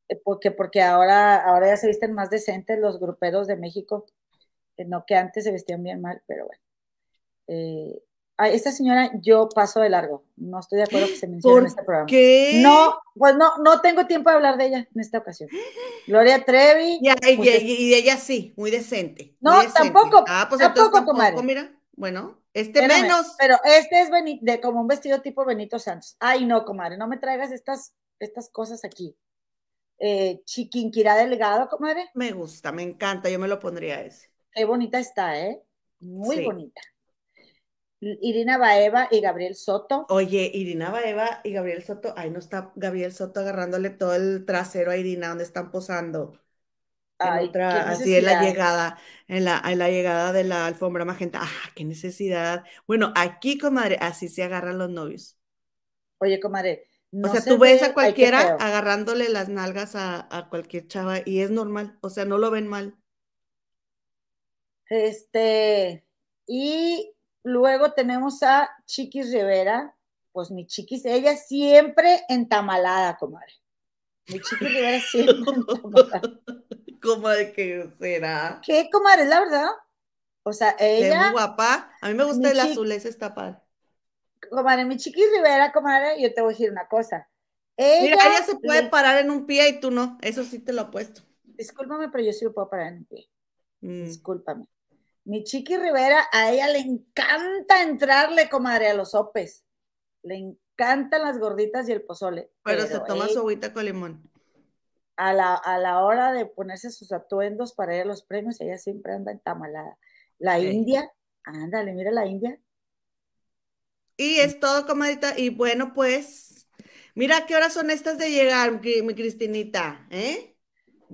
Speaker 2: eh, porque, porque ahora, ahora ya se visten más decentes los gruperos de México, eh, no que antes se vestían bien mal, pero bueno. Eh, a esta señora yo paso de largo, no estoy de acuerdo que se mencione en
Speaker 1: ¿Por
Speaker 2: este programa.
Speaker 1: qué?
Speaker 2: No, pues no, no tengo tiempo de hablar de ella en esta ocasión. Gloria Trevi,
Speaker 1: Y, y-
Speaker 2: es-
Speaker 1: y- y de ella sí, muy decente.
Speaker 2: No,
Speaker 1: muy decente.
Speaker 2: tampoco,
Speaker 1: Ah, pues
Speaker 2: tampoco,
Speaker 1: entonces tampoco, mira. Bueno, este
Speaker 2: espérame,
Speaker 1: menos.
Speaker 2: pero este es Beni- de como un vestido tipo Benito Santos. Ay, no, comadre, no me traigas estas, estas cosas aquí. Eh, Chiquinquirá Delgado, comadre.
Speaker 1: Me gusta, me encanta, yo me lo pondría ese.
Speaker 2: Qué bonita está, ¿eh? Muy
Speaker 1: Sí.
Speaker 2: bonita. Irina Baeva y Gabriel Soto.
Speaker 1: Oye, Irina Baeva y Gabriel Soto, ahí no está Gabriel Soto agarrándole todo el trasero a Irina, donde están posando.
Speaker 2: Ay,
Speaker 1: otra, así en la llegada, en la, en la llegada de la alfombra magenta. Ah, qué necesidad. Bueno, aquí, comadre, así se agarran los novios.
Speaker 2: Oye, comadre. No
Speaker 1: o sea,
Speaker 2: se
Speaker 1: tú ves
Speaker 2: ve-
Speaker 1: a cualquiera agarrándole las nalgas a, a cualquier chava y es normal, o sea, no lo ven mal.
Speaker 2: Este, y luego tenemos a Chiquis Rivera. Pues mi Chiquis, ella siempre entamalada, comadre. Mi Chiquis Rivera siempre <laughs> entamalada.
Speaker 1: ¿Cómo de que será?
Speaker 2: ¿Qué, comadre? Es la verdad. O sea,
Speaker 1: Es muy
Speaker 2: ella,
Speaker 1: guapa. A mí me gusta el azul, ese está padre.
Speaker 2: comadre, mi Chiquis Rivera, comadre, yo te voy a decir una cosa. Ella,
Speaker 1: Mira, ella se puede
Speaker 2: le-
Speaker 1: parar en un pie y tú no. Eso sí te lo apuesto.
Speaker 2: discúlpame, pero yo sí lo puedo parar en un pie.
Speaker 1: Mm.
Speaker 2: Discúlpame. Mi Chiqui Rivera, a ella le encanta entrarle, comadre, a los sopes. Le encantan las gorditas y el pozole.
Speaker 1: Pero se toma
Speaker 2: ella-
Speaker 1: su agüita con limón.
Speaker 2: A la, a la hora de ponerse sus atuendos para ir a los premios, ella siempre anda entamalada. La
Speaker 1: Sí.
Speaker 2: India, ándale, mira la India.
Speaker 1: Y es todo, comadita. Y bueno, pues, mira qué horas son estas de llegar, mi Cristinita, ¿eh?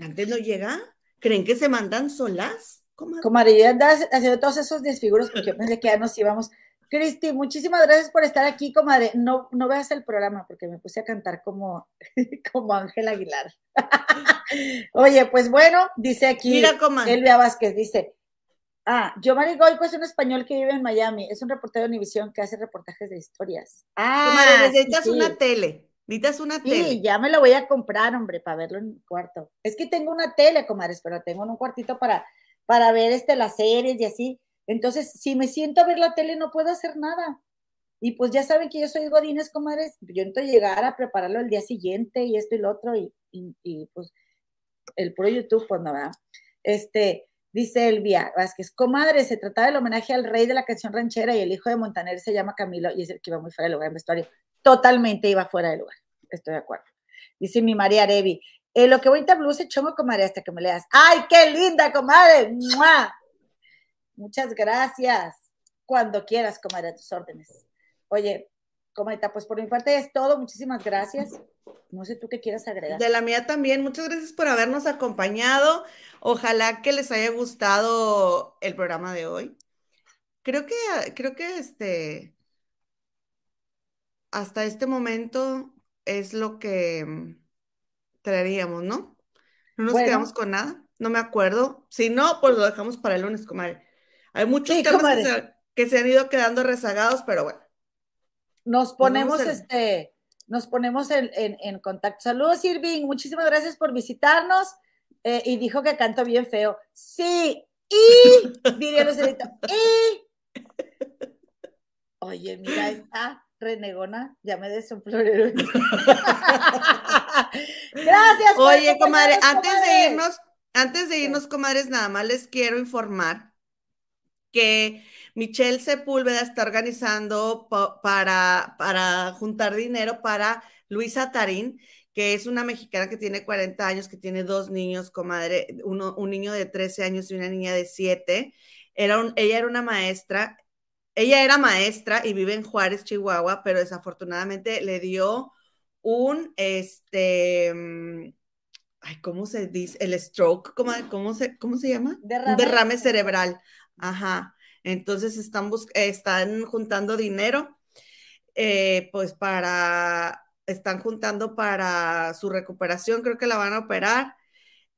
Speaker 1: Antes no llega. ¿Creen que se mandan solas? comadre?
Speaker 2: Yo andaba haciendo todos esos desfiguros porque yo pensé que ya nos íbamos. Cristi, muchísimas gracias por estar aquí, comadre. No, no veas el programa porque me puse a cantar como, <laughs> como Ángel Aguilar. <laughs> Oye, pues bueno, dice aquí
Speaker 1: Mira.
Speaker 2: Elvia Vázquez, dice, ah, Giovanni Goico es un español que vive en Miami, es un reportero de Univisión que hace reportajes de historias. Ah,
Speaker 1: Comadre,
Speaker 2: sí,
Speaker 1: necesitas
Speaker 2: sí.
Speaker 1: una tele. Necesitas una
Speaker 2: Sí,
Speaker 1: tele.
Speaker 2: ya me lo voy a comprar, hombre, para verlo en mi cuarto. Es que tengo una tele, comadres, pero tengo en un cuartito para, para ver este, las series y así. Entonces, si me siento a ver la tele, no puedo hacer nada. Y pues ya saben que yo soy Godines, comadres. Yo necesito llegar a prepararlo el día siguiente y esto y lo otro. Y, y- pues el puro YouTube, pues no, ¿verdad? Este, dice Elvia Vázquez, comadre, se trataba del homenaje al rey de la canción ranchera y el hijo de Montaner se llama Camilo y es el que iba muy fuera de lugar en vestuario. Totalmente iba fuera de lugar. Estoy de acuerdo. Dice mi María Arevi, eh, lo que bonita blusa chongo, comadre, hasta que me leas. ¡Ay, qué linda, comadre! ¡Mua! Muchas gracias. Cuando quieras, comadre, a tus órdenes. Oye, comadita, pues por mi parte es todo. Muchísimas gracias. No sé tú qué quieras agregar.
Speaker 1: De la mía también. Muchas gracias por habernos acompañado. Ojalá que les haya gustado el programa de hoy. Creo que, creo que este, hasta este momento es lo que mm, traeríamos, ¿no? No nos
Speaker 2: Bueno.
Speaker 1: quedamos con nada. No me acuerdo. Si no, pues lo dejamos para el lunes, comadre. Hay muchos
Speaker 2: Sí,
Speaker 1: temas que se, que se han ido quedando rezagados, pero bueno.
Speaker 2: Nos ponemos,
Speaker 1: en-
Speaker 2: este, nos ponemos en, en- en contacto. Saludos, Irving. Muchísimas gracias por visitarnos. Eh, y dijo que canto bien feo. Sí, y <laughs> diría Lucerito, y. Oye, mira esta renegona, ya me des un florero. <laughs> <laughs> Gracias.
Speaker 1: Oye, comadre, antes de irnos, antes de irnos, comadres, nada más les quiero informar que Michelle Sepúlveda está organizando pa- para, para juntar dinero para Luisa Tarín, que es una mexicana que tiene 40 años, que tiene dos niños, comadre, uno, un niño de 13 años y una niña de 7. Era un- ella era una maestra, ella era maestra y vive en Juárez, Chihuahua, pero desafortunadamente le dio un, este, mm, ay, ¿cómo se dice? El stroke, ¿cómo, cómo se, cómo se llama?
Speaker 2: Derrame.
Speaker 1: Un derrame cerebral. Ajá. Entonces están, están juntando dinero, eh, pues para, están juntando para su recuperación, creo que la van a operar,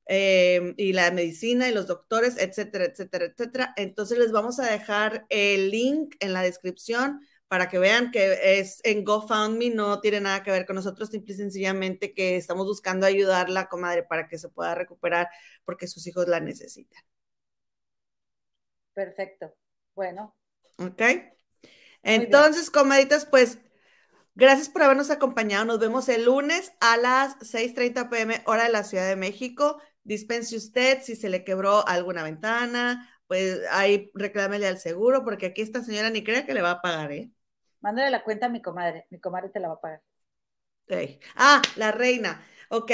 Speaker 1: eh, y la medicina y los doctores, etcétera, etcétera, etcétera. Entonces les vamos a dejar el link en la descripción para que vean que es en GoFundMe, no tiene nada que ver con nosotros, simple y sencillamente que estamos buscando ayudarla, comadre, para que se pueda recuperar porque sus hijos la necesitan.
Speaker 2: Perfecto. Bueno,
Speaker 1: ¿Ok? Entonces, comadritas, pues gracias por habernos acompañado. Nos vemos el lunes a las 6:30 pm, hora de la Ciudad de México. Dispense usted si se le quebró alguna ventana, pues ahí reclámele al seguro, porque aquí esta señora ni crea que le va a pagar, ¿eh?
Speaker 2: mándale la cuenta a mi comadre. Mi comadre te la va a pagar.
Speaker 1: Ok. Ah, la reina. Ok,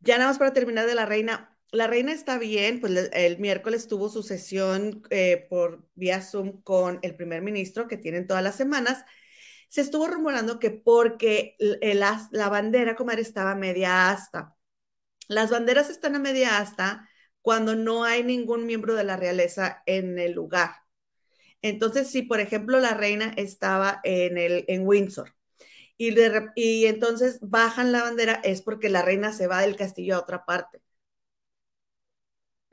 Speaker 1: ya nada más para terminar de la reina. La reina está bien, pues el miércoles tuvo su sesión eh, por vía Zoom con el primer ministro que tienen todas las semanas. Se estuvo rumorando que porque la bandera, comadre, estaba media asta. Las banderas están a media asta cuando no hay ningún miembro de la realeza en el lugar. Entonces, si por ejemplo la reina estaba en, el, en Windsor y entonces bajan la bandera, es porque la reina se va del castillo a otra parte.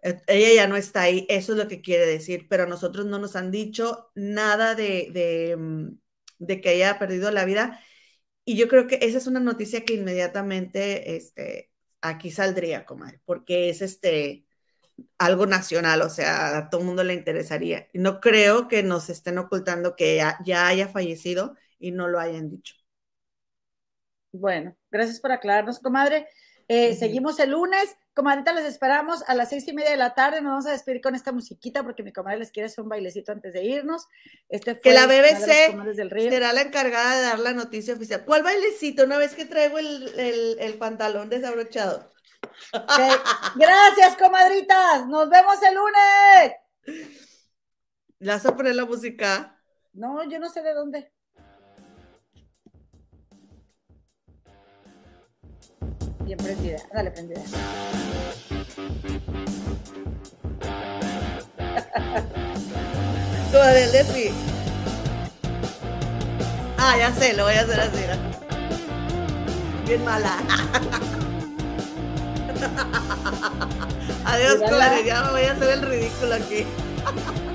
Speaker 1: Eh, Ella ya no está ahí, eso es lo que quiere decir, pero a nosotros no nos han dicho nada de, de, mm, de que haya perdido la vida. Y yo creo que esa es una noticia que inmediatamente este, aquí saldría, comadre, porque es este algo nacional, o sea, a todo el mundo le interesaría. No creo que nos estén ocultando que ya, ya haya fallecido y no lo hayan dicho.
Speaker 2: Bueno, gracias por aclararnos, comadre. Eh. Seguimos el lunes. Comadrita, les esperamos a las seis y media de la tarde. Nos vamos a despedir con esta musiquita porque mi comadre les quiere hacer un bailecito antes de irnos. Este fue
Speaker 1: Que la BBC
Speaker 2: comadres del río.
Speaker 1: será la encargada de dar la noticia oficial. ¿Cuál bailecito? Una vez que traigo el, el- el pantalón desabrochado.
Speaker 2: Gracias, comadritas. Nos vemos el lunes.
Speaker 1: ¿Le vas a poner la música?
Speaker 2: No, yo no sé de dónde. Bien prendida. Dale, prendida.
Speaker 1: Todavía el Lefi. Ah, ya sé, lo voy a hacer así. Bien mala. <laughs> Adiós, comadre. Ya me voy a hacer el ridículo aquí. <laughs>